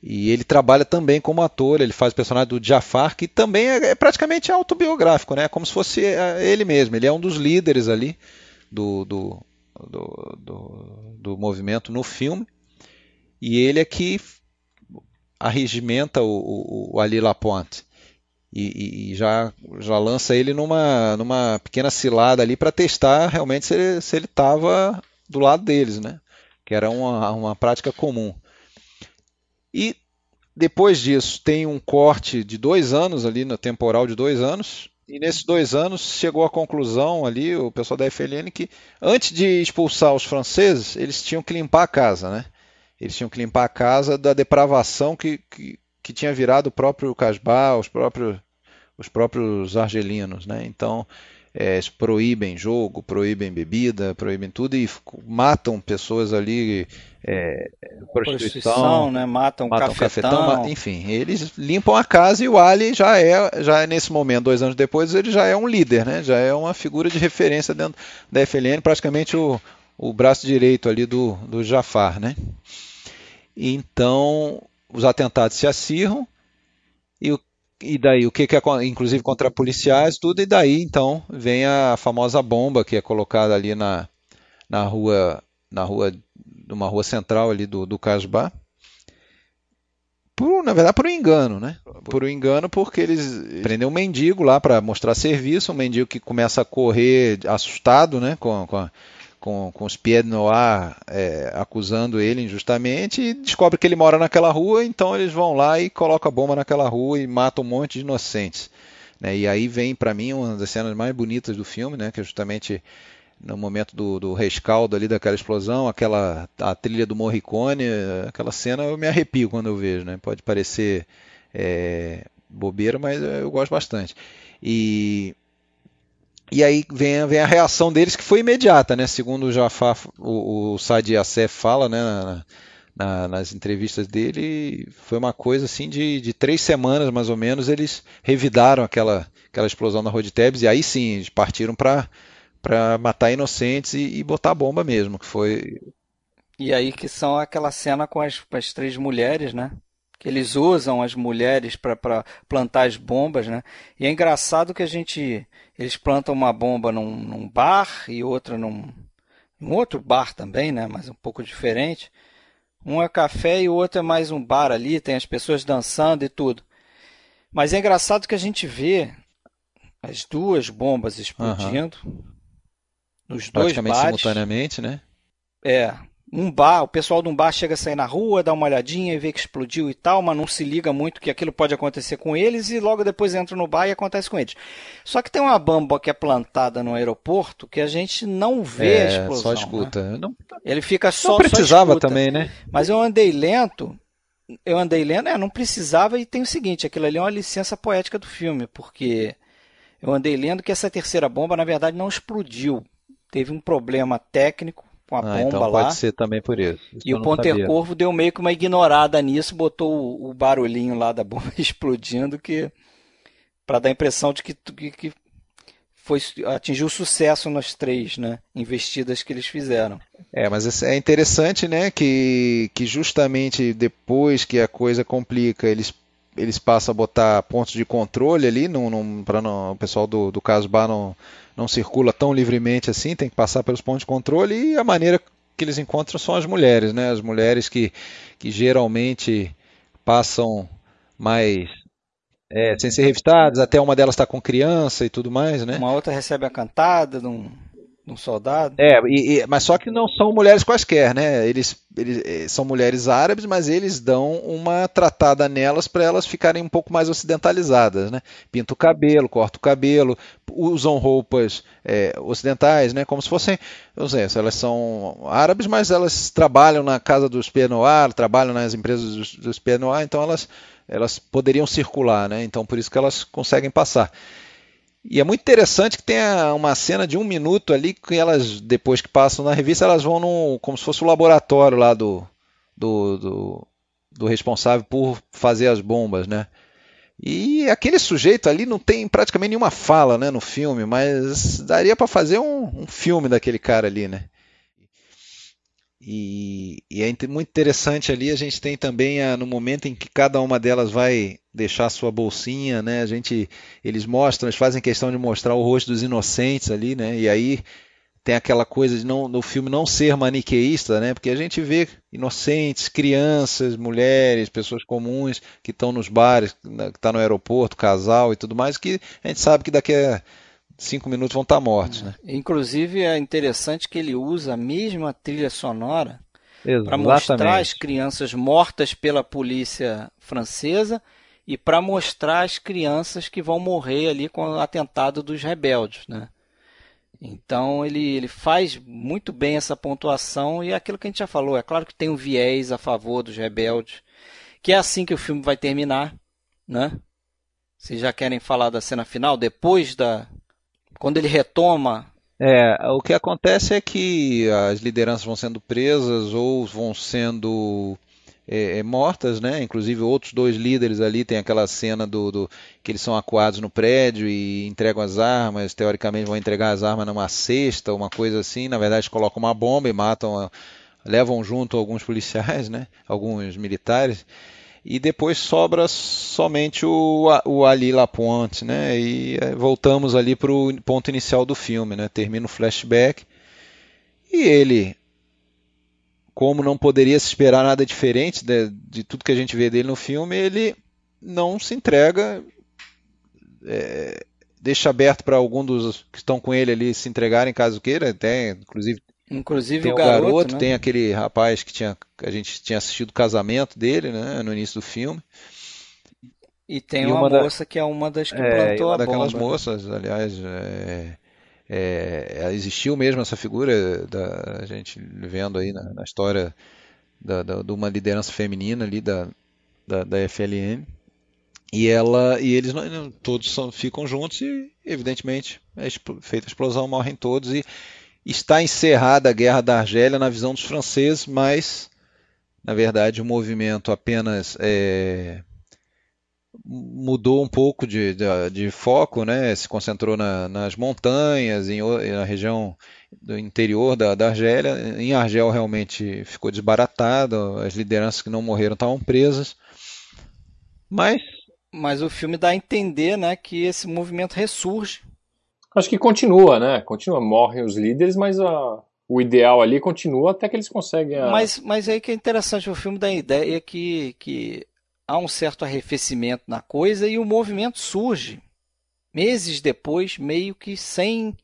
E ele trabalha também como ator, ele faz o personagem do Jafar, que também é, é praticamente autobiográfico, né? Como se fosse é, ele mesmo. Ele é um dos líderes ali do, do, do, do, do movimento no filme. E ele é que arregimenta o, o, o Ali Lapointe. E, e, já, já lança ele numa, numa pequena cilada ali para testar realmente se ele se estava do lado deles, né? Que era uma, uma prática comum. E depois disso tem um corte de dois anos ali no temporal de dois anos. E nesses dois anos chegou à conclusão ali o pessoal da FLN que antes de expulsar os franceses eles tinham que limpar a casa, né? Eles tinham que limpar a casa da depravação que, que, que tinha virado o próprio Casbah, os próprios, os próprios argelinos. Né? Então, é, proíbem jogo, proíbem bebida, proíbem tudo e matam pessoas ali, é, prostituição, prostituição né? matam, matam cafetão. cafetão. enfim, eles limpam a casa e o Ali já é, já é nesse momento, dois anos depois, ele já é um líder, né? já é uma figura de referência dentro da FLN, praticamente o, o braço direito ali do, do Jafar. Né? Então, os atentados se acirram e o e daí o que, que é, inclusive contra policiais, tudo, e daí então vem a famosa bomba que é colocada ali na, na rua, na rua, numa rua central ali do, do Casbah. Por, na verdade, por um engano, né? Por um engano, porque eles prendem um mendigo lá para mostrar serviço, um mendigo que começa a correr assustado, né? Com, com a, com, com os pieds no ar é, acusando ele injustamente e descobre que ele mora naquela rua, então eles vão lá e colocam a bomba naquela rua e matam um monte de inocentes. Né? E aí vem para mim uma das cenas mais bonitas do filme, né? que é justamente no momento do, do rescaldo ali daquela explosão, aquela a trilha do Morricone, aquela cena eu me arrepio quando eu vejo, né? Pode parecer é, bobeira, mas eu gosto bastante. E e aí vem, vem a reação deles que foi imediata, né? Segundo o Jafar, o, o Sadi fala, né? Na, na, nas entrevistas dele, foi uma coisa assim de, de três semanas mais ou menos, eles revidaram aquela, aquela explosão na Rua de Tebes e aí sim, eles partiram para para matar inocentes e, e, botar a bomba mesmo, que foi... E aí que são aquela cena com as, com as três mulheres, né? Que eles usam as mulheres para plantar as bombas, né? E é engraçado que a gente eles plantam uma bomba num, num bar e outra num, num, outro bar também, né? Mas um pouco diferente. Um é café e o outro é mais um bar ali, tem as pessoas dançando e tudo. Mas é engraçado que a gente vê as duas bombas explodindo uhum. nos dois bares. simultaneamente, né? É, um bar, o pessoal de um bar chega a sair na rua, dá uma olhadinha e vê que explodiu e tal, mas não se liga muito que aquilo pode acontecer com eles e logo depois entra no bar e acontece com eles. Só que tem uma bomba que é plantada no aeroporto que a gente não vê é, a explosão. Só escuta. Né? Não, Ele fica só. Não precisava só também, né? Mas eu andei lento. Eu andei lento, é, não precisava, e tem o seguinte: aquilo ali é uma licença poética do filme, porque eu andei lendo que essa terceira bomba, na verdade, não explodiu. Teve um problema técnico com a ah, então bomba lá. Pode ser também por isso. isso e o Ponter Corvo deu meio que uma ignorada nisso, botou o, o barulhinho lá da bomba *laughs* explodindo, que para dar a impressão de que, que, que foi atingiu sucesso nas três né, investidas que eles fizeram. É, mas é interessante né, que, que justamente depois que a coisa complica, eles, eles passam a botar pontos de controle ali para o pessoal do, do não não circula tão livremente assim, tem que passar pelos pontos de controle e a maneira que eles encontram são as mulheres, né? As mulheres que, que geralmente passam mais é, sem ser revistadas, até uma delas está com criança e tudo mais, né? Uma outra recebe a cantada de um, um soldado. É, e, e, mas só que não são mulheres quaisquer, né? Eles, eles eh, são mulheres árabes, mas eles dão uma tratada nelas para elas ficarem um pouco mais ocidentalizadas, né? Pinta o cabelo, corta o cabelo, usam roupas é, ocidentais, né? Como se fossem, não sei, elas são árabes, mas elas trabalham na casa dos Pied trabalham nas empresas dos, dos Pied então elas elas poderiam circular, né? Então por isso que elas conseguem passar. E é muito interessante que tem uma cena de um minuto ali que elas, depois que passam na revista, elas vão no, como se fosse o laboratório lá do, do, do, do responsável por fazer as bombas, né? E aquele sujeito ali não tem praticamente nenhuma fala né, no filme, mas daria para fazer um, um, filme daquele cara ali, né? E, e, é muito interessante ali, a gente tem também a, no momento em que cada uma delas vai deixar sua bolsinha, né? A gente, eles mostram, eles fazem questão de mostrar o rosto dos inocentes ali, né? E aí tem aquela coisa de não, no filme não ser maniqueísta, né? Porque a gente vê inocentes, crianças, mulheres, pessoas comuns que estão nos bares, que estão tá no aeroporto, casal e tudo mais, que a gente sabe que daqui a cinco minutos vão estar mortos. Né? Inclusive é interessante que ele usa a mesma trilha sonora para mostrar as crianças mortas pela polícia francesa e para mostrar as crianças que vão morrer ali com o atentado dos rebeldes, né? Então ele, ele faz muito bem essa pontuação e é aquilo que a gente já falou. É claro que tem um viés a favor dos rebeldes, que é assim que o filme vai terminar, né? Vocês já querem falar da cena final depois da quando ele retoma é, o que acontece é que as lideranças vão sendo presas ou vão sendo é, é, mortas, né? Inclusive outros dois líderes ali tem aquela cena do, do, que eles são acuados no prédio e entregam as armas. Teoricamente vão entregar as armas numa cesta, uma coisa assim. Na verdade colocam uma bomba e matam, levam junto alguns policiais, né? Alguns militares. E depois sobra somente o, o Ali Lapointe, né? E é, voltamos ali para o ponto inicial do filme, né? Termina o flashback e ele como não poderia se esperar nada diferente de, de tudo que a gente vê dele no filme, ele não se entrega, é, deixa aberto para algum dos que estão com ele ali se entregarem caso queira, até inclusive Inclusive tem o garoto, garoto né? tem aquele rapaz que tinha a gente tinha assistido o casamento dele, né, no início do filme. E tem e uma, uma moça da... que é uma das que é, plantou uma a daquelas bomba. moças, aliás, é, é, existiu mesmo essa figura da a gente vendo aí na, na história da, da, de uma liderança feminina ali da, da, da FLN e ela e eles não, todos são, ficam juntos e evidentemente é feita a explosão morrem todos e está encerrada a guerra da Argélia na visão dos franceses mas na verdade o movimento apenas é, mudou um pouco de, de, de foco, né? se concentrou na, nas montanhas, em, na região do interior da, da Argélia. Em Argel realmente ficou desbaratado, as lideranças que não morreram estavam presas. Mas. Mas o filme dá a entender né, que esse movimento ressurge. Acho que continua, né? Continua, morrem os líderes, mas a, o ideal ali continua até que eles conseguem. A... Mas, mas aí que é interessante, o filme dá a ideia que, que há um certo arrefecimento na coisa e o movimento surge meses depois, meio que sem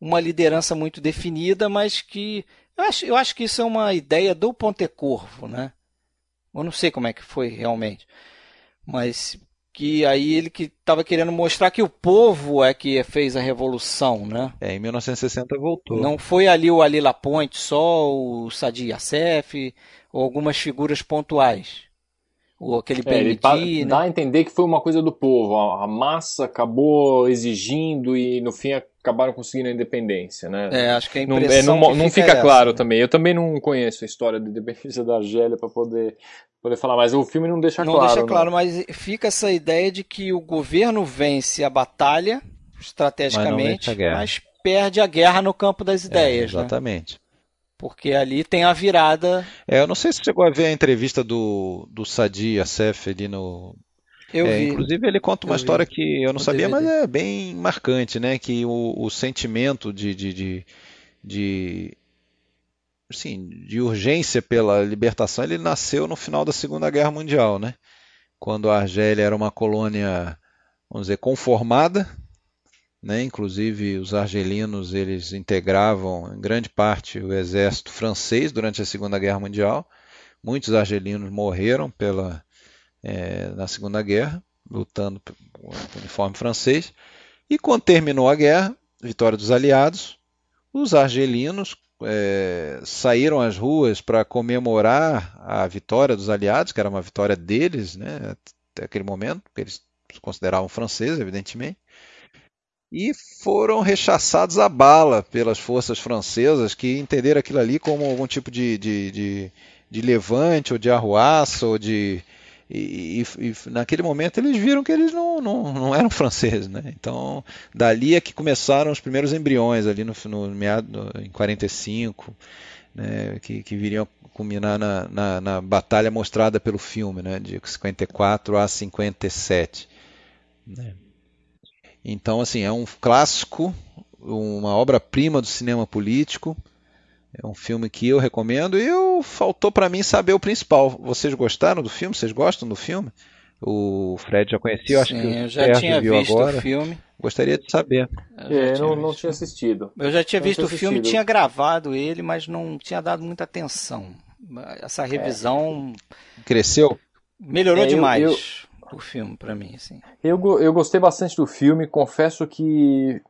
uma liderança muito definida, mas que eu acho, eu acho que isso é uma ideia do Pontecorvo, né? Eu não sei como é que foi realmente, mas que aí ele que estava querendo mostrar que o povo é que fez a revolução, né? É, em 1960 voltou. Não foi ali o Ali Lapointe, só o Sadi Yassef ou algumas figuras pontuais ou aquele é, ele né? dá a entender que foi uma coisa do povo. A, massa acabou exigindo e no fim acabaram conseguindo a independência, né? É, acho que a impressão não, é, não, não fica, fica essa, claro né? também. Eu também não conheço a história da independência da Argélia para poder poder falar, mas o filme não deixa não claro. Não deixa claro, mas fica essa ideia de que o governo vence a batalha estrategicamente, mas, a mas perde a guerra no campo das ideias, é, exatamente. Né? Porque ali tem a virada. É, eu não sei se você chegou a ver a entrevista do, do Sadi Assef ali no. Eu é, vi. Inclusive ele conta uma eu história vi. que eu não O sabia, DVD. mas é bem marcante, né? Que o, o sentimento de, de, de, de, assim, de urgência pela libertação ele nasceu no final da Segunda Guerra Mundial, né? Quando a Argélia era uma colônia, vamos dizer, conformada, né? Inclusive os argelinos eles integravam em grande parte o exército francês durante a Segunda Guerra Mundial. Muitos argelinos morreram pela eh, na Segunda Guerra lutando com o uniforme francês. E quando terminou a guerra, vitória dos aliados, os argelinos eh, saíram às ruas para comemorar a vitória dos aliados, que era uma vitória deles, né? Até aquele momento, porque eles se consideravam franceses, evidentemente e foram rechaçados a bala pelas forças francesas que entenderam aquilo ali como algum tipo de, de, de, de levante ou de arruaça ou de e, e, e, naquele momento eles viram que eles não, não, não eram franceses, né? Então dali é que começaram os primeiros embriões ali no, no meado em 45, né? Que, que viriam culminar na, na, na batalha mostrada pelo filme, né? De 54 a 57. Né? Então, assim, é um clássico, uma obra-prima do cinema político. É um filme que eu recomendo e eu, faltou para mim saber o principal. Vocês gostaram do filme? Vocês gostam do filme? O Fred já conhecia, eu acho Sim, que o eu já Sérgio tinha viu visto agora. o filme. Gostaria de saber. Eu já É, tinha não, não visto. tinha assistido. Eu já tinha Não visto tinha o filme, assistido. tinha gravado ele, mas não tinha dado muita atenção. Essa revisão Cresceu? melhorou É, eu- demais o filme pra mim, assim. Eu, eu gostei bastante do filme, confesso que,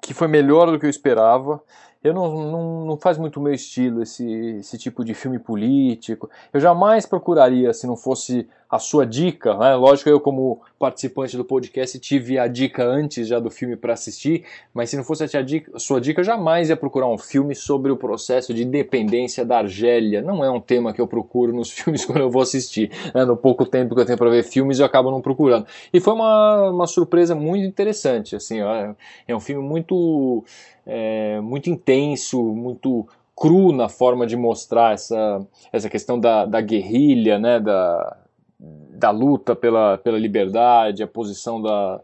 que que foi melhor do que eu esperava. Eu não, não, não faz muito o meu estilo esse, esse tipo de filme político. Eu jamais procuraria se não fosse a sua dica. Né? Lógico, eu, como participante do podcast, tive a dica antes já do filme para assistir, mas se não fosse a, dica, sua dica, eu jamais ia procurar um filme sobre o processo de independência da Argélia. Não é um tema que eu procuro nos *laughs* filmes quando eu vou assistir. Né? No pouco tempo que eu tenho para ver filmes, eu acabo não procurando. E foi uma, uma surpresa muito interessante. Assim, é um filme muito é, muito intenso, muito cru na forma de mostrar essa, essa questão da, da guerrilha, né, da, da luta pela, pela liberdade, a posição da,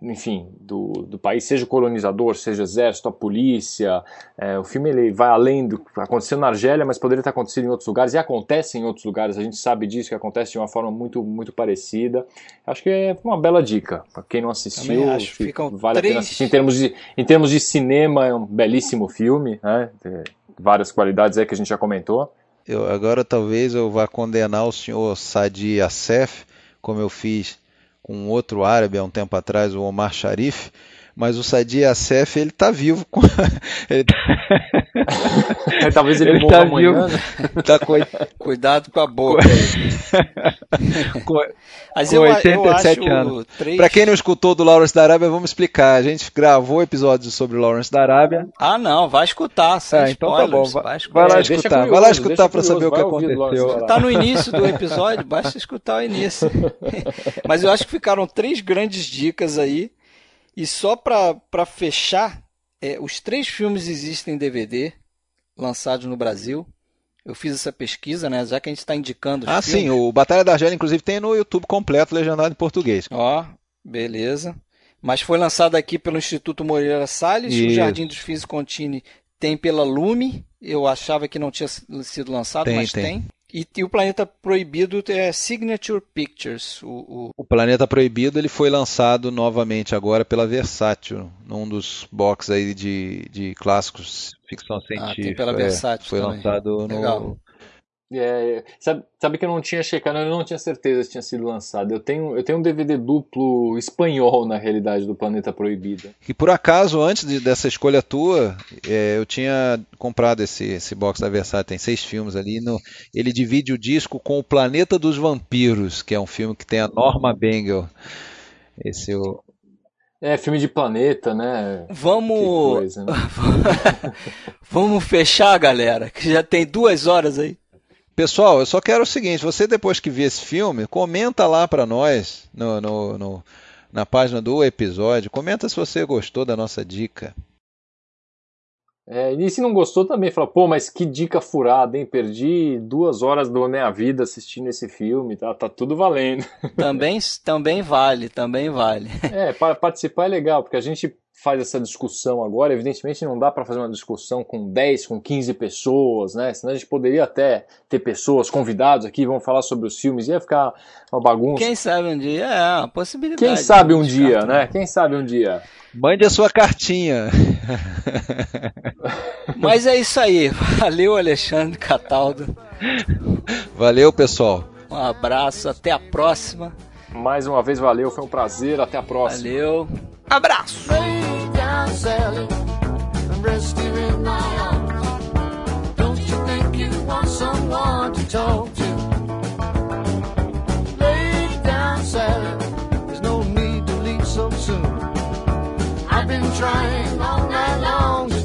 enfim, do, do país, seja o colonizador, seja o exército, a polícia. É, o filme ele vai além do que aconteceu na Argélia, mas poderia ter acontecido em outros lugares e acontece em outros lugares. A gente sabe disso que acontece de uma forma muito muito parecida. Acho que é uma bela dica para quem não assistiu. Acho, vale três... a pena assistir. Em termos de em termos de cinema é um belíssimo filme, né? Tem várias qualidades aí que a gente já comentou. Eu, agora talvez eu vá condenar o senhor Sadi Assef, como eu fiz com outro árabe há um tempo atrás, o Omar Sharif, mas o Sadi Assef ele está vivo. Com... *laughs* ele... *laughs* Talvez ele, ele tá amanhã, vivo. Né? Tá co... *laughs* Cuidado com a boca. com... Mas com eu, 87 eu anos. Três... Para quem não escutou do Lawrence da Arábia, vamos explicar. A gente gravou episódios sobre o Lawrence da Arábia. Ah, não, vai escutar. Sem é, então tá bom. Vai, vai lá escutar. Curioso, vai lá escutar para saber o que aconteceu. Está no início do episódio, basta escutar o início. Mas eu acho que ficaram três grandes dicas aí e só para fechar, é, os três filmes existem em DVD, lançados no Brasil. Eu fiz essa pesquisa, né? Já que a gente está indicando. ah, filmes. sim. O Batalha da Argélia, inclusive, tem no YouTube completo, legendado em português. Ó, beleza. Mas foi lançado aqui pelo Instituto Moreira Salles. Isso. O Jardim dos Fins Contini tem pela Lume. Eu achava que não tinha sido lançado, tem, mas tem. tem. E, e, o Planeta Proibido é Signature Pictures. O, o... o, Planeta Proibido ele foi lançado novamente agora pela Versátil, num dos box aí de, de clássicos ficção científica. Ah, tem pela Versátil é, Foi também. lançado no, é, sabe, sabe que eu não tinha checado, eu não tinha certeza se tinha sido lançado. Eu tenho, eu tenho um DVD duplo espanhol, na realidade, do Planeta Proibido. E por acaso, antes de, dessa escolha tua, é, eu tinha comprado esse, esse box da Versailles, tem seis filmes ali. No, ele divide o disco com O Planeta dos Vampiros, que é um filme que tem a Norma Bengel. Esse é o, é, filme de planeta, né? Vamos. Coisa, né? *laughs* Vamos fechar, galera, que já tem duas horas aí. Pessoal, eu só quero o seguinte: você depois que vir esse filme, comenta lá para nós no, no, no, na página do episódio. Comenta se você gostou da nossa dica. É, e se não gostou também, fala, pô, mas que dica furada, hein? Perdi duas horas da minha vida assistindo esse filme, tá, tá tudo valendo. Também, também vale, também vale. É, participar é legal, porque a gente faz essa discussão agora, evidentemente não dá para fazer uma discussão com 10, com 15 pessoas, né? Senão a gente poderia até ter pessoas convidados aqui, vão falar sobre os filmes, ia ficar uma bagunça. Quem sabe um dia, é uma possibilidade. Quem sabe um dia, né? Quem sabe um dia. Mande a sua cartinha. *laughs* Mas é isso aí. Valeu, Alexandre Cataldo. Valeu, pessoal. Um abraço, até a próxima. Mais uma vez, valeu, foi um prazer, até a próxima. Valeu. Abraço! I've been trying all night long